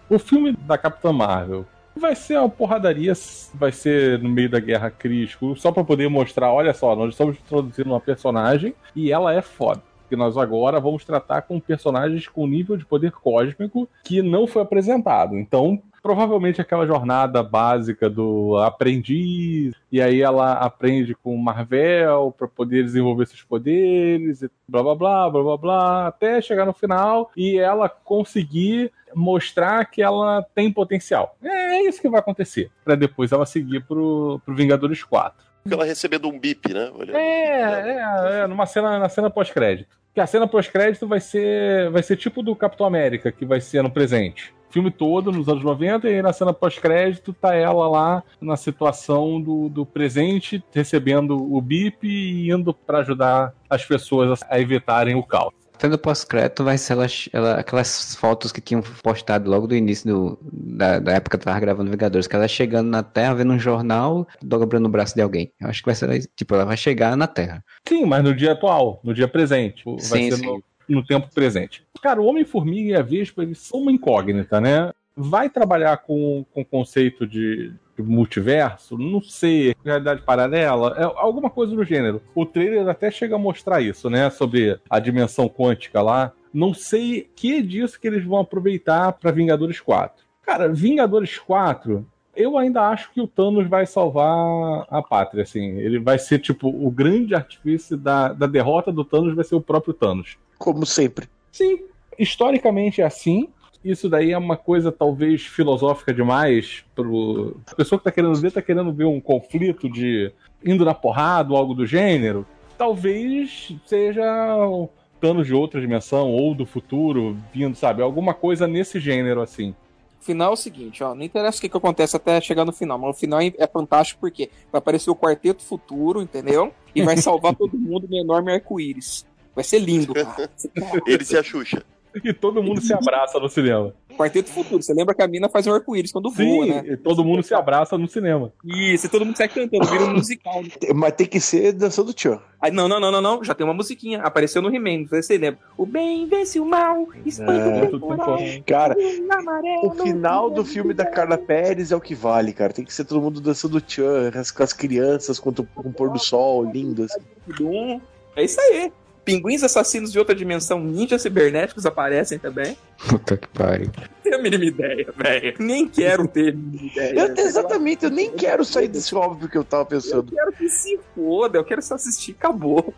S3: O filme da Capitã Marvel vai ser uma porradaria, vai ser no meio da Guerra Crítico, só pra poder mostrar, olha só, nós estamos introduzindo uma personagem e ela é foda. Que nós agora vamos tratar com personagens com nível de poder cósmico que não foi apresentado. Então, provavelmente aquela jornada básica do aprendiz, e aí ela aprende com Marvel pra poder desenvolver seus poderes, e blá blá blá, blá blá blá, até chegar no final e ela conseguir mostrar que ela tem potencial. É isso que vai acontecer, Pra depois ela seguir pro, pro Vingadores 4.
S1: Porque ela recebendo um bip, né?
S3: É, é, é, numa cena, na cena pós-crédito. Que a cena pós-crédito vai ser, vai ser tipo do Capitão América, que vai ser no presente. Filme todo, nos anos 90, e aí na cena pós-crédito tá ela lá na situação do, do presente, recebendo o bip e indo pra ajudar as pessoas a evitarem o caos.
S2: Tendo pós-crédito vai ser ela, ela- aquelas fotos que tinham postado logo do início do- da, da época que tava gravando Vingadores, que ela chegando na Terra, vendo um jornal, dobrando o braço de alguém. Eu acho que vai ser, tipo, ela vai chegar na Terra.
S3: Sim, mas no dia atual, no dia presente. Vai
S2: Sim,
S3: ser
S2: sim.
S3: No, no tempo presente. Cara, o Homem-Formiga e a Vespa, eles são uma incógnita, né? Vai trabalhar com, com o conceito de, de multiverso? Não sei, realidade paralela? É alguma coisa do gênero. O trailer até chega a mostrar isso, né? Sobre a dimensão quântica lá. Não sei que é disso que eles vão aproveitar para Vingadores 4. Cara, Vingadores 4, eu ainda acho que o Thanos vai salvar a pátria, assim. Ele vai ser, tipo, o grande artifício da, da derrota do Thanos vai ser o próprio Thanos.
S4: Como sempre.
S3: Sim, historicamente é assim. Isso daí é uma coisa talvez filosófica demais pro a pessoa que tá querendo ver, tá querendo ver um conflito de indo na porrada ou algo do gênero. Talvez seja o Thanos de outra dimensão ou do futuro vindo, sabe? Alguma coisa nesse gênero assim.
S5: O final é o seguinte, ó, não interessa o que, que acontece até chegar no final, mas o final é é fantástico porque vai aparecer o Quarteto Futuro, entendeu? E vai salvar todo mundo no enorme arco-íris. Vai ser lindo, cara.
S1: Eles e a Xuxa.
S3: E todo mundo se abraça no cinema.
S5: Quarteto Futuro, você lembra que a mina faz um arco-íris quando voa,
S3: Sim,
S5: né?
S3: e todo mundo se abraça no cinema.
S5: Isso, e todo mundo sai cantando, vira um musical. né?
S4: Mas tem que ser dançando tchan.
S5: Aí, não, não, não, não, não, já tem uma musiquinha, apareceu no He-Man, não sei se você lembra. O bem vence o mal, espanta
S4: É.
S5: o temporal,
S4: Cara,
S5: o amarelo,
S4: o final do filme da Carla Pérez é o que vale, cara. Tem que ser todo mundo dançando tchan, com as crianças, com o pôr do sol lindo, assim.
S5: É isso aí. Pinguins assassinos de outra dimensão, ninjas cibernéticos aparecem também.
S2: Puta que pariu.
S5: Não tenho a mínima ideia, velho. Nem quero ter a mínima ideia.
S4: Eu, exatamente, eu nem quero sair desse óbvio que eu tava
S5: Eu
S4: pensando.
S5: quero que se foda, eu quero só assistir, acabou.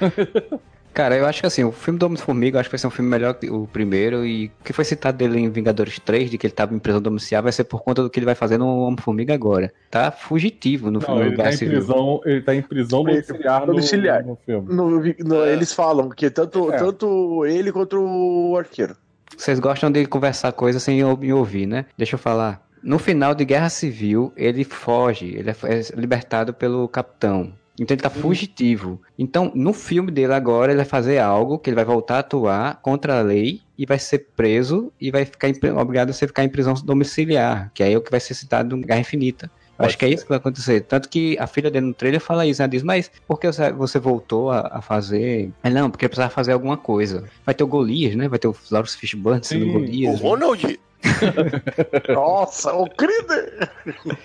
S2: Cara, eu acho que assim, o filme do Homem-Formiga, acho que vai ser um filme melhor que o primeiro, e o que foi citado dele em Vingadores 3, de que ele tava em prisão domiciliar, vai ser por conta do que ele vai fazer no Homem-Formiga agora. Tá fugitivo no
S3: Não,
S2: filme
S3: ele
S2: do
S3: tá
S2: Guerra
S3: em
S2: Civil.
S3: prisão, ele tá em prisão domiciliar, no-. No, filme.
S4: No- no- Eles falam que tanto,
S3: É.
S4: tanto ele quanto o arqueiro.
S2: Vocês gostam de conversar coisas sem me ouvir, né? Deixa eu falar. No final de Guerra Civil, ele foge, ele é é libertado pelo capitão. Então ele tá fugitivo. Então, no filme dele agora, ele vai fazer algo que ele vai voltar a atuar contra a lei e vai ser preso e vai ficar obrigado a você ficar em prisão domiciliar, que aí é o que vai ser citado no Guerra Infinita.
S3: Pode
S2: Acho que é isso que vai acontecer. Tanto que a filha dele no trailer fala isso, ela diz, mas por que você- voltou a, a fazer? Ah, não, porque precisava fazer alguma coisa. Vai ter o Golias, né? Vai ter o Lawrence Fishburne sendo Golias.
S1: O Ronald,
S4: Nossa, o Crider!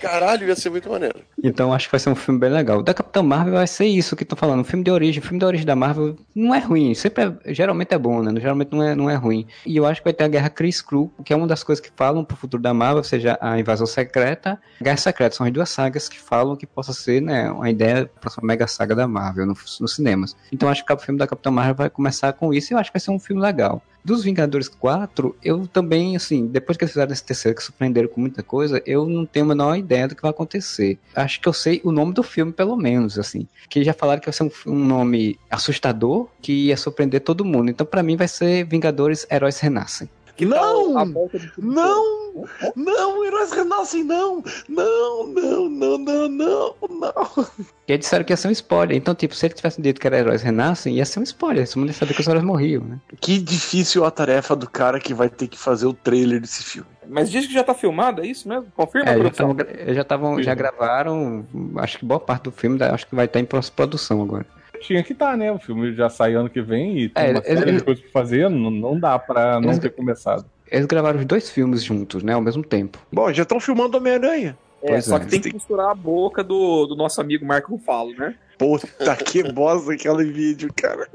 S1: Caralho, ia ser muito maneiro.
S2: Então acho que vai ser um filme bem legal. Da Capitã Marvel vai ser isso que estão falando. Um filme de origem. O filme de origem da Marvel não é ruim. Sempre é- geralmente é bom, né? Geralmente não é, não é ruim. E eu acho que vai ter a Guerra Chris Crew, que é uma das coisas que falam pro futuro da Marvel, ou seja, a Invasão Secreta, Guerra Secreta. São as duas sagas que falam que possa ser, né, uma ideia para próxima mega saga da Marvel no- nos cinemas. Então acho que o filme da Capitã Marvel vai começar com isso e eu acho que vai ser um filme legal. Dos Vingadores 4, eu também, assim, depois que eles fizeram esse terceiro, que surpreenderam com muita coisa, eu não tenho a menor ideia do que vai acontecer. Acho que eu sei o nome do filme, pelo menos, assim. Que já falaram que vai ser um, um nome assustador, que ia surpreender todo mundo. Então, pra mim, vai ser Vingadores Heróis Renascem.
S5: Que
S4: Não!
S5: de tudo
S4: Não! Não, heróis renascem, não! Não, não, não, não, não, não!
S2: E eles disseram que ia ser um spoiler. Então, tipo, se ele tivesse dito que era Heróis Renascem, ia ser um spoiler. Todo mundo ia saber que os heróis morriam, né?
S4: Que difícil a tarefa do cara que vai ter que fazer o trailer desse filme.
S5: Mas diz que já tá filmado, é isso mesmo? Confirma,
S2: É, já
S5: produção.
S2: tavam já estavam, já gravaram, acho que boa parte do filme, acho que vai estar em pós-produção agora.
S3: Tinha que estar, né? O filme já sai ano que vem e tem
S2: É,
S3: uma série
S2: ele-
S3: de coisas pra fazer, não, não dá pra não
S2: Eles-
S3: ter começado.
S2: Eles gravaram os dois filmes juntos, né, ao mesmo tempo.
S4: Bom, já estão filmando Homem-Aranha.
S5: É,
S2: Pois
S5: só
S2: é.
S5: que tem que costurar a boca do, do nosso amigo Marco Rufalo, né?
S4: Puta que bosta aquele vídeo, cara.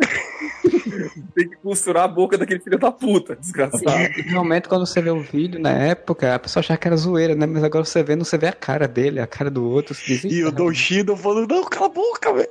S5: Tem que costurar a boca daquele filho da puta, desgraçado.
S2: E, realmente, quando você vê o vídeo, na época, a pessoa achava que era zoeira, né? Mas agora você vê, não você vê a cara dele, a cara do outro. Você diz,
S4: E o
S2: "Ih,
S4: Don Shido falando, não, cala a boca, velho.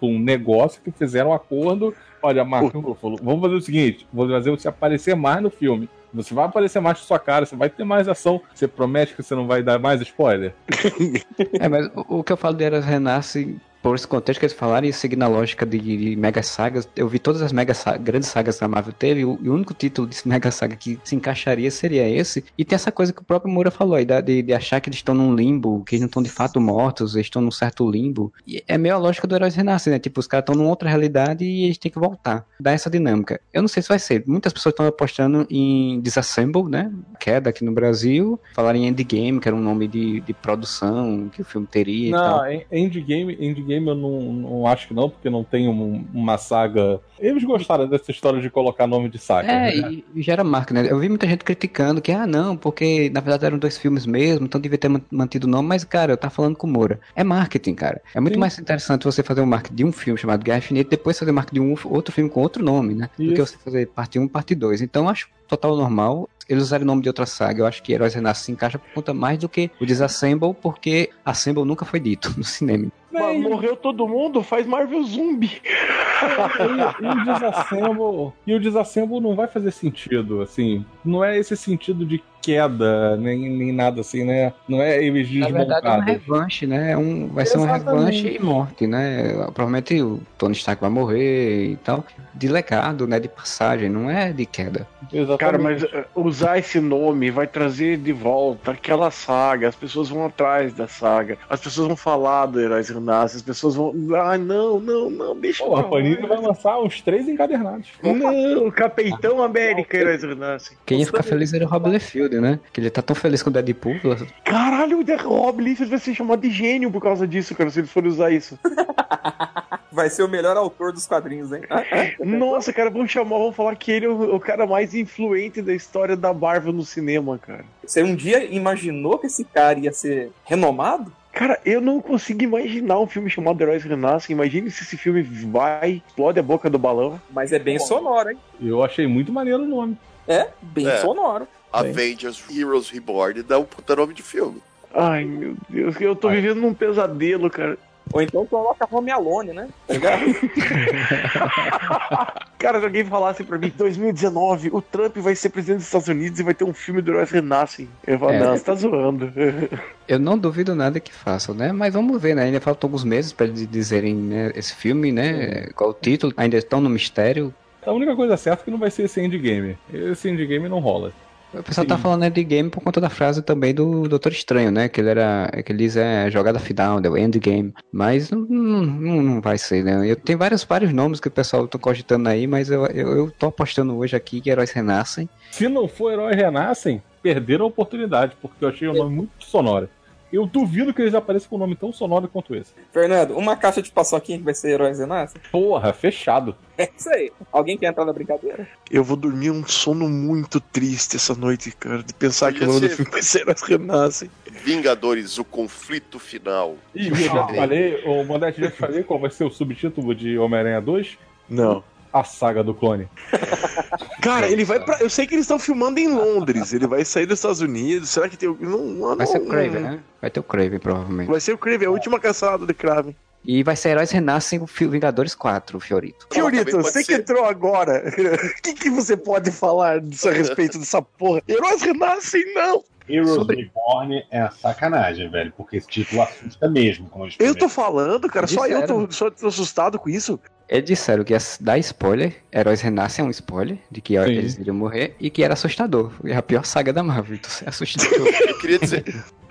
S3: Um negócio que fizeram um acordo. Olha, Marco falou: vamos fazer o seguinte: vou fazer você aparecer mais no filme. Você vai aparecer mais com sua cara, você vai ter mais ação. Você promete que você não vai dar mais spoiler?
S2: É, mas o, o que eu falo de Eras Renasce, por esse contexto que eles falaram, e seguindo a lógica de, de mega sagas, eu vi todas as mega grandes sagas que a Marvel teve, e o, o único título de mega saga que se encaixaria seria esse. E tem essa coisa que o próprio Moura falou aí, de, de achar que eles estão num limbo, que eles não estão de fato mortos, eles estão num certo limbo. E é meio a lógica do Heróis Renasce, né? Tipo, os caras estão numa outra realidade e eles têm que voltar. Dá essa dinâmica. Eu não sei se vai ser. Muitas pessoas estão apostando em Disassemble, né? Queda aqui no Brasil. Falaram em Endgame, que era um nome de, de produção que o filme teria e tal.
S3: Não, em- Endgame, Eu não, não acho que não, porque não tem um- uma saga. Eles gostaram dessa história de colocar nome de saga.
S2: É,
S3: né?
S2: e, gera marca, né? Eu vi muita gente criticando que, ah, não, porque na verdade eram dois filmes mesmo, então devia ter man- mantido o nome, mas, cara, eu tava falando com o Moura. É marketing, cara. É muito
S3: Sim.
S2: mais interessante você fazer um marketing de um filme chamado Guerra Infinita e depois fazer marketing de um outro filme com outro nome, né? Do que
S3: Isso.
S2: você fazer parte 1 parte 2. Então eu acho total normal. Eles usarem o nome de outra saga. Eu acho que Heróis Renascem se encaixa por conta mais do que o Disassemble, porque Assemble nunca foi dito no cinema.
S4: Mas morreu todo mundo, faz Marvel Zumbi.
S3: E, e o desassemble, e o desassemble não vai fazer sentido, assim. Não é esse sentido de queda, nem, nem nada assim, né? Não é eles
S2: Na verdade é uma
S3: desmontados.
S2: revanche, né? É um, vai ser uma
S3: Exatamente.
S2: revanche e morte, né? Provavelmente o Tony Stark vai morrer e tal. De legado, né? De passagem, não é de queda.
S3: Exatamente.
S4: Cara, mas uh, usar esse nome vai trazer de volta aquela saga. As pessoas vão atrás da saga. As pessoas vão falar do Heróis Renascem. As pessoas vão. Ah, não, não, não, deixa
S3: Pô, a
S4: pra
S3: Panini vai lançar uns três encadernados.
S4: Não, Capitão América, Heróis Renascem.
S2: Quem ia ficar feliz era o Rob Liefeld, né? Que ele tá tão feliz com o Deadpool.
S4: Caralho, o Rob Liefeld vai ser chamado de gênio por causa disso, cara, se eles forem usar isso.
S5: Vai ser o melhor autor dos quadrinhos, hein?
S4: Nossa, cara, vamos chamar, vamos falar que ele é o, o cara mais influente da história da Marvel no cinema, cara.
S5: Você um dia imaginou que esse cara ia ser renomado?
S4: Cara, eu não consigo imaginar um filme chamado Heróis Renascem. Imagine se esse filme vai, explode a boca do balão.
S5: Mas é bem sonoro, hein?
S3: Eu achei muito maneiro o nome.
S5: É, bem
S1: É.
S5: sonoro.
S1: Avengers Heroes Reborn dá um puta nome de filme.
S4: Ai, meu Deus, eu tô vivendo num pesadelo, cara.
S5: Ou então coloca Home Alone, né? Tá ligado?
S4: Cara, se alguém falasse pra mim, 2019, o Trump vai ser presidente dos Estados Unidos e vai ter um filme do Heróis Renascem. Eu falo,
S2: É.
S4: não, você tá zoando.
S2: Eu não duvido nada que façam, né? Mas vamos ver, né? Ainda faltam alguns meses pra eles dizerem né, esse filme, né? Qual o título. Ainda estão no mistério.
S3: A única coisa certa é que não vai ser esse endgame. Esse endgame não rola.
S2: O pessoal tá falando né, de game por conta da frase também do Doutor Estranho, né? Que ele era. Que ele diz é jogada final, é o endgame. Mas não, não, não vai ser, né? Eu tenho vários, vários nomes que o pessoal tá cogitando aí, mas eu, eu, eu tô apostando hoje aqui que heróis renascem.
S3: Se não for Herói Renascem, perderam a oportunidade, porque eu achei o nome muito sonoro. Eu duvido que eles apareçam com um nome tão sonoro quanto esse.
S5: Fernando, uma caixa de paçoquinha que vai ser Heróis Renascem?
S3: Porra, fechado.
S5: É isso aí. Alguém quer entrar na brincadeira?
S4: Eu vou dormir um sono muito triste essa noite, cara, de pensar que o nome do
S1: ser.
S4: filme vai ser Heróis Renascem.
S1: Vingadores, o conflito final.
S3: Ih, eu já te falei, o Modeste já te falei qual vai ser o subtítulo de Homem-Aranha 2?
S4: Não.
S3: A saga do clone.
S4: Cara, ele vai pra. Eu sei que eles estão filmando em Londres. Ele vai sair dos Estados Unidos. Será que tem. Não, não,
S2: Vai ser o
S4: não-
S2: Craven, né? Vai ter o Craven, provavelmente.
S4: Vai ser o Craven, a última caçada de Kraven.
S2: E vai ser Heróis Renascem Vingadores 4, o Fiorito.
S4: Fiorito, você que
S1: ser.
S4: entrou agora, o que, que você pode falar disso a respeito dessa porra? Heróis renascem, não!
S9: Heroes
S2: Sobre-
S9: Reborn é a sacanagem, velho, porque esse título assusta mesmo. Como
S4: Eu tô falando, cara, só eu tô, só tô assustado com isso.
S2: Eles disseram que ia dar spoiler, Heróis Renascem é um spoiler, de que
S3: Sim.
S2: eles iriam morrer, e que era assustador. É a pior saga da Marvel, então é assustador.
S1: Eu queria dizer.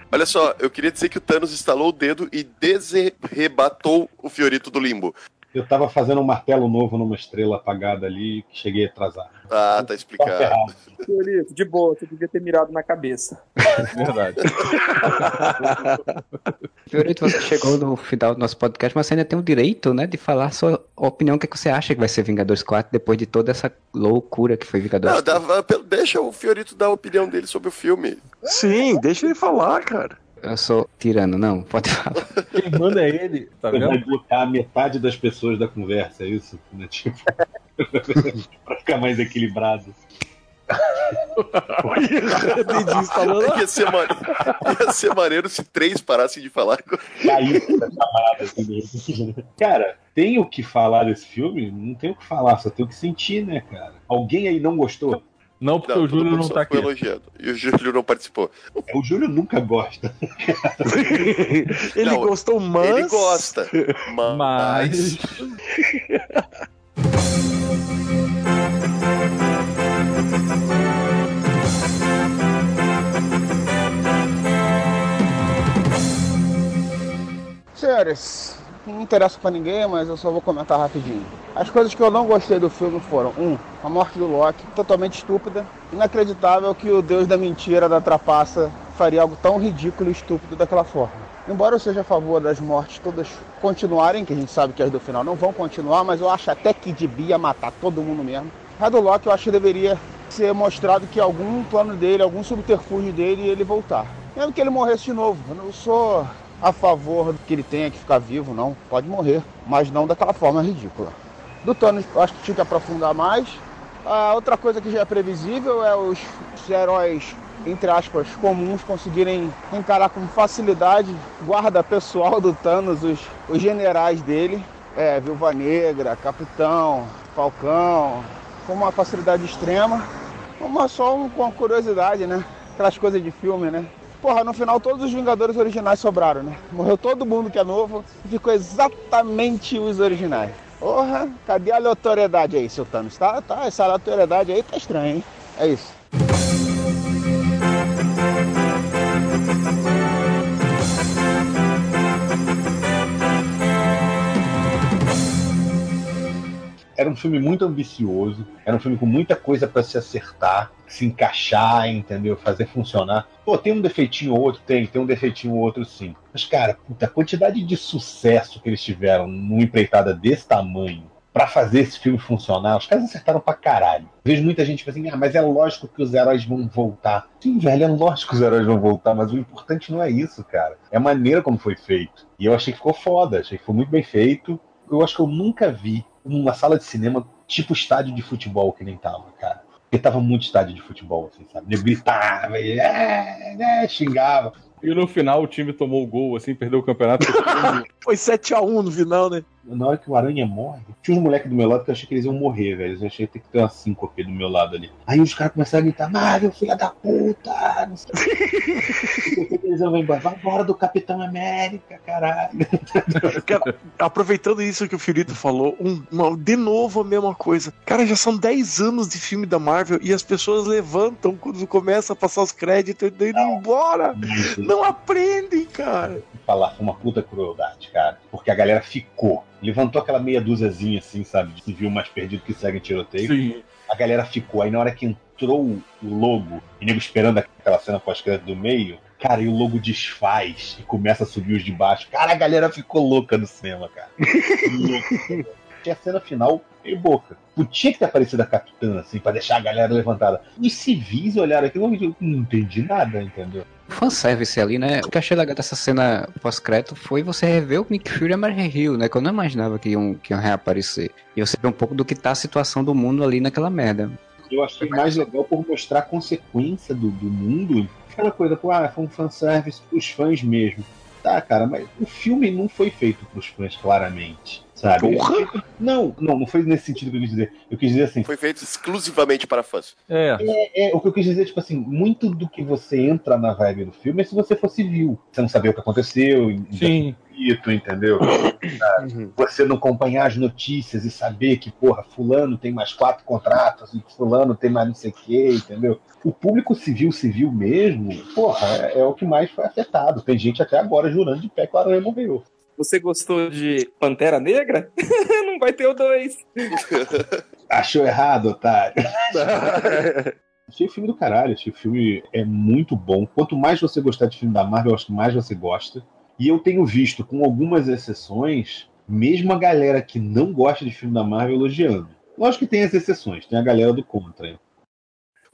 S1: Olha só, eu queria dizer que o Thanos estalou o dedo e desrebatou o Fiorito do limbo.
S9: Eu tava fazendo um martelo novo numa estrela apagada ali, que cheguei atrasado.
S1: Ah, tá explicado.
S5: Fiorito, de boa, você devia ter mirado na cabeça.
S3: Verdade.
S2: Fiorito, você chegou no final do nosso podcast, mas você ainda tem o direito, né, de falar a sua opinião, o que, é que você acha que vai ser Vingadores 4, depois de toda essa loucura que foi Vingadores
S1: Não, dá- deixa o Fiorito dar a opinião dele sobre o filme.
S4: Sim, deixa ele falar, cara.
S2: Eu sou tirano, não, pode falar.
S3: Quem manda é ele, tá
S9: Você vai
S3: vendo?
S9: bloquear metade das pessoas da conversa, é isso? Né? Tipo, pra ficar mais equilibrado.
S4: Entendi, você falando.
S1: Ia ser, mane... Ia ser maneiro se três parassem de falar.
S9: Chamada, assim, né? Cara, tem o que falar desse filme? Não tem o que falar, só tem o que sentir, né, cara? Alguém aí não gostou?
S3: Não, porque
S1: Não,
S3: o Júlio não tá aqui.
S1: elogiando. E o Júlio não participou.
S9: O Júlio nunca gosta.
S4: ele
S1: Não,
S4: gostou, mas.
S1: Ele gosta. Mas.
S3: Mas.
S10: Senhores, não interessa pra ninguém, mas eu só vou comentar rapidinho. As coisas que eu não gostei do filme foram: um, a morte do Loki, totalmente estúpida. Inacreditável que o deus da mentira, da trapaça, faria algo tão ridículo e estúpido daquela forma. Embora eu seja a favor das mortes todas continuarem, que a gente sabe que as do final não vão continuar, mas eu acho até que devia matar todo mundo mesmo. A do Loki eu acho que deveria ser mostrado que algum plano dele, algum subterfúgio dele, ele voltar. Mesmo que ele morresse de novo. Eu não sou a favor que ele tenha que ficar vivo, não. Pode morrer, mas não daquela forma ridícula. Do Thanos, acho que tinha que aprofundar mais. A outra coisa que já é previsível é os, heróis, entre aspas, comuns conseguirem encarar com facilidade guarda pessoal do Thanos, os, os generais dele. É, Viúva Negra, Capitão, Falcão, com uma facilidade extrema. Uma só um, com uma curiosidade, né? Aquelas coisas de filme, né? Porra, no final todos os Vingadores originais sobraram, né? Morreu todo mundo que é novo e ficou exatamente os originais. Porra, cadê a aleatoriedade aí, seu Thanos? Tá, tá, essa aleatoriedade aí tá estranha, hein? É isso.
S9: Era um filme muito ambicioso, era um filme com muita coisa pra se acertar, se encaixar, entendeu? Fazer funcionar. Pô, tem um defeitinho ou outro? Tem, tem um defeitinho ou outro sim. Mas, cara, puta, a quantidade de sucesso que eles tiveram numa empreitada desse tamanho pra fazer esse filme funcionar, os caras acertaram pra caralho. Vejo muita gente tipo assim, ah, mas é lógico que os heróis vão voltar. Sim, velho, é lógico que os heróis vão voltar, mas o importante não é isso, cara. É a maneira como foi feito. E eu achei que ficou foda, achei que foi muito bem feito. Eu acho que eu nunca vi uma sala de cinema tipo estádio de futebol que nem tava, cara. Porque tava muito estádio de futebol, assim, sabe? Ele gritava, e, é, é, xingava.
S3: E no final o time tomou o gol, assim, perdeu o campeonato.
S4: Foi 7x1 no final, né?
S9: Na hora que o Aranha morre, tinha uns moleques do meu lado que eu achei que eles iam morrer, velho. Eu achei que tem que ter uma síncope do meu lado ali. Aí os caras começaram a gritar, Marvel, filha da puta! Não sei o que. Eles vão embora. Vai embora do Capitão América, caralho.
S4: Cara, aproveitando isso que o Fiorito falou, um- uma- de novo a mesma coisa. Cara, já são 10 anos de filme da Marvel e as pessoas levantam quando começa a passar os créditos e daí indo embora. Não aprendem, cara.
S9: falar foi uma puta crueldade, cara. Porque a galera ficou. Levantou aquela meia dúziazinha, assim, sabe? De civil mais perdido que segue em tiroteio.
S3: Sim.
S9: A galera ficou. Aí na hora que entrou o logo, e nego esperando aquela cena pós-crédito do meio, Cara, e o logo desfaz e começa a subir os de baixo. Cara, a galera ficou louca no cinema, cara. louca. Tinha a cena final e boca. Tinha que ter aparecido a capitã, assim, pra deixar a galera levantada. Os civis olharam aquilo e eu não entendi nada, entendeu?
S2: fanservice ali, né? O que eu achei legal dessa cena pós-crédito foi você rever o Nick Fury e a Mary Hill, né? Que eu não imaginava que iam, que iam reaparecer. E você vê um pouco do que tá a situação do mundo ali naquela merda.
S9: Eu achei mais legal por mostrar a consequência do, do mundo. Aquela coisa, pô, ah, foi um fanservice pros fãs mesmo. Tá, cara, mas o filme não foi feito pros fãs, claramente. Sabe?
S1: Porra!
S9: Não, não, não foi nesse sentido que eu quis dizer. Eu quis dizer assim.
S1: Foi feito exclusivamente para fãs.
S3: É.
S9: É, é, o que eu quis dizer, tipo assim, muito do que você entra na vibe do filme é se você for civil. Você não saber o que aconteceu,
S3: Sim.
S9: Conflito, entendeu?
S1: Uhum.
S9: Você não acompanhar as notícias e saber que, porra, fulano tem mais quatro contratos, e fulano tem mais não sei o quê, entendeu? O público civil, civil mesmo, porra, é, é o que mais foi afetado. Tem gente até agora jurando de pé que o Aranha morreu.
S5: Você gostou de Pantera Negra? não vai ter o dois.
S9: Achou errado, otário. Achei o filme do caralho, achei o filme é muito bom. Quanto mais você gostar de filme da Marvel, eu acho que mais você gosta. E eu tenho visto, com algumas exceções, mesmo a galera que não gosta de filme da Marvel elogiando. Lógico que tem as exceções, tem a galera do contra.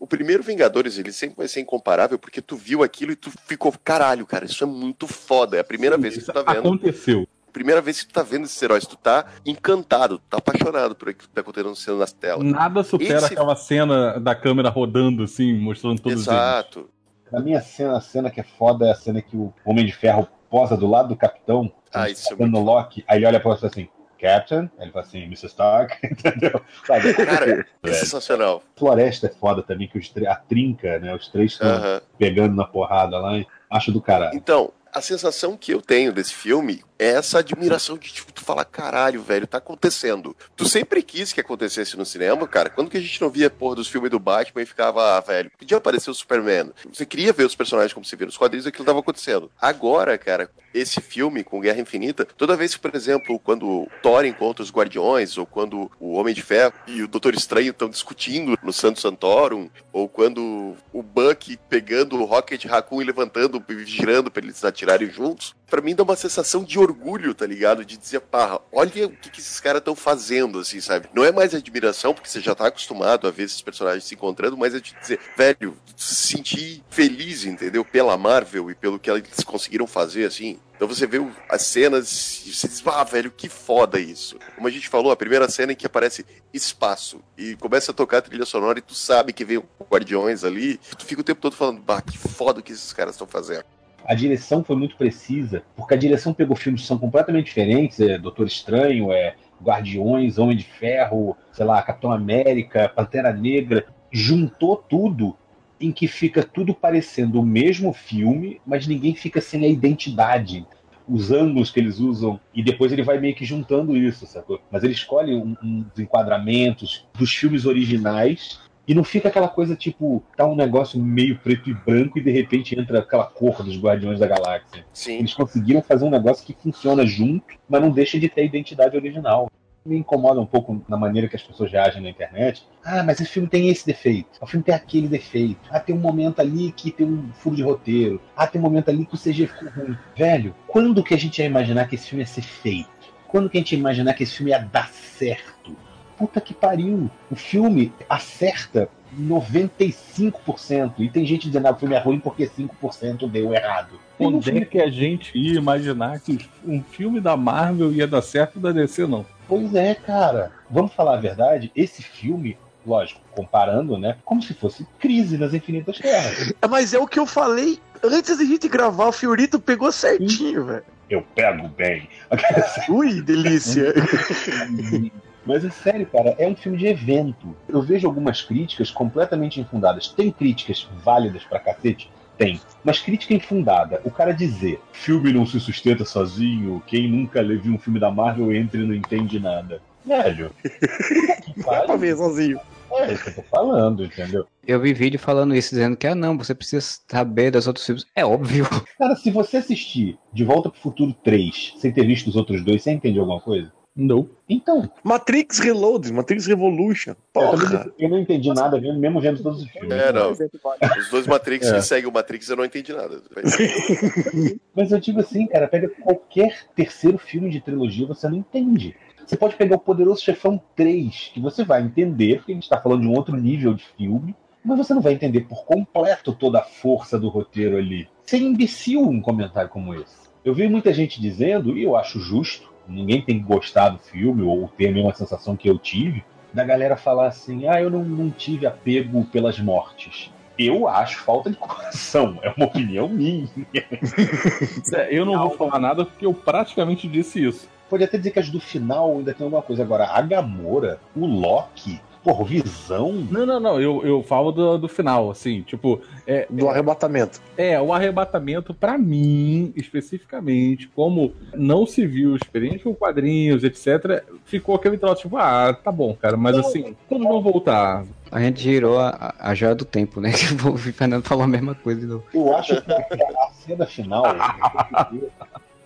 S1: O primeiro Vingadores, ele sempre vai ser incomparável porque tu viu aquilo e tu ficou, caralho, cara, isso é muito foda. É a primeira vez que tu tá vendo.
S3: Aconteceu.
S1: Primeira vez que tu tá vendo esses heróis, tu tá encantado, tu tá apaixonado por aquilo que tá acontecendo nas telas.
S3: Nada supera
S1: Esse-
S3: aquela cena da câmera rodando assim, mostrando todos eles.
S1: Exato.
S9: Na minha cena, a cena que é foda é a cena que o Homem de Ferro posa do lado do Capitão,
S1: Ah, isso
S9: tá
S1: é
S9: dando
S1: muito
S9: Loki, aí ele olha pra você assim, Captain, ele fala assim, Mr. Stark, entendeu? Sabe?
S1: Cara, é sensacional.
S9: Floresta é foda também, que os a trinca, né? Os três estão
S1: Aham.
S9: pegando na porrada lá. Acho do caralho.
S1: Então, a sensação que eu tenho desse filme é essa admiração de, tipo, tu falar, caralho, velho, tá acontecendo. Tu sempre quis que acontecesse no cinema, cara. Quando que a gente não via, porra, dos filmes do Batman e ficava, ah, velho, podia aparecer o Superman. Você queria ver os personagens como se vê nos quadrinhos, aquilo tava acontecendo. Agora, cara, esse filme com Guerra Infinita, toda vez que, por exemplo, quando Thor encontra os Guardiões, ou quando o Homem de Ferro e o Doutor Estranho estão discutindo no Santo Santorum, ou quando o Buck pegando o Rocket Raccoon e levantando girando pra eles atirarem juntos, pra mim dá uma sensação de orgulho, tá ligado? De dizer, pá, olha o que, que esses caras estão fazendo, assim, sabe? Não é mais admiração, porque você já tá acostumado a ver esses personagens se encontrando, mas é de dizer, velho, se sentir feliz, entendeu? Pela Marvel e pelo que eles conseguiram fazer, assim. Então você vê as cenas e você diz, ah, velho, que foda isso. Como a gente falou, a primeira cena em que aparece espaço e começa a tocar a trilha sonora e tu sabe que vem o Guardiões ali, tu fica o tempo todo falando, bah, que foda o que esses caras estão fazendo.
S9: A direção foi muito precisa, porque a direção pegou filmes que são completamente diferentes, é Doutor Estranho, é Guardiões, Homem de Ferro, sei lá, Capitão América, Pantera Negra, juntou tudo em que fica tudo parecendo o mesmo filme, mas ninguém fica sem a identidade. Os ângulos que eles usam, e depois ele vai meio que juntando isso, sacou? Mas ele escolhe um- uns enquadramentos dos filmes originais e não fica aquela coisa tipo, tá um negócio meio preto e branco e de repente entra aquela cor dos Guardiões da Galáxia.
S1: Sim.
S9: Eles conseguiram fazer um negócio que funciona junto, mas não deixa de ter a identidade original. Me incomoda um pouco na maneira que as pessoas reagem na internet. Ah, mas esse filme tem esse defeito. O filme tem aquele defeito. Ah, tem um momento ali que tem um furo de roteiro. Ah, tem um momento ali que o CG ficou ruim. Velho, quando que a gente ia imaginar que esse filme ia ser feito? Quando que a gente ia imaginar que esse filme ia dar certo? Puta que pariu. O filme acerta 95%. E tem gente dizendo que o filme é ruim porque 5% deu errado. Tem
S3: Onde
S9: filme
S3: é que a gente ia imaginar que um filme da Marvel ia dar certo e da DC não?
S9: Pois é, cara. Vamos falar a verdade, esse filme, lógico, comparando, né? Como se fosse Crise nas Infinitas Terras.
S4: Mas é o que eu falei antes da gente gravar. O Fiorito pegou certinho, velho.
S9: Eu pego bem.
S4: Ui, delícia.
S9: Mas é sério, cara, é um filme de evento. Eu vejo algumas críticas completamente infundadas. Tem críticas válidas pra cacete? Tem. Mas crítica infundada. O cara dizer, filme não se sustenta sozinho, quem nunca viu um filme da Marvel entra e não entende nada. Velho.
S4: Dá pra ver sozinho.
S9: É isso que eu tô falando, entendeu?
S2: Eu vi vídeo falando isso, dizendo que, ah, não, você precisa saber dos outros filmes. É óbvio.
S9: Cara, se você assistir De Volta pro Futuro 3 sem ter visto os outros dois, você entende alguma coisa?
S3: Não.
S9: Então,
S4: Matrix Reloaded, Matrix Revolution.
S9: eu,
S4: Porra.
S9: eu não entendi nada, vendo- mesmo vendo todos os filmes.
S1: É, não.
S5: Válido.
S1: Os dois Matrix
S3: É.
S1: que seguem o Matrix eu não entendi nada.
S9: Mas eu digo assim, cara, pega qualquer terceiro filme de trilogia, você não entende. Você pode pegar o Poderoso Chefão 3, que você vai entender, porque a gente tá falando de um outro nível de filme, mas você não vai entender por completo toda a força do roteiro ali. É imbecil um comentário como esse. Eu vi muita gente dizendo, e eu acho justo, ninguém tem gostar do filme ou ter a mesma sensação que eu tive, da galera falar assim: ah, eu não, não tive apego pelas mortes. Eu acho falta de coração, é uma opinião minha.
S3: É, eu não vou falar nada porque eu praticamente disse isso.
S9: Pode até dizer que as do final ainda tem alguma coisa. Agora, a Gamora, o Loki, porra, Visão.
S3: Não, não, não. Eu, eu falo do, do final, assim, tipo. É,
S4: Do arrebatamento.
S3: é, o arrebatamento, pra mim, especificamente, como não se viu experiência com quadrinhos, etc., ficou aquele troço, tipo, ah, tá bom, cara, mas assim, quando vão voltar?
S2: A gente girou a, a joia do tempo, né? Que o Fernando falou a mesma coisa de novo.
S9: Eu acho que a cena final.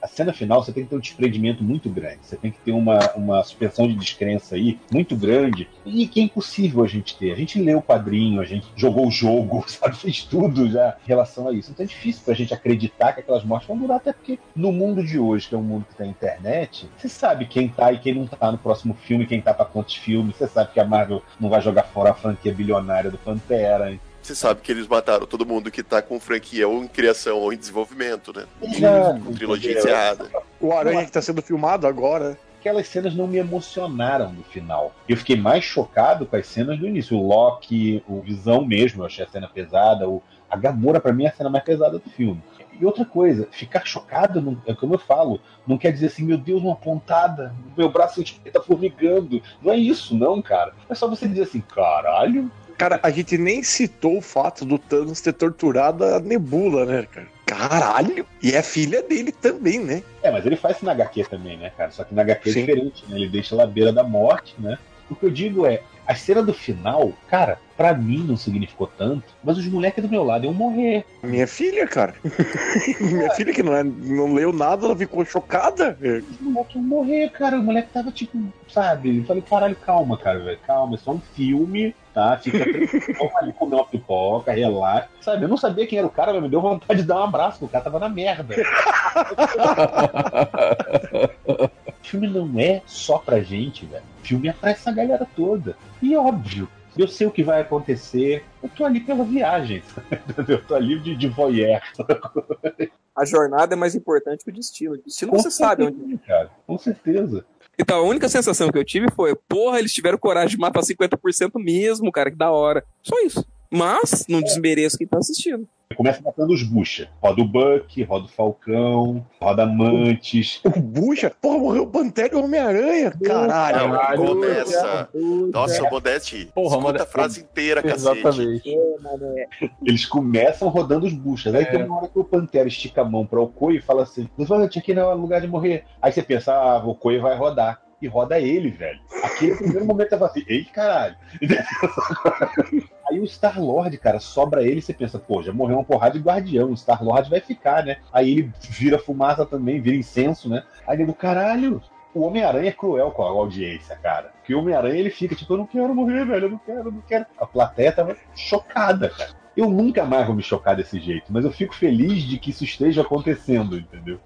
S9: A cena final você tem que ter um desprendimento muito grande. Você tem que ter uma, uma suspensão de descrença aí muito grande. E que é impossível a gente ter. A gente leu o quadrinho, a gente jogou o jogo, sabe? Fez tudo já em relação a isso. Então é difícil pra gente acreditar que aquelas mortes vão durar, até porque no mundo de hoje, que é um mundo que tem internet, você sabe quem tá e quem não tá no próximo filme, quem tá pra quantos filmes. Você sabe que a Marvel não vai jogar fora a franquia bilionária do Pantera.
S1: Você sabe que eles mataram todo mundo que tá com franquia ou em criação ou em desenvolvimento, né?
S9: Exato,
S1: Com trilogia encerrada.
S4: O Aranha que tá sendo filmado agora.
S9: aquelas cenas não me emocionaram no final. Eu fiquei mais chocado com as cenas do início. O Loki, o Visão mesmo, eu achei a cena pesada. O, a Gamora, pra mim, é a cena mais pesada do filme. E outra coisa, ficar chocado, não- é como eu falo, não quer dizer assim, meu Deus, uma pontada, meu braço tá formigando. Não é isso, não, cara. É só você dizer assim, caralho.
S4: Cara, a gente nem citou o fato do Thanos ter torturado a Nebula, né, cara? Caralho! E é filha dele também, né?
S9: É, mas ele faz isso na HQ também, né, cara? Só que na HQ
S4: Sim.
S9: é diferente, né? Ele deixa ela à beira da morte, né? O que eu digo é, a cena do final, cara, pra mim não significou tanto, mas os moleques do meu lado iam morrer.
S4: Minha filha, cara. Minha filha que não, é- não leu nada, ela ficou chocada.
S9: Os moleques iam morrer, cara. O moleque tava tipo, sabe? Eu falei, caralho, calma, cara, velho. Calma, é só um filme, tá? Fica tranquilo, ali comer uma pipoca, relaxa. Sabe, eu não sabia quem era o cara, mas me deu vontade de dar um abraço, o cara tava na merda. Filme não é só pra gente, velho. O filme é pra essa galera toda. E óbvio, eu sei o que vai acontecer. Eu tô ali pela viagem, sabe? Eu tô ali de, de voyeur.
S5: A jornada é mais importante que o destino. O destino você sabe onde.
S9: certeza, cara. Com certeza.
S5: Então, a única sensação que eu tive foi, porra, eles tiveram coragem de matar 50% mesmo, cara, que da hora. Só isso. Mas, não desmereço quem tá assistindo.
S9: Começa matando os bucha. Roda o Buck, roda o Falcão, roda Mantis.
S4: O Bucha, porra, morreu o Pantera e o Homem-Aranha. Caralho.
S1: Não,
S3: Caralho.
S1: começa. Nossa, Modeste.
S3: Porra,
S1: escuta
S3: Modeste.
S1: a frase inteira, cacete.
S3: Exatamente.
S9: Eles começam rodando os buchas. Aí tem uma hora que o Pantera estica a mão pra Okoi e fala assim: Levante, aqui não é lugar de morrer. Aí você pensa, ah, o Okoi vai rodar. E roda ele, velho. Aquele primeiro momento tava assim, ei, caralho. Aí o Star-Lord, cara, sobra ele e você pensa, pô, já morreu uma porrada de guardião, o Star-Lord vai ficar, né? Aí ele vira fumaça também, vira incenso, né? Aí ele, caralho, o Homem-Aranha é cruel com a audiência, cara. Porque o Homem-Aranha ele fica tipo, eu não quero morrer, velho, eu não quero, eu não quero. A plateia tava chocada, cara. Eu nunca mais vou me chocar desse jeito, mas eu fico feliz de que isso esteja acontecendo, entendeu?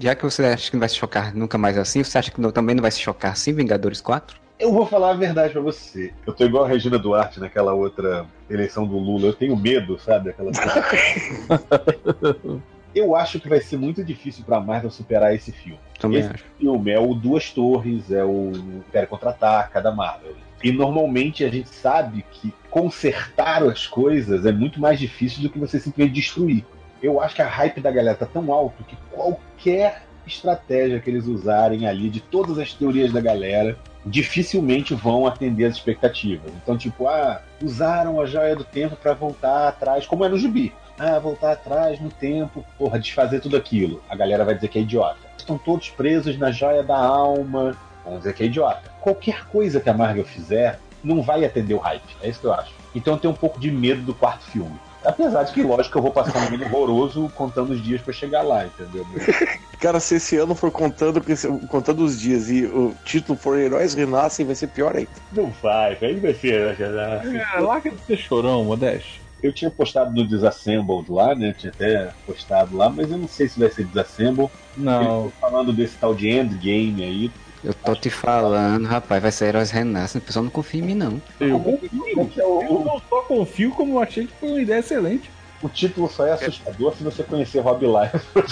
S2: Já que você acha que não vai se chocar nunca mais assim, você acha que não- também não vai se chocar assim, Vingadores 4?
S9: Eu vou falar a verdade pra você. Eu tô igual a Regina Duarte naquela outra eleição do Lula. Eu tenho medo, sabe? Aquela Eu acho que vai ser muito difícil pra Marvel superar esse filme.
S2: Também
S9: esse
S2: acho.
S9: filme é o Duas Torres, é o Império Contra-Ataca da Marvel. E normalmente a gente sabe que consertar as coisas é muito mais difícil do que você simplesmente destruir. Eu acho que a hype da galera tá tão alto que qualquer estratégia que eles usarem ali, de todas as teorias da galera, dificilmente vão atender as expectativas. Então, tipo, ah, usaram a joia do tempo para voltar atrás, como é no gibi. Ah, voltar atrás no tempo, porra, desfazer tudo aquilo. A galera vai dizer que é idiota. Estão todos presos na joia da alma. Vamos dizer que é idiota. Qualquer coisa que a Marvel fizer não vai atender o hype. É isso que eu acho. Então eu tenho um pouco de medo do quarto filme. Apesar de que, lógico, eu vou passar um ano horroroso contando os dias pra chegar lá, entendeu?
S4: Cara, se esse ano for contando, contando os dias e o título for Heróis Renascem, vai ser pior ainda.
S9: Não vai, aí vai ser.
S3: É, larga de ser chorão, Modeste.
S9: Eu tinha postado no Disassembled lá, né? Tinha até postado lá, mas eu não sei se vai ser Disassemble.
S3: Não.
S9: Eu tô falando desse tal de Endgame aí.
S2: Eu tô te falando, rapaz, vai ser Heróis Renascem. O pessoal não confia em mim, não.
S3: Eu confio. Eu não só confio, como eu achei que foi uma ideia excelente.
S9: O título só é assustador se você conhecer Rob Life.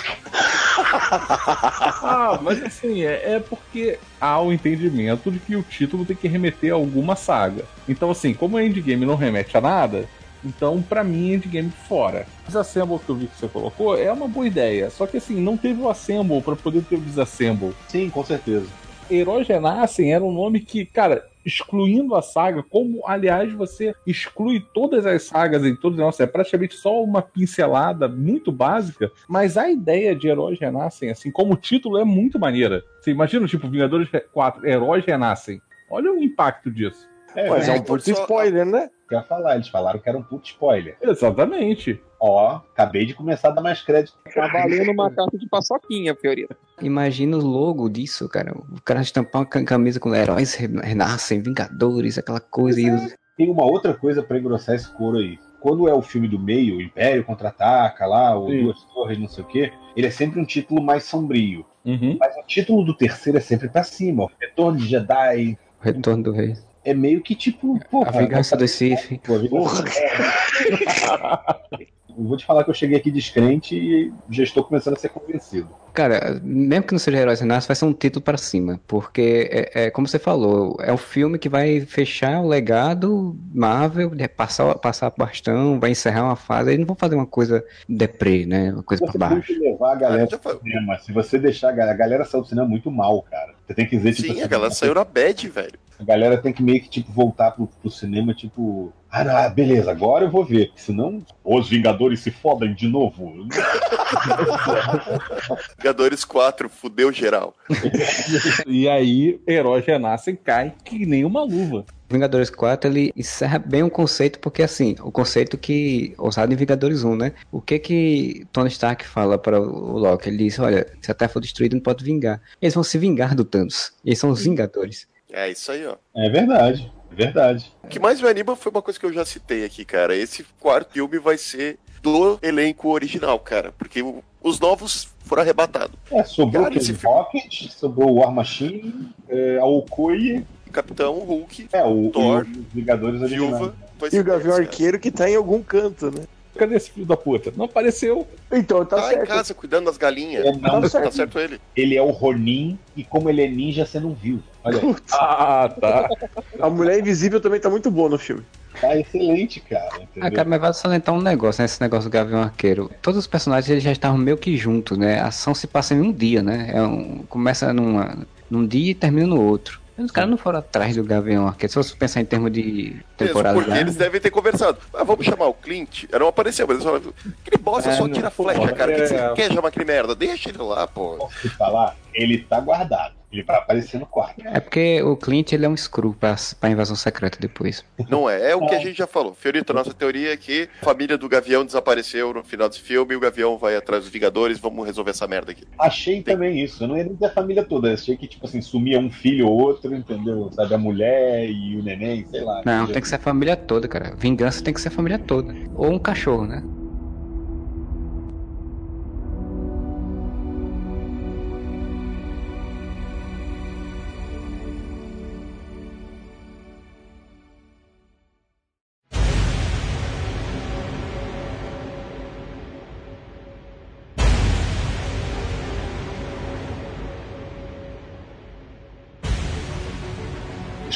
S3: ah, mas assim, é, é, porque há o entendimento de que o título tem que remeter a alguma saga. Então, assim, como o Endgame não remete a nada, então, para mim, Endgame fora. O Disassemble que eu vi que você colocou é uma boa ideia. Só que assim, não teve o Assemble para poder ter o Disassemble.
S9: Sim, com certeza.
S3: Heróis Renascem era um nome que, cara, excluindo a saga, como aliás você exclui todas as sagas em todos os é praticamente só uma pincelada muito básica, mas a ideia de Heróis Renascem, assim, como título é muito maneira. Você imagina, tipo, Vingadores 4, Heróis Renascem. Olha o impacto disso.
S4: É, mas é um puto spoiler, né?
S9: Quer falar, eles falaram que era um puto spoiler.
S3: Exatamente.
S9: Ó, acabei de começar a dar mais crédito.
S5: Tá valendo uma carta de paçoquinha, Fiorita.
S2: Imagina o logo disso, cara. O cara estampar uma camisa com heróis renascem, Vingadores, aquela coisa. E...
S9: Tem uma outra coisa para engrossar esse couro aí. Quando é o filme do meio, o Império contra-ataca lá, ou Sim. Duas Torres, não sei o quê, ele é sempre um título mais sombrio.
S3: Uhum.
S9: Mas o título do terceiro é sempre para cima. Ó. Retorno de Jedi.
S2: O Retorno do Rei
S9: é meio que tipo. Porra,
S2: a vingança do Sif.
S9: Vou te falar que eu cheguei aqui descrente e já estou começando a ser convencido.
S2: Cara, mesmo que não seja Heróis Renascem, vai ser um título para cima. Porque, é, é, como você falou, é um filme que vai fechar o legado Marvel, passar, passar bastão, vai encerrar uma fase. Eles não vão fazer uma coisa deprê, né? Uma coisa para baixo.
S9: Tem que levar a galera ah, pro cinema. Se você deixar a galera, a galera saiu do cinema muito mal, cara. Você tem que dizer,
S1: tipo. Sim, assim, a galera saiu na bad, velho.
S9: A galera tem que meio que, tipo, voltar pro, pro cinema, tipo. Ah, não, beleza, agora eu vou ver. Senão, os Vingadores se fodem de novo.
S1: Vingadores 4, fudeu geral.
S3: e aí, heróis renascem cai que nem uma luva.
S2: Vingadores 4 ele encerra bem o conceito, porque assim, o conceito que usado em Vingadores 1, né? O que que Tony Stark fala para o Loki? Ele diz: Olha, se a Terra for destruída, não pode vingar. Eles vão se vingar do Thanos. Eles são os Vingadores.
S1: É isso aí, ó.
S9: É verdade. É verdade.
S1: O que mais me anima foi uma coisa que eu já citei aqui, cara. Esse quarto filme vai ser do elenco original, cara. Porque os novos foram arrebatados.
S9: É, sobrou cara, esse Rocket, sobrou o War Machine, é, a Okoye.
S1: Capitão Hulk,
S9: é, o, Thor, os Vingadores
S4: Viúva. E o Gavião Arqueiro que tá em algum canto, né?
S3: Cadê esse filho da puta? Não apareceu.
S4: Então tá,
S1: tá
S4: certo.
S1: em casa cuidando das galinhas.
S9: É, não,
S1: tá, certo. tá certo ele.
S9: Ele é o Ronin e como ele é ninja, você não viu. Olha aí.
S3: ah, tá.
S4: A Mulher Invisível também tá muito boa no filme.
S9: Tá excelente, cara. Entendeu?
S2: Ah, cara, mas vai salientar um negócio, né? Esse negócio do Gavião Arqueiro. Todos os personagens eles já estavam meio que juntos, né? A ação se passa em um dia, né? É um, começa numa, num dia e termina no outro. Os caras não foram atrás do Gavião Arqueiro. Se você pensar em termos de temporada.
S1: Mesmo, porque eles devem ter conversado. Ah, vamos chamar o Clint. Não apareceu, mas eles falaram. Aquele bosta é, só tira flecha, cara. É... Que, que você quer chamar aquele merda? Deixa ele lá, pô.
S9: Posso te falar? Ele tá guardado. Ele vai aparecer no quarto.
S2: É porque o Clint ele é um screw pra, pra invasão secreta depois.
S1: Não é, é o que a gente já falou. Fiorito, nossa teoria é que a família do Gavião desapareceu no final desse filme e o Gavião vai atrás dos Vingadores, vamos resolver essa merda aqui.
S9: Achei Tem. também isso. Eu não ia nem dizer a família toda. Achei que, tipo assim, sumia um filho ou outro, entendeu? Sabe, a mulher e o neném, sei lá.
S2: Não, tem que ser a família toda, cara. Vingança tem que ser a família toda. Ou um cachorro, né?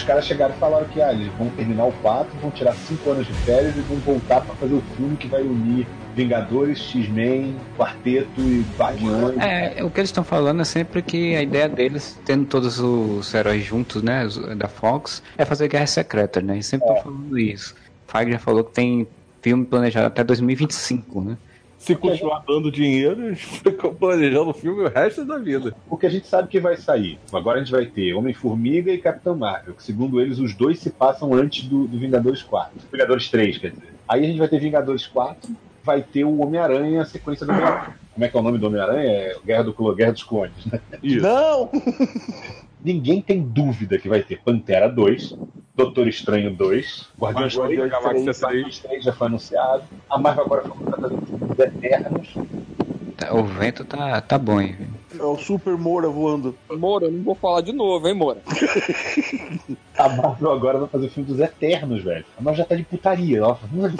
S9: Caras chegaram e falaram que ah, eles vão terminar o 4, vão tirar 5 anos de férias e vão voltar para fazer o filme que vai unir Vingadores, X-Men, Quarteto e Guardiões.
S2: É, o que eles estão falando é sempre que a ideia deles, tendo todos os heróis juntos, né, da Fox, é fazer Guerra Secreta, né? Eles sempre estão é. falando isso. Feige já falou que tem filme planejado até 2025, né?
S3: Se continuar dando dinheiro, ficam planejando o filme o resto da vida.
S9: O que a gente sabe que vai sair. Agora a gente vai ter Homem-Formiga e Capitão Marvel, que segundo eles os dois se passam antes do, do Vingadores 4. Vingadores 3, quer dizer. Aí a gente vai ter Vingadores 4, vai ter o Homem-Aranha, a sequência do Homem-Aranha. Como é que é o nome do Homem-Aranha? É Guerra, do, Guerra dos Clones, né?
S10: Não!
S9: Ninguém tem dúvida que vai ter Pantera 2, Doutor Estranho 2, Guardiões
S3: da Galáxia
S9: 3, Guardiões 3 já foi anunciado. A Marvel agora fazendo filme dos Eternos.
S2: Tá- O vento tá, tá bom, hein?
S10: É o Super Moura voando.
S5: Moura, eu não vou falar de novo, hein, Moura?
S9: A Marvel agora vai fazer o filme dos Eternos, velho. A Marvel já tá de putaria. Ela fala, "Vamos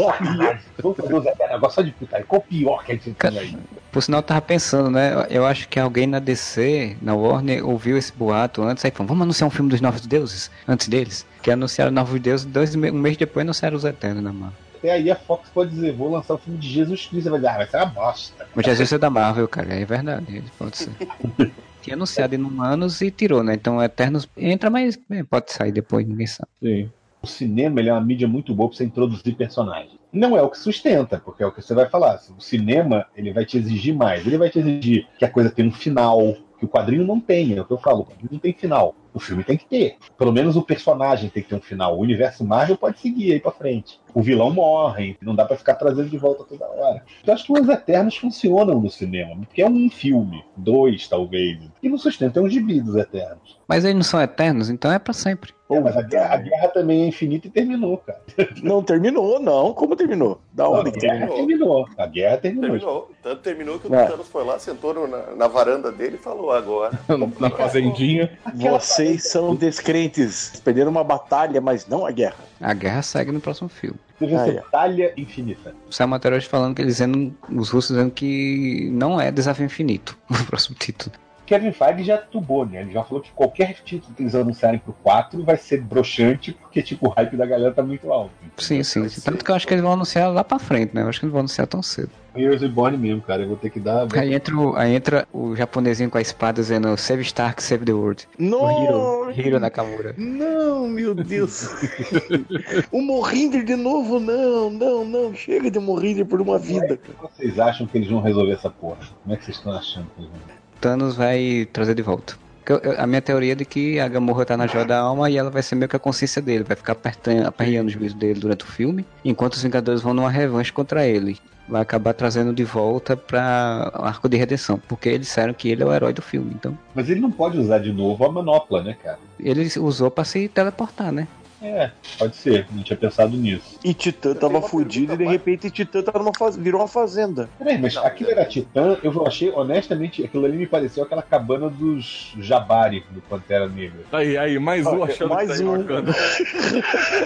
S9: fazer- Vamos fazer os Eternos agora só de putaria. Qual o pior que a gente tem aí?
S2: Por sinal, eu tava pensando, né? Eu acho que alguém na DC, na Warner, ouviu esse boato antes, aí falou, vamos anunciar um filme dos Novos Deuses, antes deles. Que anunciaram Novos Deuses, dois, um mês depois anunciaram os Eternos na mão.
S9: Até aí a Fox pode dizer, vou lançar o filme de Jesus Cristo. Você vai dizer, ah, vai ser uma bosta.
S2: Mas Jesus é da Marvel, cara, é verdade, pode ser. Tinha anunciado em um anos e tirou, né? Então Eternos entra, mas é, pode sair depois, ninguém sabe.
S3: Sim.
S9: O cinema ele é uma mídia muito boa para você introduzir personagens. Não é o que sustenta, porque é o que você vai falar. O cinema ele vai te exigir mais. Ele vai te exigir que a coisa tenha um final, que o quadrinho não tenha. É o que eu falo, o quadrinho não tem final. O filme tem que ter. Pelo menos o personagem tem que ter um final. O universo Marvel pode seguir aí pra frente. O vilão morre, não dá pra ficar trazendo de volta toda hora. Acho que os Eternos funcionam no cinema, porque é um filme, dois talvez. E no sustenta é um gibi dos Eternos.
S2: Mas eles não são eternos, então é pra sempre.
S9: Pô, mas a guerra, a guerra também é infinita e terminou, cara.
S10: Não terminou, não. Como terminou? Da onde
S9: a
S10: que terminou?
S9: terminou. A guerra terminou.
S1: Terminou. Tanto terminou que o
S10: É.
S1: Thanos foi lá, sentou no- na, na varanda dele e falou agora.
S3: Na fazendinha.
S10: Vocês são descrentes. Perderam uma batalha, mas não a guerra.
S2: A guerra segue no próximo filme.
S9: Ser
S10: é.
S9: batalha infinita.
S2: Matéria hoje falando que eles dizendo, os russos dizendo que não é desafio infinito o próximo título.
S9: Kevin Feige já tubou, né? Ele já falou que qualquer título que eles anunciarem pro 4 vai ser broxante, porque tipo, o hype da galera tá muito alto.
S2: Sim, sim. Tanto que eu acho que eles vão anunciar lá pra frente, né? Eu acho que não vão anunciar tão cedo.
S9: Heroes Reborn mesmo, cara. Eu vou ter que dar.
S2: Aí entra, o, aí entra o japonesinho com a espada dizendo Save Stark, Save the World. O
S10: Não!
S2: Hiro, Hiro Nakamura.
S10: Não, meu Deus. o Morrinder de novo, não, não, não. Chega de Morrinder por uma vida.
S9: Como vocês acham que eles vão resolver essa porra? Como é que vocês estão achando que eles vão?
S2: Thanos vai trazer de volta. A minha teoria é de que a Gamorra tá na joia da alma e ela vai ser meio que a consciência dele, vai ficar apertando, aperreando o juízo dele durante o filme, enquanto os Vingadores vão numa revanche contra ele. Vai acabar trazendo de volta pra arco de redenção, porque eles disseram que ele é o herói do filme, então.
S9: Mas ele não pode usar de novo a manopla, né, cara?
S2: Ele usou pra se teleportar, né?
S9: É, pode ser. Não tinha pensado nisso.
S10: E Titã tava fudido e de repente Titã tava numa faz... virou uma fazenda.
S9: Peraí, mas
S1: Não,
S9: aquilo era Titã, eu achei, honestamente, aquilo ali me pareceu aquela cabana dos Jabari do Pantera Negra.
S3: Aí, aí, mais um achando
S10: Mais
S3: que tá
S10: um.
S3: bacana.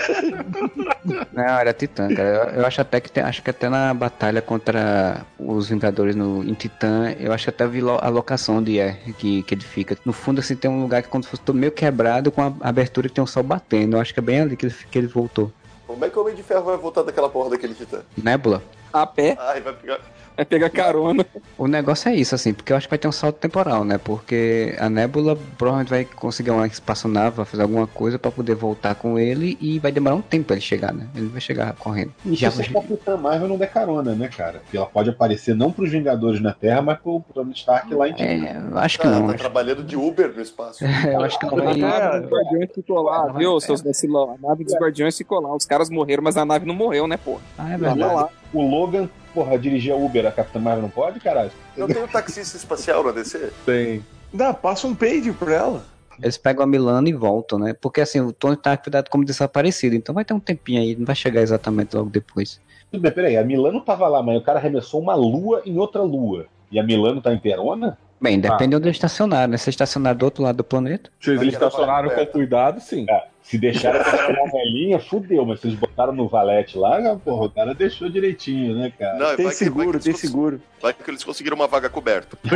S2: Não, era Titã, cara. Eu, eu acho até que tem, acho que até na batalha contra os Vingadores no, em Titã, eu acho que até vi lo- a locação onde é que, que ele fica. No fundo, assim, tem um lugar que é como se fosse todo meio quebrado com a abertura que tem um sol batendo. Eu acho que é bem ali que ele, que ele voltou.
S1: Como é que o Homem de Ferro vai voltar daquela porra daquele titã?
S2: Nebula.
S5: A pé,
S1: Ai, vai pegar.
S5: Vai pegar carona.
S2: O negócio é isso, assim, porque eu acho que vai ter um salto temporal, né? Porque a Nebula provavelmente vai conseguir uma espaçonave, vai fazer alguma coisa pra poder voltar com ele e vai demorar um tempo pra ele chegar, né? Ele vai chegar correndo.
S9: E
S2: Já
S9: se a Capitã Marvel não der carona, né, cara? Porque ela pode aparecer não pros Vingadores na Terra, mas pro Tony Stark lá em.
S2: É, eu acho que
S1: Ah,
S2: não.
S1: tá
S2: acho-
S1: trabalhando de Uber no espaço.
S2: eu acho que não
S5: A
S2: vai.
S5: nave dos Guardiões ficou lá,
S2: vai-
S5: viu, seus vacilão? A nave dos Guardiões ficou lá. Os caras morreram, mas a nave não morreu, né, porra?
S2: Ah, é verdade.
S5: lá.
S9: O Logan, porra, dirigia Uber, a Capitã Marvel não pode, caralho?
S1: Não tem um taxista espacial na DC?
S3: Tem.
S10: Dá, passa um page pra ela.
S2: Eles pegam a Milano e voltam, né? Porque assim, o Tony tá cuidado como desaparecido, então vai ter um tempinho aí, não vai chegar exatamente logo depois.
S9: Tudo bem, peraí, a Milano tava lá, mas o cara arremessou uma lua em outra lua. E a Milano tá em Perona?
S2: Bem, depende de onde eles estacionaram, né? Se estacionaram do outro lado do planeta.
S3: Se eles estacionaram com cuidado, sim.
S9: É, se deixaram essa novelinha, fudeu, mas se eles botaram no valete lá, porra, o cara deixou direitinho, né, cara?
S1: Não,
S10: Tem
S1: vai que-
S10: seguro,
S1: vai que
S10: tem
S1: cons-
S10: seguro.
S1: Vai que eles conseguiram uma vaga coberta.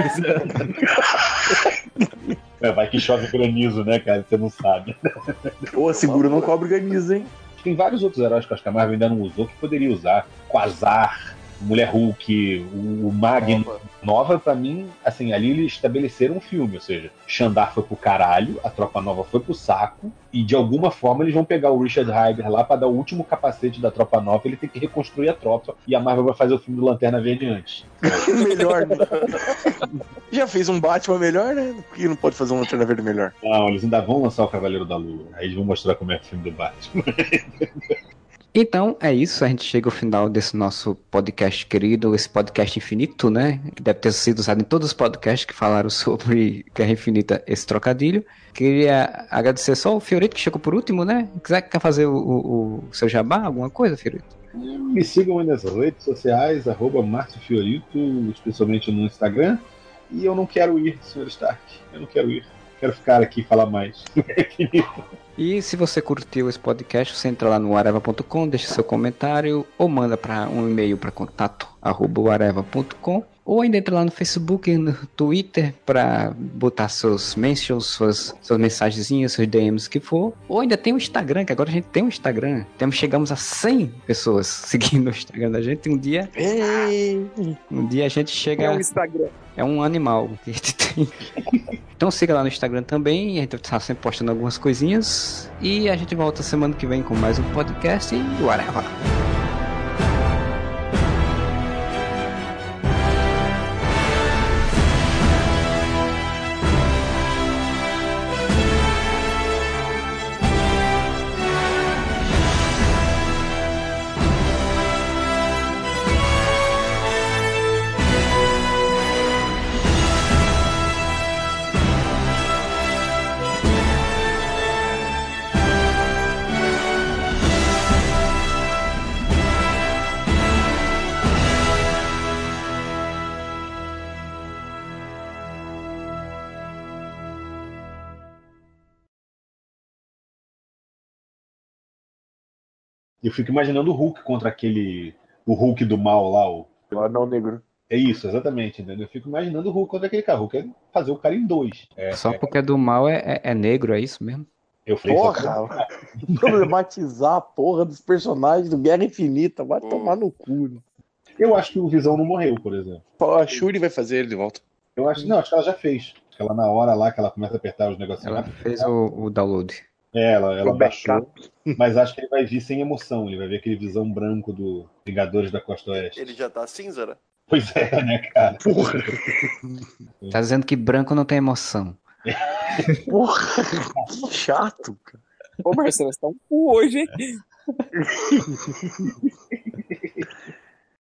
S9: É, vai que chove granizo, né, cara? Você não sabe.
S10: Ô, seguro não cobre granizo, hein?
S9: Tem vários outros heróis que acho que a Marvel ainda não usou que poderia usar. Quasar, Mulher Hulk, o, o Magno.
S1: Opa.
S9: Nova, pra mim, assim, ali eles estabeleceram um filme, ou seja, Xandar foi pro caralho, a Tropa Nova foi pro saco, e de alguma forma eles vão pegar o Richard Ryder lá pra dar o último capacete da Tropa Nova, ele tem que reconstruir a tropa, e a Marvel vai fazer o filme do Lanterna Verde antes.
S10: melhor, né? Já fez um Batman melhor, né? Por que não pode fazer um Lanterna Verde melhor?
S9: Não, eles ainda vão lançar o Cavaleiro da Lua, aí eles vão mostrar como é o filme do Batman.
S2: Então é isso, a gente chega ao final desse nosso podcast querido, esse podcast infinito, né? Que deve ter sido usado em todos os podcasts que falaram sobre Guerra Infinita, esse trocadilho. Queria agradecer só o Fiorito que chegou por último, né? Quiser quer fazer o, o, o seu jabá, alguma coisa, Fiorito?
S9: Me sigam aí nas redes sociais, arroba Márcio Fiorito, especialmente no Instagram. E eu não quero ir, Sr. Stark. Eu não quero ir. Quero ficar aqui e falar mais.
S2: E se você curtiu esse podcast, você entra lá no areva.com, deixa seu comentário ou manda para um e-mail para contato areva.com ou ainda entra lá no Facebook e no Twitter para botar seus mentions, suas, suas mensagenzinhas, seus DMs que for. Ou ainda tem o Instagram, que agora a gente tem um Instagram. Temos, chegamos a 100 pessoas seguindo o Instagram da gente. Um dia. Um dia a gente chega.
S5: É um Instagram.
S2: É um animal que a gente tem. então siga lá no Instagram também. A gente tá sempre postando algumas coisinhas. E a gente volta semana que vem com mais um podcast e whatever.
S9: Eu fico imaginando o Hulk contra aquele. O Hulk do mal lá, o.
S4: O anão negro.
S9: É isso, exatamente, entendeu? Eu fico imaginando o Hulk contra aquele cara. O Hulk é fazer o cara em dois. É,
S2: Só
S9: é,
S2: porque é do mal é, é, é negro, é isso mesmo?
S9: eu falei pra-
S4: Porra! Problematizar a porra dos personagens do Guerra Infinita. Vai tomar no cu. né?
S9: Eu acho que o Visão não morreu, por exemplo.
S4: A Shuri vai fazer ele de volta.
S9: Eu acho, não, acho que ela já fez. Acho que ela na hora lá que ela começa a apertar os negocinhos
S2: Ela
S9: lá,
S2: fez o, o download.
S9: É, ela, ela
S4: O
S9: baixou, mas acho que ele vai vir sem emoção, ele vai ver aquele visão branco do Vingadores da Costa Oeste.
S1: Ele já tá cinza, né?
S9: Pois é, né, cara?
S4: Porra!
S2: Tá dizendo que branco não tem emoção.
S4: Porra! Que chato, cara.
S5: Ô, Marcelo, você tá um cu hoje, hein?